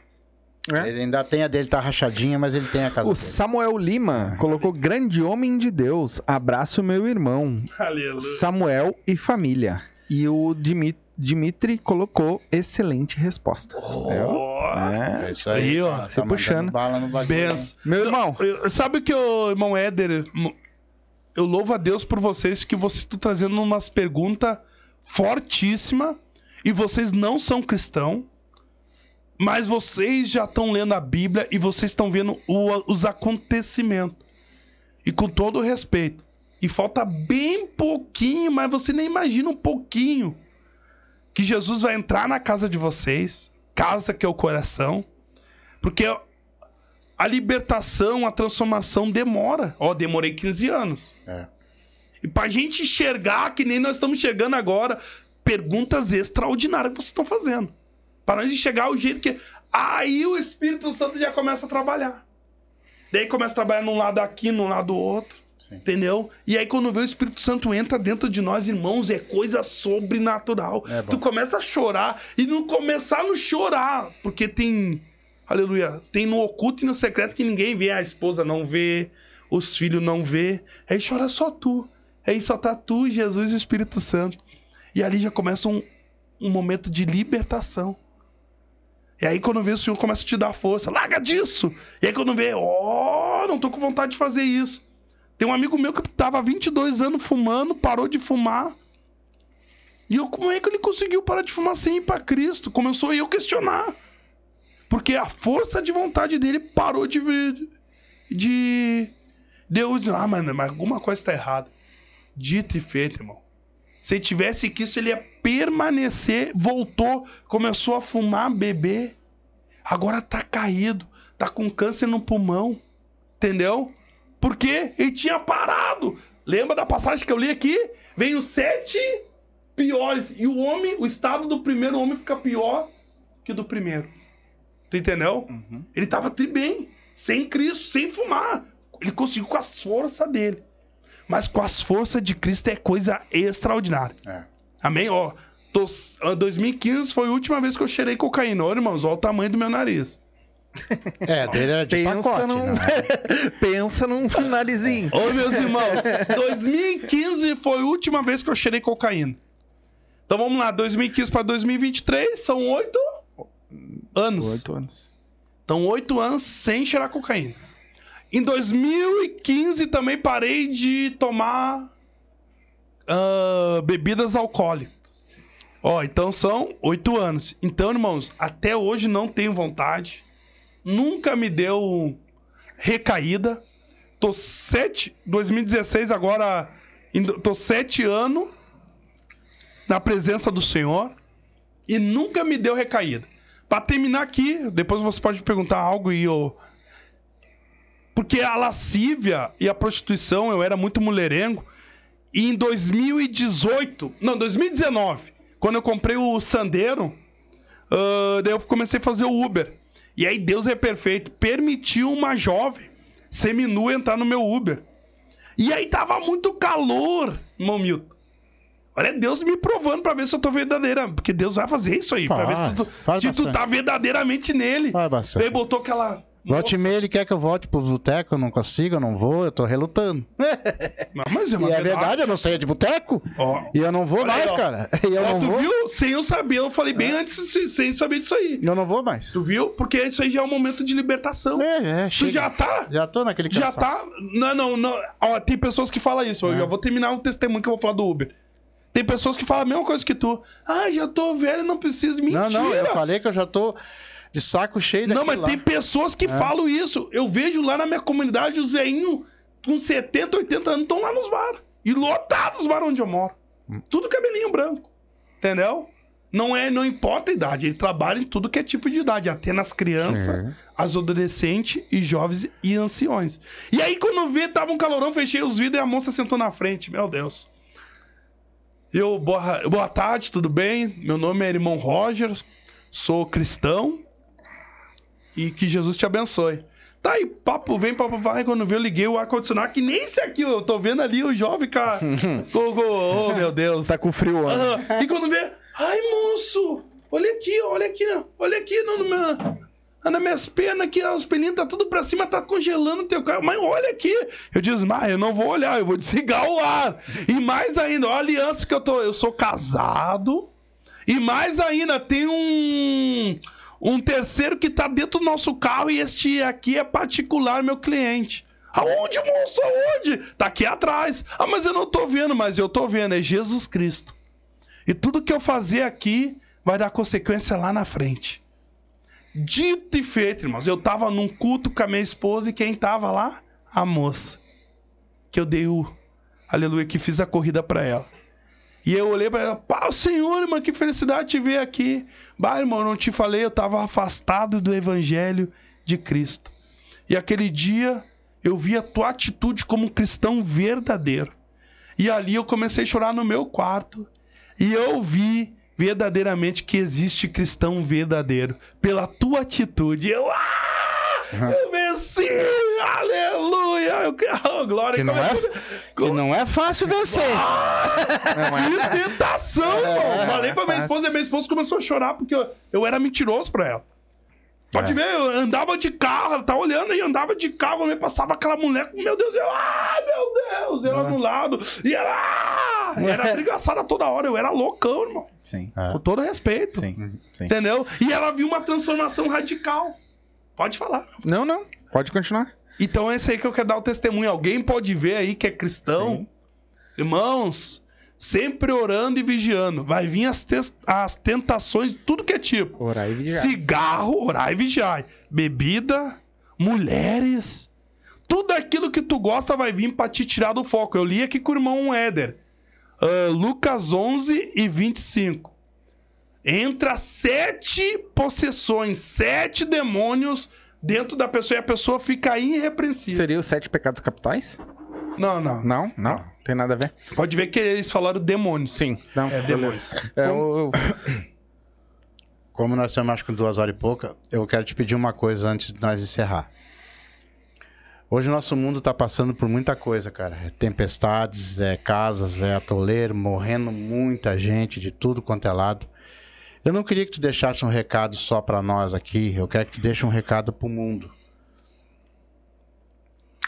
É? Ele ainda tem a dele, tá rachadinha, mas ele tem a casa O dele. Samuel Lima colocou grande homem de Deus. Abraço, meu irmão. Aleluia. Samuel e família. E o Dimi- Dimitri colocou excelente resposta. Ó, É. É isso aí, aí, ó, tá puxando. Bala no bagulho, benção. Meu irmão, Eu- Sabe o que, o irmão Éder? Eu louvo a Deus por vocês que vocês estão trazendo umas perguntas fortíssimas e vocês não são cristãos, mas vocês já estão lendo a Bíblia e vocês estão vendo o- os acontecimentos. E com todo o respeito. E falta bem pouquinho, mas você nem imagina um pouquinho que Jesus vai entrar na casa de vocês, casa que é o coração, porque a libertação, a transformação demora. Ó, demorei 15 anos. É. E pra gente enxergar, que nem nós estamos chegando agora, perguntas extraordinárias que vocês estão fazendo. Para nós enxergar o jeito que. Aí o Espírito Santo já começa a trabalhar. Daí começa a trabalhar num lado aqui, num lado outro. Sim. Entendeu? E aí, quando vê o Espírito Santo entra dentro de nós, irmãos, é coisa sobrenatural. É tu começa a chorar e não começar a não chorar, porque tem. Aleluia. Tem no oculto e no secreto que ninguém vê. A esposa não vê, os filhos não vê. Aí chora só tu. Aí só tá tu, Jesus e o Espírito Santo. E ali já começa um, um momento de libertação. E aí quando vê o Senhor começa a te dar força, larga disso. E aí quando vê, ó, não tô com vontade de fazer isso. Tem um amigo meu que tava há 22 anos fumando, parou de fumar. E eu, como é que ele conseguiu parar de fumar sem ir pra Cristo? Começou eu questionar. Porque a força de vontade dele parou de. de Deus, ah, mano, mas alguma coisa tá errada. Dito e feito, irmão. Se ele tivesse que isso, ele ia permanecer, voltou, começou a fumar, beber. Agora tá caído, tá com câncer no pulmão. Entendeu? Porque ele tinha parado. Lembra da passagem que eu li aqui? Vem os sete piores. E o homem, o estado do primeiro homem fica pior que o do primeiro. Tu entendeu? Ele tava tri bem, sem Cristo, sem fumar. Ele conseguiu com as forças dele. Mas com as forças de Cristo é coisa extraordinária. É. Amém? Ó, tô, ah, 2015 foi a última vez que eu cheirei cocaína. Ó, irmãos, olha o tamanho do meu nariz. <laughs> É, dele era de Pensa pacote, num... né? <laughs> Pensa num narizinho. Ô, meus irmãos, 2015 foi a última vez que eu cheirei cocaína. Então vamos lá, 2015 para 2023 são oito anos. Oito anos. Então, oito anos sem cheirar cocaína. Em 2015 também parei de tomar ah, bebidas alcoólicas. Ó, então são oito anos. Então, irmãos, até hoje não tenho vontade. Nunca me deu recaída. Tô sete... 2016 agora... Tô sete anos na presença do Senhor e nunca me deu recaída. Pra terminar aqui, depois você pode perguntar algo e eu. Porque a lascívia e a prostituição, eu era muito mulherengo. E em 2018, não, 2019, quando eu comprei o Sandero, ah, daí eu comecei a fazer o Uber. E aí Deus é perfeito, permitiu uma jovem seminua entrar no meu Uber. E aí tava muito calor, irmão Milton. Olha, Deus me provando pra ver se eu tô verdadeira. Porque Deus vai fazer isso aí. Pra ver se tu, Faz se tu tá verdadeiramente nele. Faz. Ele botou aquela. Volte e meia, ele quer que eu volte pro boteco, eu não consigo, eu não vou, eu tô relutando. Não, mas é E uma é verdade, eu não saía de boteco. Ó. E eu não vou Olha aí, mais, ó. cara. <laughs> E eu Ó, não tu vou. viu? Sem eu saber, eu falei bem antes, se- sem saber disso aí. Eu não vou mais. Tu viu? Porque isso aí já é um momento de libertação. É, é, tu chega. já tá. Já tô naquele Já cansaço. tá. Não, não, não. Ó, tem pessoas que falam isso. Eu já vou terminar o testemunho que eu vou falar do Uber. Tem pessoas que falam a mesma coisa que tu. Ah, já tô velho, não preciso. Mentira. Não, não, eu falei que eu já tô de saco cheio Não, mas tem lá. pessoas que falam isso. Eu vejo lá na minha comunidade os veinhos com 70, 80 anos estão lá nos bar. E lotados os bar onde eu moro. Tudo cabelinho branco. Entendeu? Não é, não importa a idade, ele trabalha em tudo que é tipo de idade, até nas crianças, as adolescentes e jovens e anciões. E aí quando vê, tava um calorão, fechei os vidros e a moça sentou na frente. Meu Deus. Eu, boa, boa tarde, tudo bem? Meu nome é irmão Roger, sou cristão e que Jesus te abençoe. Tá aí, papo vem, papo vai. Quando vê, eu liguei o ar-condicionado, que nem esse aqui, eu tô vendo ali o jovem, cara. Go, go, oh, meu Deus. Tá com frio, ó. Aham. E quando vê, ai, moço, olha aqui, olha aqui, né? olha aqui no, no meu, nas minhas pernas aqui, os pelinhos tá tudo pra cima, tá congelando o teu carro. Mas olha aqui. Eu disse, mas eu não vou olhar, eu vou desligar o ar. E mais ainda, ó, a aliança que eu tô, eu sou casado. E mais ainda, tem um um terceiro que tá dentro do nosso carro e este aqui é particular, meu cliente. Aonde, moço? Aonde? Tá aqui atrás. Ah, mas eu não tô vendo, mas eu tô vendo, é Jesus Cristo. E tudo que eu fazer aqui vai dar consequência lá na frente. Dito e feito, irmãos. Eu tava num culto com a minha esposa e quem tava lá? A moça. Que eu dei o. Aleluia, que fiz a corrida pra ela. E eu olhei pra ela, pá, Senhor, irmão, que felicidade te ver aqui. Bah, irmão, não te falei, eu tava afastado do evangelho de Cristo. E aquele dia eu vi a tua atitude como um cristão verdadeiro. E ali eu comecei a chorar no meu quarto. E eu vi verdadeiramente que existe cristão verdadeiro. Pela tua atitude. Eu, ah, eu venci! Aleluia! Eu quero <laughs> glória. Que não é, que não é fácil vencer. Que tentação, irmão. Falei pra minha esposa e minha esposa começou a chorar porque eu, eu era mentiroso pra ela. Pode É. ver, eu andava de carro, ela tá olhando aí, andava de carro, me passava aquela mulher, meu Deus, eu, ah, meu Deus, ela no lado, e ela, ah, era brigaçada toda hora, eu era loucão, irmão, Sim. É. com todo respeito, Sim. Sim. entendeu? E ela viu uma transformação radical, pode falar. Não, não. Pode continuar. Então esse aí que eu quero dar o testemunho, alguém pode ver aí que é cristão, irmãos, sempre orando e vigiando, vai vir as, tes- as tentações de tudo que é tipo, Orar e vigiar. cigarro, orar e vigiar. Bebida, mulheres. Tudo aquilo que tu gosta vai vir pra te tirar do foco. Eu li aqui com o irmão Éder. Ah, Lucas 11 e 25. Entra sete possessões, sete demônios dentro da pessoa e a pessoa fica irrepreensível. Seria os sete pecados capitais? Não, não. Não, não. Tem nada a ver. Pode ver que eles falaram demônios. Sim. Não. É demônios. É, o- Como nós estamos acho que com duas horas e pouca, eu quero te pedir uma coisa antes de nós encerrar. Hoje o nosso mundo está passando por muita coisa, cara. É tempestades, é casas, é atoleiro, morrendo muita gente de tudo quanto é lado. Eu não queria que tu deixasse um recado só para nós aqui. Eu quero que tu deixe um recado pro mundo.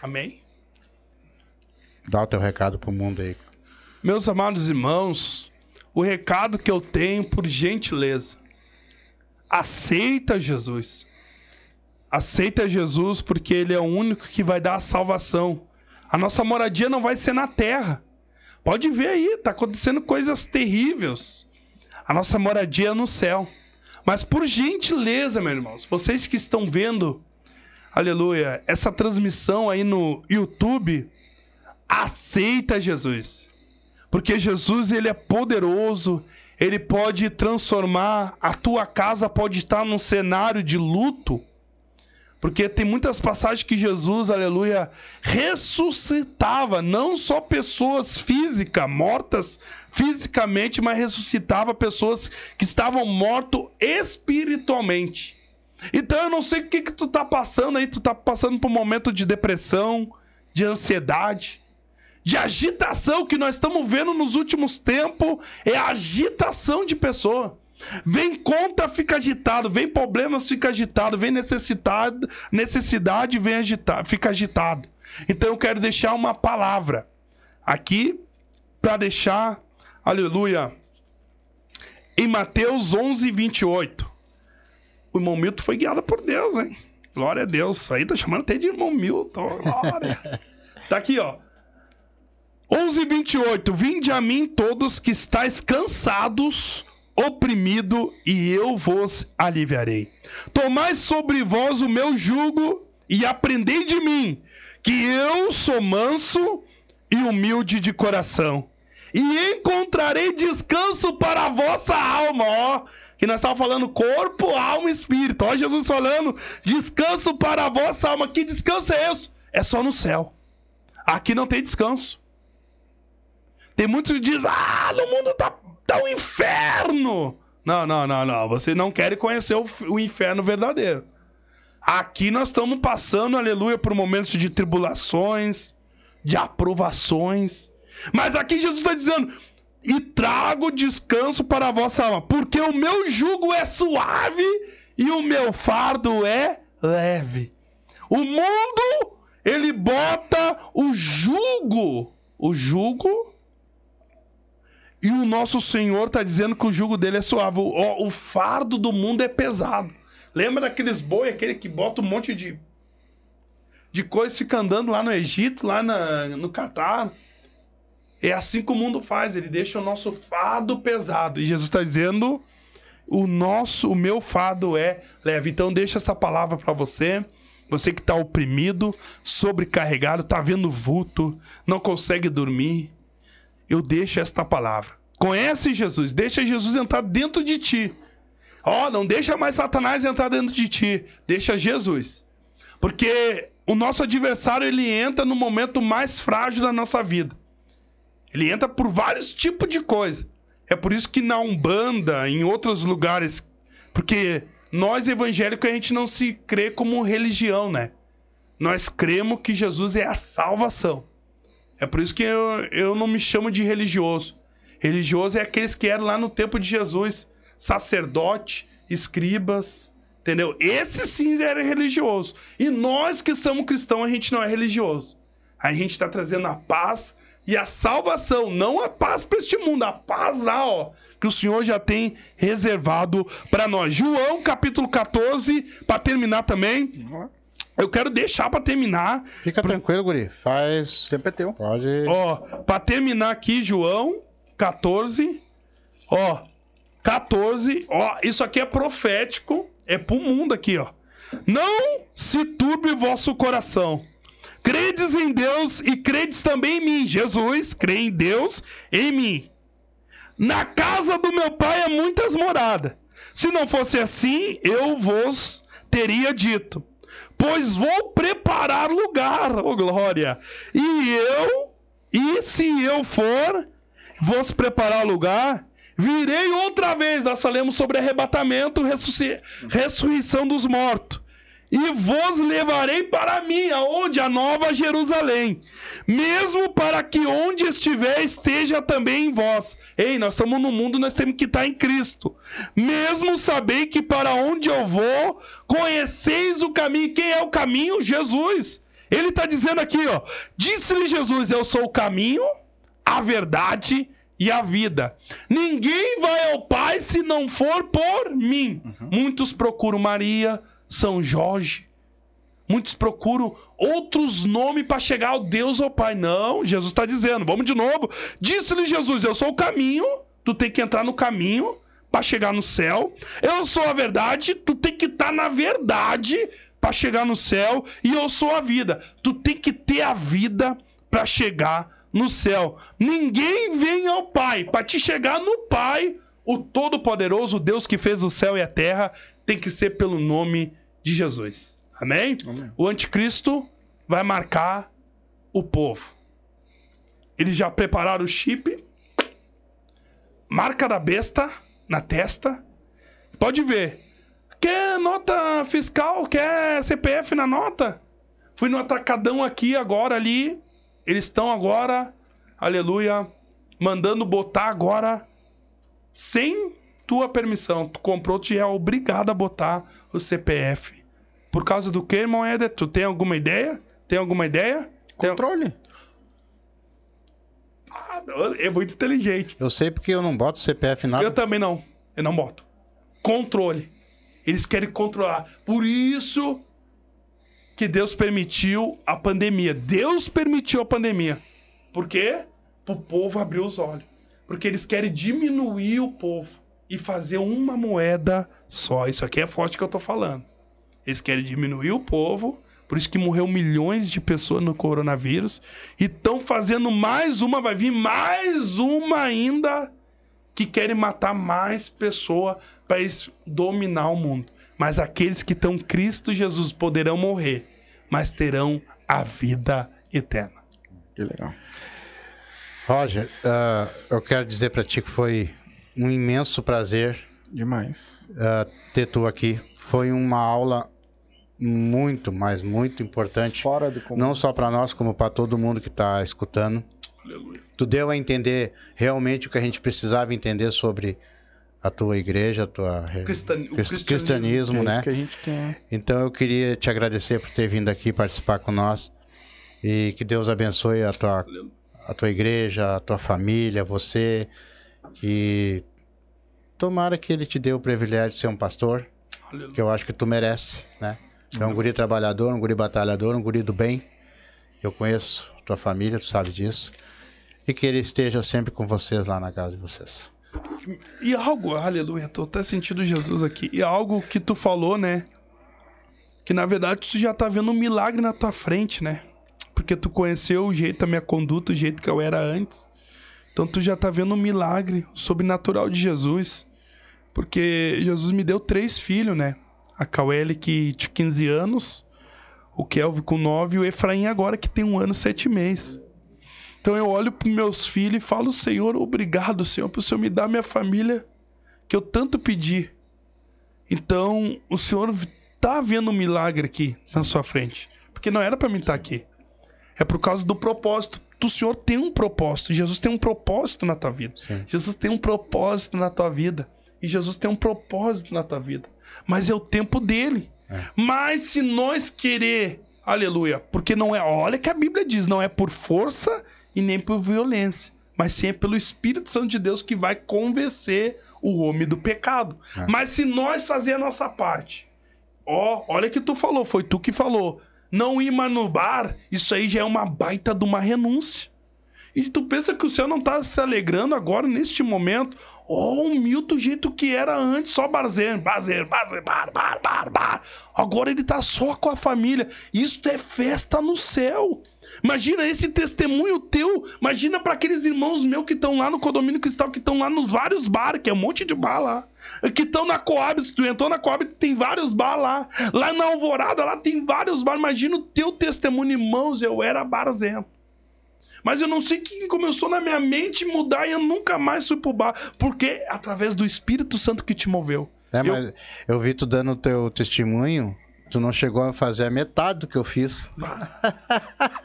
Amém? Dá o teu recado pro mundo aí. Meus amados irmãos, o recado que eu tenho, por gentileza, aceita Jesus. Aceita Jesus porque Ele é o único que vai dar a salvação. A nossa moradia não vai ser na terra. Pode ver aí, tá acontecendo coisas terríveis. A nossa moradia no céu. Mas por gentileza, meus irmãos, vocês que estão vendo, aleluia, essa transmissão aí no YouTube, aceita Jesus. Porque Jesus ele é poderoso, ele pode transformar a tua casa pode estar num cenário de luto. Porque tem muitas passagens que Jesus, aleluia, ressuscitava não só pessoas físicas, mortas fisicamente, mas ressuscitava pessoas que estavam mortas espiritualmente. Então eu não sei o que, que tu tá passando aí, tu tá passando por um momento de depressão, de ansiedade de agitação que nós estamos vendo nos últimos tempos é agitação de pessoa. Vem conta, fica agitado, vem problemas, fica agitado, vem necessidade, necessidade, vem agitado, fica agitado. Então eu quero deixar uma palavra aqui para deixar, aleluia, em Mateus 11, 28. O irmão Milton foi guiado por Deus, hein? Glória a Deus. Isso aí tá chamando até de irmão Milton. Glória. tá aqui, ó. 11 28 Vinde a mim todos que estáis cansados, oprimido, e eu vos aliviarei. Tomai sobre vós o meu jugo e aprendei de mim, que eu sou manso e humilde de coração. E encontrarei descanso para a vossa alma, ó. Que nós estávamos falando corpo, alma e espírito. Ó, Jesus falando descanso para a vossa alma. Que descanso é esse? É só no céu. Aqui não tem descanso. Tem muitos que dizem, ah, no mundo tá, tá um inferno. Não, não, não, não. Você não quer conhecer o, o inferno verdadeiro. Aqui nós estamos passando, aleluia, por momentos de tribulações, de aprovações. Mas aqui Jesus está dizendo: e trago descanso para a vossa alma, porque o meu jugo é suave e o meu fardo é leve. O mundo, ele bota o jugo, o jugo e o nosso Senhor está dizendo que o jugo dele é suave. O, o fardo do mundo é pesado. Lembra daqueles boi, aquele que bota um monte de, de coisa e fica andando lá no Egito, lá na, no Catar? É assim que o mundo faz, ele deixa o nosso fardo pesado. E Jesus está dizendo: o nosso, o meu fardo é leve. Então deixa essa palavra para você. Você que está oprimido, sobrecarregado, está vendo vulto, não consegue dormir eu deixo esta palavra. Conhece Jesus, deixa Jesus entrar dentro de ti. Ó, oh, não deixa mais Satanás entrar dentro de ti, deixa Jesus. Porque o nosso adversário ele entra no momento mais frágil da nossa vida. Ele entra por vários tipos de coisa. É por isso que na Umbanda, em outros lugares, porque nós evangélicos a gente não se crê como religião, né? Nós cremos que Jesus é a salvação. É por isso que eu, eu não me chamo de religioso. Religioso é aqueles que eram lá no tempo de Jesus, sacerdote, escribas, entendeu? Esse sim era religioso. E nós que somos cristãos, a gente não é religioso. A gente está trazendo a paz e a salvação, não a paz para este mundo, a paz lá, ó, que o Senhor já tem reservado para nós. João, capítulo 14, para terminar também. Eu quero deixar para terminar. Fica tranquilo, guri. Faz. Tempo é teu. Pode. Ó, para terminar aqui, João 14. Ó, 14. Ó, isso aqui é profético. É pro mundo aqui, ó. Não se turbe vosso coração. Credes em Deus e credes também em mim. Jesus crê em Deus, em mim. Na casa do meu pai há muitas moradas. Se não fosse assim, eu vos teria dito. Pois vou preparar lugar, ô glória. E eu, e se eu for, vos preparar lugar, virei outra vez. Nós falamos sobre arrebatamento, ressurreição dos mortos. E vos levarei para mim, aonde? A nova Jerusalém. Mesmo para que onde estiver esteja também em vós. Ei, nós estamos no mundo, nós temos que estar em Cristo. Mesmo sabei que para onde eu vou, conheceis o caminho. Quem é o caminho? Jesus. Ele está dizendo aqui, ó. Disse-lhe Jesus: Eu sou o caminho, a verdade e a vida. Ninguém vai ao Pai se não for por mim. Muitos procuram Maria, São Jorge. Muitos procuram outros nomes para chegar ao Deus ao Pai. Não, Jesus está dizendo. Vamos de novo. Disse-lhe Jesus: Eu sou o caminho. Tu tem que entrar no caminho para chegar no céu. Eu sou a verdade. Tu tem que estar na verdade para chegar no céu. E eu sou a vida. Tu tem que ter a vida para chegar no céu. Ninguém vem ao Pai. Para te chegar no Pai, o Todo-Poderoso, Deus que fez o céu e a terra, tem que ser pelo nome de Jesus. Amém? O anticristo vai marcar o povo. Eles já prepararam o chip, marca da besta na testa. Pode ver. Quer nota fiscal? Quer CPF na nota? Fui no atacadão aqui, agora ali. Eles estão agora, aleluia, mandando botar agora sem tua permissão. Tu comprou, tu é obrigado a botar o CPF. Por causa do que, irmão Éder? Tu tem alguma ideia? Tem alguma ideia? Tem- Controle. Ah, É muito inteligente. Eu sei porque eu não boto CPF nada. Eu também não. Eu não boto. Controle. Eles querem controlar. Por isso que Deus permitiu a pandemia. Deus permitiu a pandemia. Por quê? Para o povo abrir os olhos. Porque eles querem diminuir o povo e fazer uma moeda só. Isso aqui é forte que eu tô falando. Eles querem diminuir o povo, por isso que morreu milhões de pessoas no coronavírus. E estão fazendo mais uma, vai vir mais uma ainda que querem matar mais pessoas para dominar o mundo. Mas aqueles que estão Cristo Jesus poderão morrer, mas terão a vida eterna. Que legal. Roger, ah, eu quero dizer pra ti que foi um imenso prazer Demais. ah, ter tu aqui. Foi uma aula muito, mas muito importante. Fora do comum. Não só pra nós, como pra todo mundo que tá escutando. Aleluia. Tu deu a entender realmente o que a gente precisava entender sobre a tua igreja, a tua Cristan- cristianismo. é né? isso que a gente quer. Então eu queria te agradecer por ter vindo aqui participar com nós e que Deus abençoe a tua, a tua igreja, a tua família, você, que tomara que Ele te dê o privilégio de ser um pastor, Aleluia. que eu acho que tu merece, né? Tu é um guri trabalhador, um guri batalhador, um guri do bem. Eu conheço tua família, tu sabe disso. E que Ele esteja sempre com vocês lá na casa de vocês. E algo, aleluia, tô até sentindo Jesus aqui. E algo que tu falou, né? Que na verdade tu já tá vendo um milagre na tua frente, né? Porque tu conheceu o jeito, a minha conduta, o jeito que eu era antes. Então tu já tá vendo um milagre sobrenatural de Jesus. Porque Jesus me deu três filhos, né? A Cauelle que tinha 15 anos, o Kelvin com 9 e o Efraim agora que tem um ano e sete meses. Então eu olho para meus filhos e falo, Senhor, obrigado, Senhor, por o Senhor me dar minha família que eu tanto pedi. Então, o Senhor tá vendo um milagre aqui na sua frente. Porque não era para mim estar aqui. É por causa do propósito. O Senhor tem um propósito. Jesus tem um propósito na tua vida. Sim. Jesus tem um propósito na tua vida. E Jesus tem um propósito na tua vida. Mas é o tempo dele. Mas se nós querer, aleluia, porque não é, olha que a Bíblia diz, não é por força e nem por violência, mas sim é pelo Espírito Santo de Deus que vai convencer o homem do pecado. Mas se nós fazer a nossa parte, ó, olha que tu falou, foi tu que falou, não ir mais no bar, isso aí já é uma baita de uma renúncia. E tu pensa que o céu não tá se alegrando agora, neste momento? Ó, o Milton, do jeito que era antes, só barzeiro, barzeiro, barzeiro, bar, bar, bar, bar. Agora ele tá só com a família. Isso é festa no céu. Imagina esse testemunho teu. Imagina para aqueles irmãos meus que estão lá no condomínio cristal, que estão lá nos vários bares, que é um monte de bar lá. Que estão na Coab. Se tu entrou na Coab, tem vários bar lá. Lá na Alvorada, lá tem vários bar. Imagina o teu testemunho, irmãos. Eu era barzento. Mas eu não sei o que começou na minha mente mudar e eu nunca mais fui pro bar. Porque através do Espírito Santo que te moveu. É, Eu- mas eu vi tu dando o teu testemunho, tu não chegou a fazer a metade do que eu fiz. <laughs>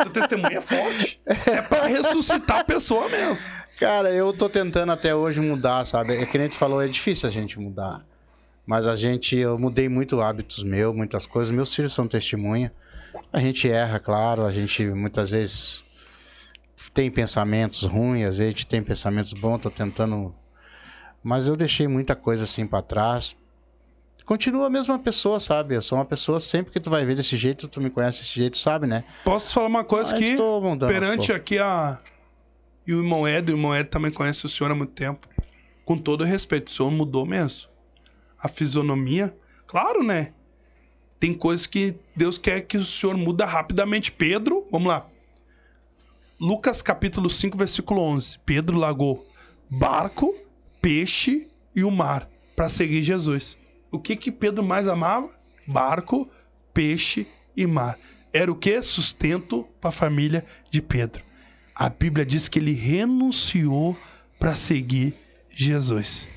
O testemunho é forte. É pra ressuscitar a pessoa mesmo. Cara, eu tô tentando até hoje mudar, sabe? É que nem tu falou, é difícil a gente mudar. Mas a gente, eu mudei muito hábitos meus, muitas coisas. Meus filhos são testemunha. A gente erra, claro. A gente muitas vezes tem pensamentos ruins, às vezes tem pensamentos bons. Tô tentando. Mas eu deixei muita coisa assim pra trás. Continua a mesma pessoa, sabe? Eu sou uma pessoa, sempre que tu vai ver desse jeito, tu me conhece desse jeito, sabe, né? Posso falar uma coisa Mas que, mudando aos perante aqui a. E o irmão Ed, o irmão Ed também conhece o senhor há muito tempo. Com todo respeito, o senhor mudou mesmo. A fisionomia, claro, né? Tem coisas que Deus quer que o senhor muda rapidamente. Pedro, vamos lá. Lucas capítulo 5, versículo 11. Pedro largou barco, peixe e o mar para seguir Jesus. O que que Pedro mais amava? Barco, peixe e mar. Era o que? Sustento para a família de Pedro. A Bíblia diz que ele renunciou para seguir Jesus.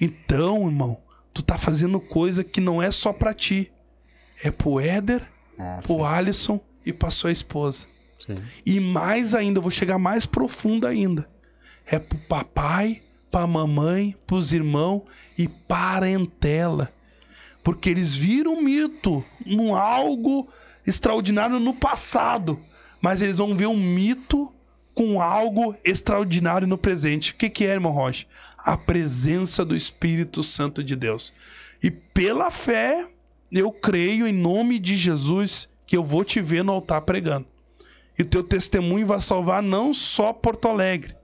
Então, irmão, tu tá fazendo coisa que não é só para ti. É pro Éder, Nossa, pro Alisson e pra sua esposa. sim. E mais ainda, eu vou chegar mais profundo ainda. É pro papai, pra mamãe, pros irmãos e parentela. Porque eles viram um mito, um algo extraordinário no passado. Mas eles vão ver um mito com algo extraordinário no presente. O que, que é, irmão Rocha? A presença do Espírito Santo de Deus. E pela fé, eu creio em nome de Jesus que eu vou te ver no altar pregando. E teu testemunho vai salvar não só Porto Alegre,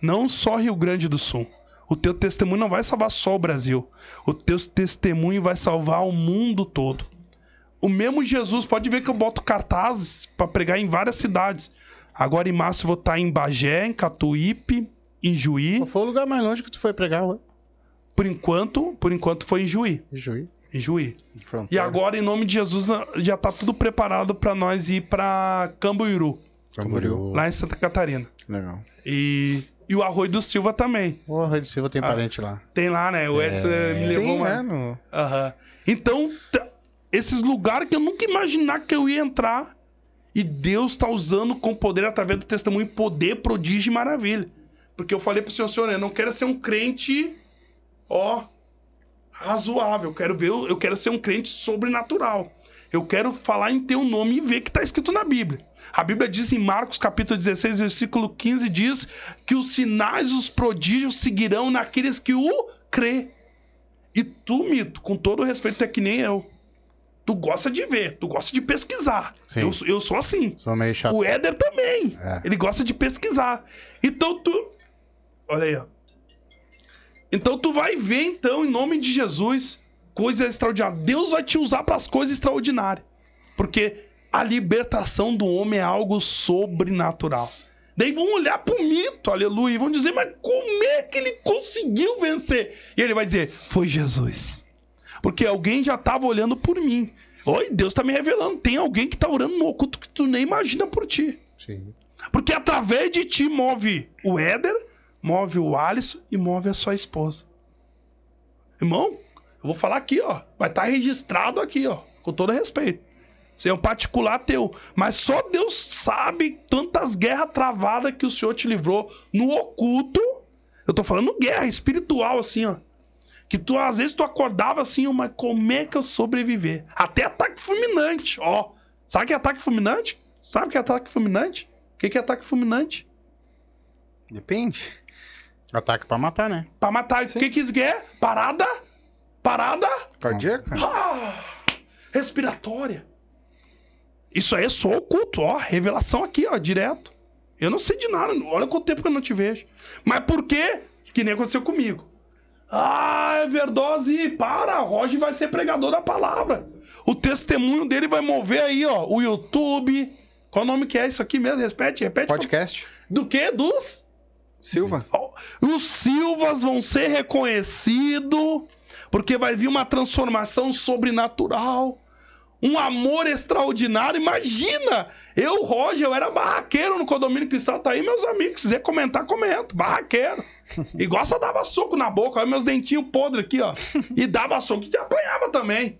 não só Rio Grande do Sul. O teu testemunho não vai salvar só o Brasil. O teu testemunho vai salvar o mundo todo. O mesmo Jesus, pode ver que eu boto cartazes para pregar em várias cidades. Agora em março eu vou estar em Bagé, em Catuípe, em Juí. Qual foi o lugar mais longe que tu foi pregar, ué? Por enquanto, por enquanto foi em Juí, Juí. em Juí. E agora em nome de Jesus já tá tudo preparado para nós ir para Cambuíru, Camboriú. lá em Santa Catarina. Legal. E, e o Arroio do Silva também. O Rei do Silva tem parente lá. Tem lá, né? O Edson me levou Sim? No... Aham. Então, esses lugares que eu nunca imaginar que eu ia entrar. E Deus tá usando com poder através do testemunho, poder, prodígio e maravilha. Porque eu falei pro senhor, senhor, eu não quero ser um crente, ó, razoável. Eu quero ver, eu quero ser um crente sobrenatural. Eu quero falar em teu nome e ver que tá escrito na Bíblia. A Bíblia diz em Marcos capítulo 16, versículo 15, diz que os sinais, os prodígios seguirão naqueles que o crê. E tu, Mito, com todo respeito, é que nem eu. Tu gosta de ver, tu gosta de pesquisar. Sim. Eu, eu sou assim. Sou meio chato. O Éder também. É. Ele gosta de pesquisar. Então tu. Olha aí, ó. Então tu vai ver, então, em nome de Jesus, coisas extraordinárias. Deus vai te usar para as coisas extraordinárias. Porque a libertação do homem é algo sobrenatural. Daí vão olhar pro mito, aleluia, e vão dizer, mas como é que ele conseguiu vencer? E ele vai dizer, foi Jesus. Porque alguém já estava olhando por mim. Oi, Deus tá me revelando. Tem alguém que tá orando no oculto que tu nem imagina por ti. Sim. Porque através de ti move o Éder, move o Alisson e move a sua esposa. Irmão, eu vou falar aqui, ó. Vai estar registrado aqui, ó. Com todo respeito. Isso é um particular teu. Mas só Deus sabe tantas guerras travadas que o Senhor te livrou no oculto. Eu tô falando guerra espiritual, assim, ó. Que tu, às vezes, tu acordava assim, ó, mas como é que eu sobreviver? Até ataque fulminante, ó. Sabe o que é ataque fulminante? Sabe o que é ataque fulminante? O que que é ataque fulminante? Depende. Ataque pra matar, né? Pra matar. O que que isso é? Parada? Parada? Cardíaca? Ah, respiratória. Isso aí é só oculto, ó. Revelação aqui, ó, direto. Eu não sei de nada. Olha quanto tempo que eu não te vejo. Mas por quê? Que nem aconteceu comigo. Ah, é verdose. Para, Roger vai ser pregador da palavra. O testemunho dele vai mover aí, ó, o YouTube. Qual o nome que é isso aqui mesmo? Repete, repete. Podcast? Do quê? Dos? Silva? Os Silvas vão ser reconhecidos, porque vai vir uma transformação sobrenatural. Um amor extraordinário. Imagina! Eu, Roger, eu era barraqueiro no condomínio cristão. Tá aí, meus amigos. Se quiser comentar, comenta. Barraqueiro. <laughs> Igual só dava soco na boca. Olha meus dentinhos podres aqui, ó. E dava soco e apanhava também.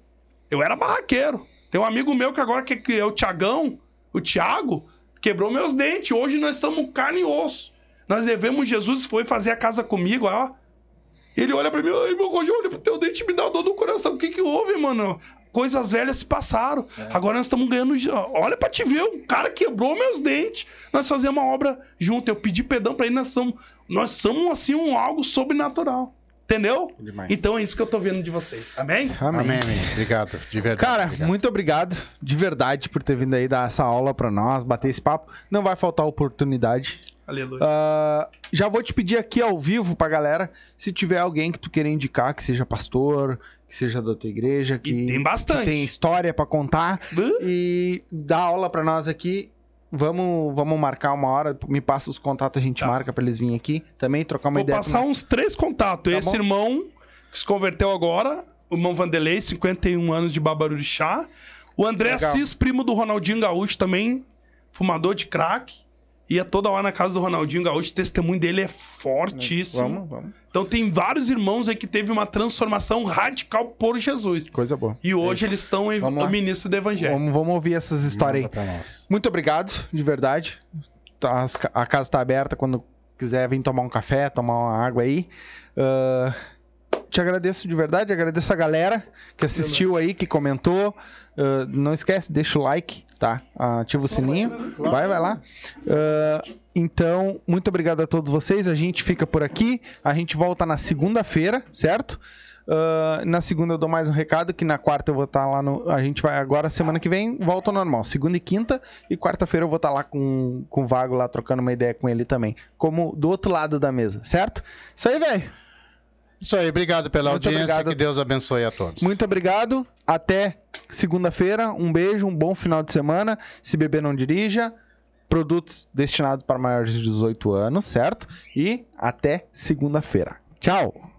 Eu era barraqueiro. Tem um amigo meu que agora que é o Tiagão, o Thiago, quebrou meus dentes. Hoje nós estamos carne e osso. Nós devemos Jesus foi fazer a casa comigo, ó. Ele olha pra mim, ai, meu Roger, olha pro teu dente e me dá dor no coração. O que que houve, mano? Coisas velhas se passaram. Agora nós estamos ganhando. Olha pra te ver, o cara quebrou meus dentes. Nós fazemos uma obra junto. Eu pedi perdão pra ele, nós somos, nós somos assim, um algo sobrenatural. Entendeu? Demais. Então é isso que eu tô vendo de vocês. Amém? Amém. Amém, amém. Obrigado, de verdade. Cara, obrigado. muito obrigado de verdade por ter vindo aí dar essa aula pra nós, bater esse papo. Não vai faltar oportunidade. Aleluia. Ah, já vou te pedir aqui ao vivo pra galera, se tiver alguém que tu queira indicar, que seja pastor, que seja da tua igreja, que, E tem bastante. que tem história pra contar Uh, e dá aula pra nós aqui. Vamos, vamos marcar uma hora, me passa os contatos, a gente Tá. marca pra eles virem aqui também, trocar uma Vou ideia. passar com nós. uns três contatos. Tá Esse bom. irmão que se converteu agora, o irmão Vanderlei, 51 anos de Babarurixá. O André Legal. Assis, primo do Ronaldinho Gaúcho também, fumador de crack. Ia toda hora na casa do Ronaldinho Gaúcho, o testemunho dele é fortíssimo. Vamos, vamos. Então tem vários irmãos aí que teve uma transformação radical por Jesus. Coisa boa. E hoje eles estão em Vamos ministro do Evangelho. Vamos, vamos ouvir essas histórias aí. Manda. Muito obrigado, de verdade. Tá, a casa tá aberta quando quiser vir tomar um café, tomar uma água aí. Ah, te agradeço de verdade, agradeço a galera que assistiu aí, que comentou. Ah, não esquece, deixa o like, tá? Ativa o sininho. Vai, vai lá. Ah, então, muito obrigado a todos vocês. A gente fica por aqui. A gente volta na segunda-feira, certo? Ah, na segunda eu dou mais um recado, que na quarta eu vou estar lá no. A gente vai agora, semana que vem, volta ao normal. Segunda e quinta. E quarta-feira eu vou estar lá com, com o Vago lá, trocando uma ideia com ele também. Como do outro lado da mesa, certo? Isso aí, velho. Isso aí, obrigado pela Muito audiência. obrigado. Que Deus abençoe a todos. Muito obrigado. Até segunda-feira. Um beijo, um bom final de semana. Se beber, não dirija. Produtos destinados para maiores de 18 anos, certo? E até segunda-feira. Tchau!